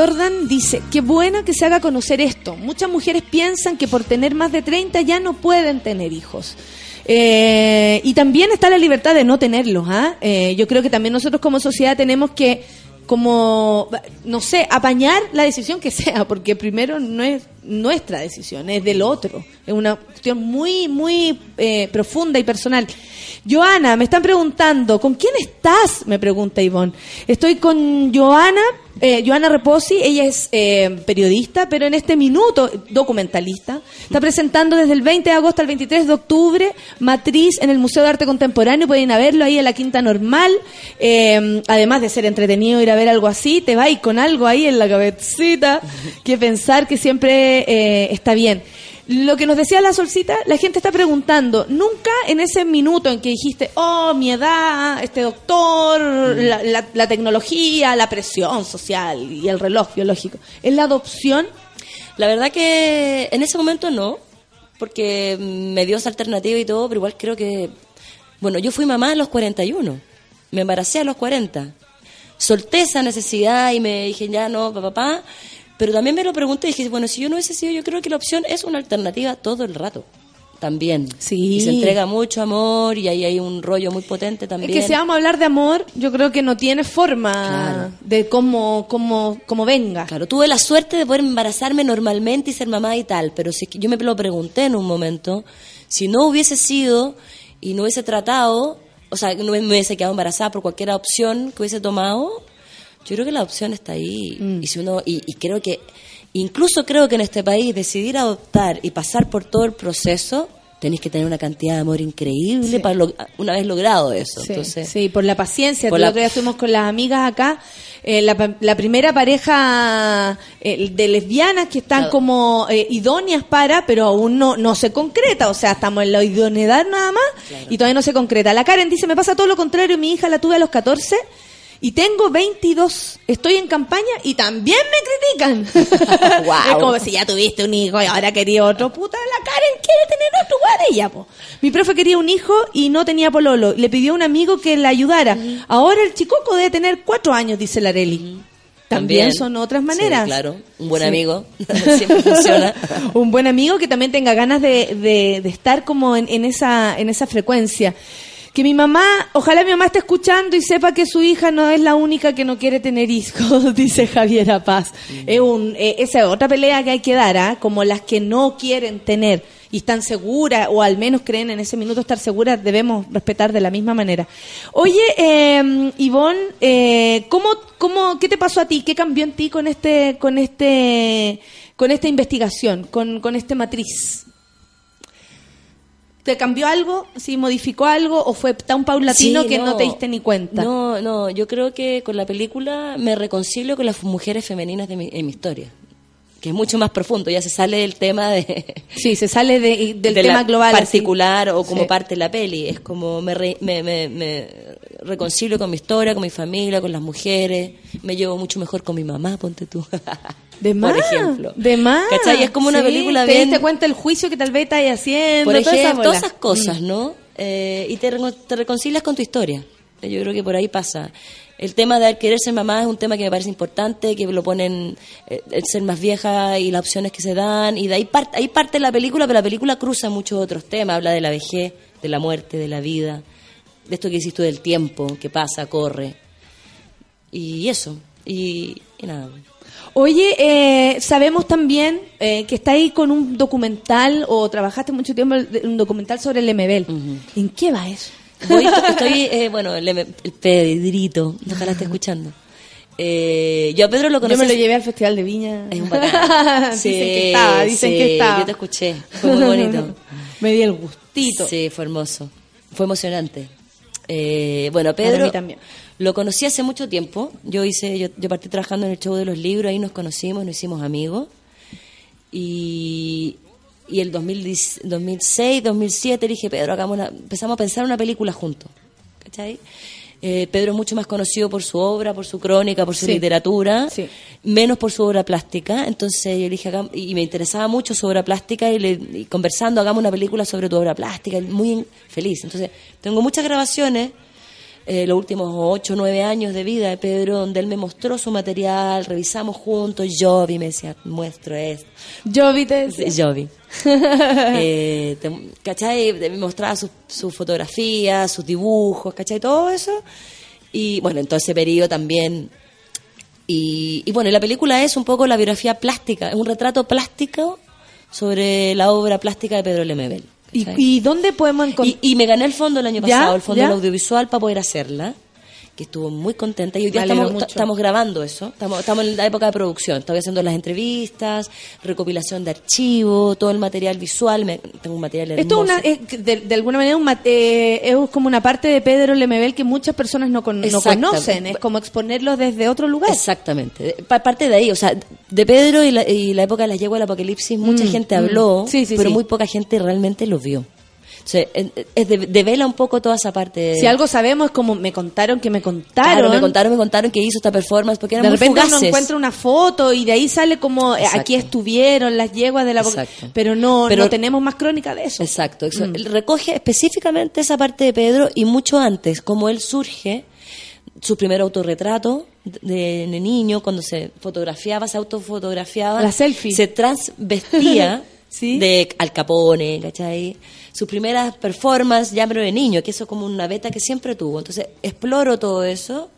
Jordan dice, qué buena que se haga conocer esto. Muchas mujeres piensan que por tener más de 30 ya no pueden tener hijos. Eh, y también está la libertad de no tenerlos. ¿ah? Eh, yo creo que también nosotros como sociedad tenemos que, como, no sé, apañar la decisión que sea, porque primero no es nuestra decisión, es del otro. Es una cuestión muy, muy eh, profunda y personal. Joana, me están preguntando, ¿con quién estás? Me pregunta Ivonne. Estoy con Joana, eh, Joana Reposi, ella es eh, periodista, pero en este minuto, documentalista, está presentando desde el 20 de agosto al 23 de octubre Matriz en el Museo de Arte Contemporáneo, pueden ir a verlo ahí en la Quinta Normal, Eh, además de ser entretenido ir a ver algo así, te va y con algo ahí en la cabecita, que pensar que siempre eh, está bien. Lo que nos decía la solcita, la gente está preguntando, nunca en ese minuto en que dijiste, oh, mi edad, este doctor, la, la- la tecnología, la presión social y el reloj biológico, ¿es la adopción? La verdad que en ese momento no, porque me dio esa alternativa y todo, pero igual creo que... Bueno, yo fui mamá a los 41, me embaracé a los 40, solté esa necesidad y me dije, ya no, papá, papá, pero también me lo pregunté y dije, bueno, si yo no hubiese sido, yo creo que la opción es una alternativa todo el rato. También. Sí. Y se entrega mucho amor y ahí hay un rollo muy potente también. Es que si vamos a hablar de amor, yo creo que no tiene forma Claro. de cómo, cómo, cómo venga. Claro, tuve la suerte de poder embarazarme normalmente y ser mamá y tal, pero si yo me lo pregunté en un momento, si no hubiese sido y no hubiese tratado, o sea, no me hubiese quedado embarazada por cualquier opción que hubiese tomado, yo creo que la opción está ahí. Mm. Y si uno y, y creo que incluso creo que en este país decidir adoptar y pasar por todo el proceso tenéis que tener una cantidad de amor increíble Sí. para lo- una vez logrado eso. Sí, Entonces, sí, por la paciencia. Por El la- otro día estuvimos con las amigas acá. eh, la, la primera pareja eh, de lesbianas que están Claro. como eh, idóneas para, pero aún no, no se concreta. O sea, estamos en la idoneidad nada más y todavía no se concreta. La Karen dice, me pasa todo lo contrario. Mi hija la tuve a los 14 Y tengo 22. Estoy en campaña y también me critican. (laughs) Es como si ya tuviste un hijo y ahora quería otro. Puta, la Karen quiere tener otro de ella, po. Mi profe quería un hijo y no tenía pololo. Le pidió a un amigo que la ayudara. Ahora el chicoco debe tener cuatro años, dice la Areli. También, son otras maneras. Sí, claro, un buen Sí. amigo (laughs) (laughs) siempre funciona. un buen amigo que también tenga ganas de, de- de estar como en, en esa, en esa frecuencia. Que mi mamá, ojalá mi mamá esté escuchando y sepa que su hija no es la única que no quiere tener hijos, (laughs) dice Javiera Paz. Es un, eh, esa es otra pelea que hay que dar, ¿ah? como las que no quieren tener y están seguras, o al menos creen en ese minuto estar seguras, debemos respetar de la misma manera. Oye, eh, Ivonne, eh, ¿cómo, cómo, ¿qué te pasó a ti? ¿Qué cambió en ti con este, con este, con esta investigación, con, con este matriz? ¿Te cambió algo? ¿Sí modificó algo? ¿O fue tan paulatino Sí, que no. te diste ni cuenta? No, no, yo creo que con la película me reconcilio con las mujeres femeninas de mi, en mi historia, que es mucho más profundo, ya se sale del tema de... Sí, se sale de- del de tema global. particular o como Sí. parte de la peli, es como me, re- me, me- me reconcilio con mi historia, con mi familia, con las mujeres, me llevo mucho mejor con mi mamá, ponte tú. (laughs) De más, Por ejemplo. de más. ¿Cachai? Es como una Sí, película te bien... diste cuenta el juicio que tal vez estás haciendo. Por todas esas cosas, Mm. ¿no? Eh, y te, reco- te reconcilias con tu historia. Yo creo que por ahí pasa. El tema de querer ser mamá es un tema que me parece importante, que lo ponen eh, el ser más vieja y las opciones que se dan, y de ahí, parte ahí parte la película, pero la película cruza muchos otros temas, habla de la vejez, de la muerte, de la vida, de esto que hiciste del tiempo, que pasa, corre, y eso, y, y nada. Oye, eh, sabemos también eh, que está ahí con un documental o trabajaste mucho tiempo en un documental sobre el MBL. ¿En qué va eso? Voy, estoy, eh, bueno, el, el Pedrito, ojalá esté escuchando. Eh, yo a Pedro lo Yo conocí. me lo llevé al Festival de Viña. Es un bacán. dicen que estaba, dicen sí, que estaba. Yo te escuché, fue muy bonito. (laughs) me di el gustito. Sí, fue hermoso. Fue emocionante. Eh, bueno, Para Pedro mí también. Lo conocí hace mucho tiempo. Yo hice, yo, yo partí trabajando en el show de los libros, ahí nos conocimos, nos hicimos amigos. Y, y el 2010 2006, 2007 dije, Pedro, hagamos una, empezamos a pensar una película juntos. ¿Cachai? Eh, Pedro es mucho más conocido por su obra, por su crónica, por su Sí. literatura, menos por su obra plástica. Entonces yo dije, hagam- y me interesaba mucho su obra plástica y, le, y conversando, hagamos una película sobre tu obra plástica, muy feliz. Entonces tengo muchas grabaciones, eh, los últimos ocho o nueve años de vida de Pedro, donde él me mostró su material, revisamos juntos, yo vi, me decía, muestro esto. Yo vi te decía. Yo vi. (laughs) Eh, te- ¿Cachai? Me mostraba sus sus fotografías, sus dibujos, ¿cachai? Todo eso. Y bueno, en todo ese periodo también. Y, y bueno, la película es un poco la biografía plástica, es un retrato plástico sobre la obra plástica de Pedro Lemebel. ¿Y, y dónde podemos encontrar? Y, y me gané el fondo el año ¿Ya? pasado, el fondo ¿Ya? del audiovisual para poder hacerla, que estuvo muy contenta. Y hoy día estamos, grabando eso, estamos, estamos en la época de producción, estoy haciendo las entrevistas, recopilación de archivos, todo el material visual, me- tengo un material hermoso. Esto es una, es de, de alguna manera un eh, es como una parte de Pedro Lemebel que muchas personas no, con- no conocen. Es como exponerlo desde otro lugar. Exactamente. Pa- parte de ahí, o sea, de Pedro y la, y la época de la yegua del apocalipsis, mucha Mm, gente mm. habló, Sí, sí, pero sí. muy poca gente realmente lo vio. En- es de, devela un poco toda esa parte. Si algo sabemos es como me contaron que me contaron. Claro, me contaron, me contaron que hizo esta performance porque eran de muy repente uno fugaces. encuentra una foto y de ahí sale como eh, Exacto. aquí estuvieron las yeguas de la. Exacto. Pero no, Pero- no tenemos más crónica de eso. Exacto, eso. Mm. Él recoge específicamente esa parte de Pedro y mucho antes, como él surge, su primer autorretrato de, de niño, cuando se fotografiaba, se autofotografiaba. La selfie. Se transvestía (laughs) de Al Capone, ¿cachai? Sus primeras performances ya pero de niño, que eso es como una beta que siempre tuvo. Entonces, exploro todo eso,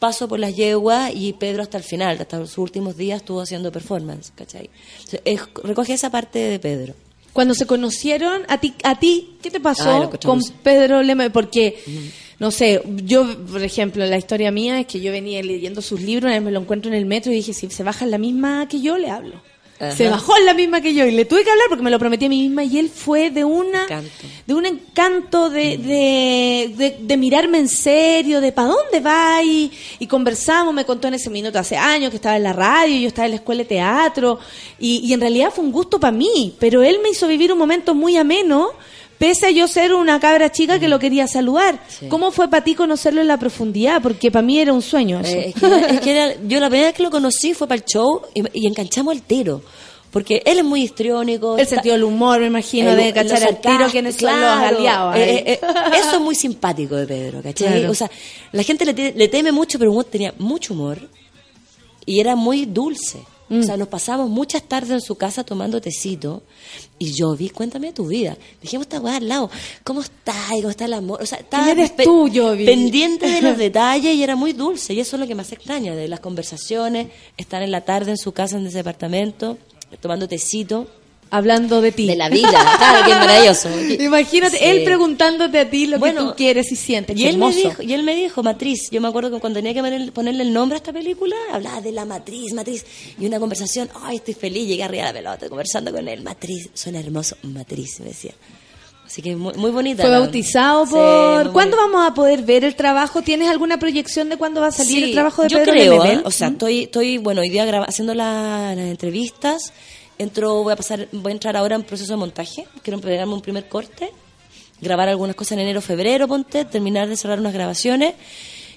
paso por las yeguas y Pedro hasta el final, hasta los últimos días estuvo haciendo performance, ¿cachai? Entonces, es- recoge esa parte de Pedro. Cuando se conocieron, a ti, a ti ¿qué te pasó lo con. Pedro Leme? Porque, no sé, yo, por ejemplo, la historia mía es que yo venía leyendo sus libros, me lo encuentro en el metro y dije, si se baja en la misma que yo, le hablo. Ajá. Se bajó en la misma que yo y le tuve que hablar porque me lo prometí a mí misma y él fue de una de un encanto de, de, de- de mirarme en serio, de para dónde va y, y conversamos, me contó en ese minuto hace años que estaba en la radio, yo estaba en la escuela de teatro y, y en realidad fue un gusto para mí, pero él me hizo vivir un momento muy ameno pese a yo ser una cabra chica que lo quería saludar. ¿Cómo fue para ti conocerlo en la profundidad? Porque para mí era un sueño eso. Eh, es que, era- es que era- yo la primera vez que lo conocí fue para el show y, y enganchamos el tiro. Porque él es muy histriónico. El sentido del humor, me imagino, el- de cachar al tiro sarcasmos, quiénes son los claro. aliados. Eh, eh, eh, eso es muy simpático de Pedro, ¿cachai? Claro. O sea, la gente le, te- le teme mucho, pero tenía mucho humor y era muy dulce. Mm. O sea, nos pasamos muchas tardes en su casa tomando tecito y yo vi, cuéntame tu vida. Dijimos, esta weá al lado, ¿cómo está? ¿Cómo está el amor? O sea, estaba ¿Quién eres pe- tú, pendiente de los (laughs) detalles y era muy dulce. Y eso es lo que más extraña, de las conversaciones, estar en la tarde en su casa, en ese departamento, tomando tecito. Hablando de ti. De la vida, claro, es maravilloso. (laughs) Imagínate, Sí. él preguntándote a ti lo Bueno, que tú quieres y sientes. Y Qué él, me dijo, y él me dijo, Matriz, yo me acuerdo que cuando tenía que poner- ponerle el nombre a esta película, hablaba de la matriz, matriz, y una conversación, ay, estoy feliz, llegué arriba de la pelota, conversando con él, matriz, suena hermoso, matriz, me decía. Así que muy, muy bonita. Fue bautizado por... ¿Cuándo vamos a poder ver el trabajo? ¿Tienes alguna proyección de cuándo va a salir Sí, el trabajo de yo Pedro creo? ¿eh? o sea, estoy, estoy, bueno, hoy día haciendo la- las entrevistas, entro, voy a pasar, voy a entrar ahora en proceso de montaje, quiero pegarme un primer corte, grabar algunas cosas en enero, febrero, ponte, terminar de cerrar unas grabaciones.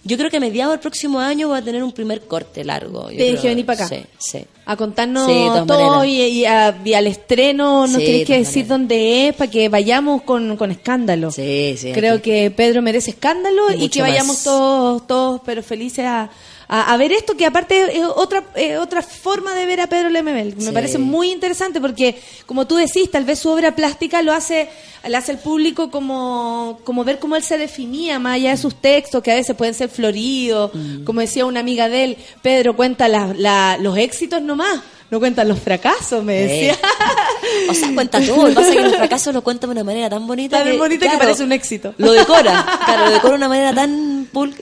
Yo creo que a mediados del próximo año voy a tener un primer corte largo. yo Te dije venir para acá. Sí, sí. A contarnos Sí, todo y, y a- y al estreno nos Sí, de que decir dónde es para que vayamos con, con escándalo. Sí, sí. Creo aquí. que Pedro merece escándalo Y que vayamos más. todos, todos, pero felices a, a, a ver esto, que aparte es otra, es otra forma de ver a Pedro Lemebel. Me Sí. parece muy interesante porque, como tú decís, tal vez su obra plástica lo hace, le hace al público como, como ver cómo él se definía, más allá de sus textos, que a veces pueden ser floridos. Mm. Como decía una amiga de él, Pedro cuenta la- la- los éxitos nomás. No cuenta los fracasos, me Sí. decía. O sea, cuenta todo. Lo que pasa es que el fracaso lo cuenta de una manera tan bonita. Tan que, bonita que parece un éxito. Lo decora. (laughs) Claro, lo decora de una manera tan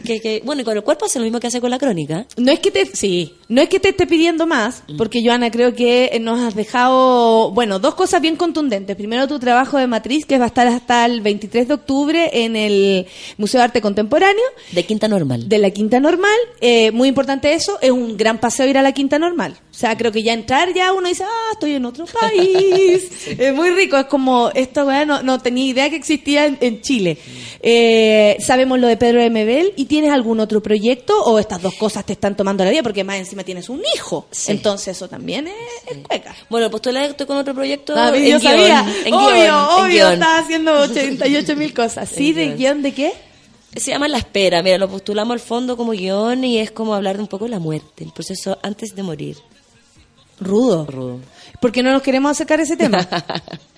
que, que- Bueno, y con el cuerpo hace lo mismo que hace con la crónica. No es que te, sí, no es que te esté pidiendo más, Mm. porque Joana creo que nos has dejado, bueno, dos cosas bien contundentes. Primero tu trabajo de matriz, que va a estar hasta el 23 de octubre en el Museo de Arte Contemporáneo. De Quinta Normal. De la Quinta Normal. Eh, muy importante eso, es un gran paseo ir a la Quinta Normal. O sea, creo que ya entrar ya uno dice, ah, estoy en otro (laughs) país. Es muy rico, es como, esto, weá, no, no tenía idea que existía en, en Chile. Eh, sabemos lo de Pedro de ¿y tienes algún otro proyecto o estas dos cosas te están tomando la vida? Porque más encima tienes un hijo. Entonces eso también es, es cueca. Bueno, pues estoy con otro proyecto. Ah, en yo guion, sabía. en obvio, guion, obvio, estás haciendo (laughs) 88 mil cosas. ¿Sí? ¿De guion. guion de qué? Se llama La Espera. Mira, lo postulamos al fondo como guion y es como hablar un poco de la muerte, el proceso antes de morir. Rudo. Rudo. Porque no nos queremos acercar a ese tema. (laughs)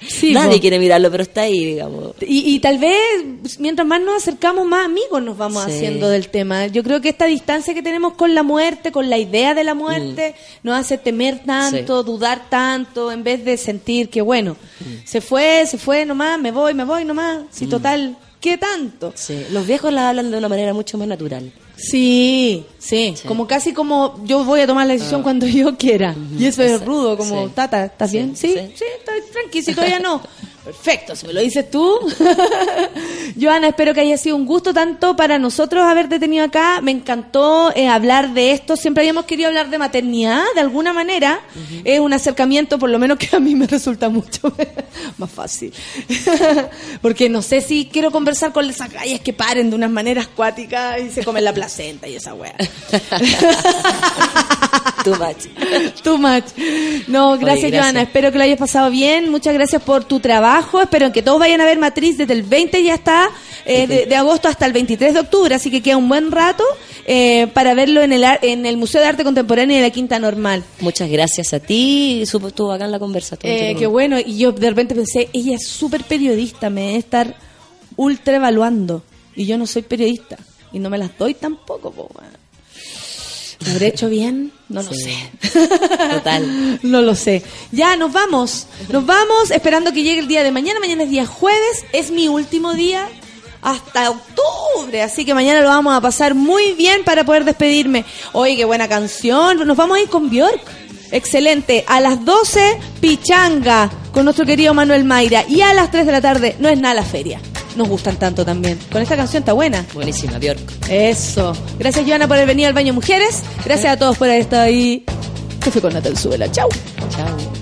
Sí, Nadie po. quiere mirarlo, pero está ahí, digamos. Y, y tal vez, mientras más nos acercamos, más amigos nos vamos Sí. haciendo del tema. Yo creo que esta distancia que tenemos con la muerte, con la idea de la muerte, Mm. nos hace temer tanto, dudar tanto, en vez de sentir que, bueno, se fue, se fue nomás, me voy, me voy nomás. Si Mm. total, ¿qué tanto? Sí. Los viejos la hablan de una manera mucho más natural. Sí, sí, como casi como yo voy a tomar la decisión cuando yo quiera. Y eso es rudo, como, Sí. Tata, ¿estás Sí, bien? Sí, sí, sí. estoy tranqui, si todavía no. (laughs) Perfecto, si me lo dices tú. (laughs) Joana, espero que haya sido un gusto tanto para nosotros haberte tenido acá. Me encantó eh, hablar de esto. Siempre habíamos querido hablar de maternidad, de alguna manera. Es un acercamiento, por lo menos que a mí me (laughs) resulta mucho (laughs) más fácil. Porque no sé si quiero conversar con esas gallas que paren de unas maneras cuáticas y se comen la placenta y esa wea. Too much. Too much. No, gracias, gracias. Joana. Espero que lo hayas pasado bien. Muchas gracias por tu trabajo. Espero que todos vayan a ver Matriz desde el 20 ya está, eh, de, de agosto hasta el 23 de octubre. Así que queda un buen rato eh, para verlo en el, en el Museo de Arte Contemporáneo de la Quinta Normal. Muchas gracias a ti. Supo, estuvo acá en la conversación. Eh, qué bueno. Y yo de repente pensé, ella es súper periodista, me debe estar ultra evaluando. Y yo no soy periodista. Y no me las doy tampoco, po, weón. ¿Lo habré hecho bien? No lo sé. Total. (laughs) No lo sé. Ya, nos vamos. Nos vamos esperando que llegue el día de mañana. Mañana es día jueves. Es mi último día hasta octubre. Así que mañana lo vamos a pasar muy bien para poder despedirme. Oye, qué buena canción. Nos vamos a ir con Bjork. Excelente. A las 12, Pichanga con nuestro querido Manuel Mayra. Y a las 3 de la tarde, no es nada la feria. Nos gustan tanto también. Con esta canción está buena. Buenísima, Bjork. Eso. Gracias, Joana, por haber venido al baño mujeres. Gracias a todos por haber estado ahí. Que fue con Natal. Chau. Chao.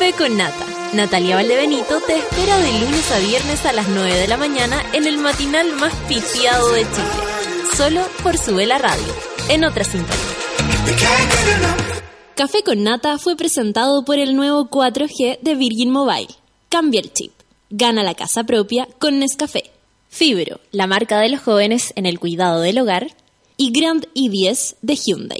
Café con Nata. Natalia Valdebenito te espera de lunes a viernes a las 9 de la mañana en el matinal más pitiado de Chile. Solo por Sube la Radio, en otra sintonía. Café con Nata fue presentado por el nuevo 4G de Virgin Mobile. Cambia el chip. Gana la casa propia con Nescafé. Fibro, la marca de los jóvenes en el cuidado del hogar. Y Grand i10 de Hyundai.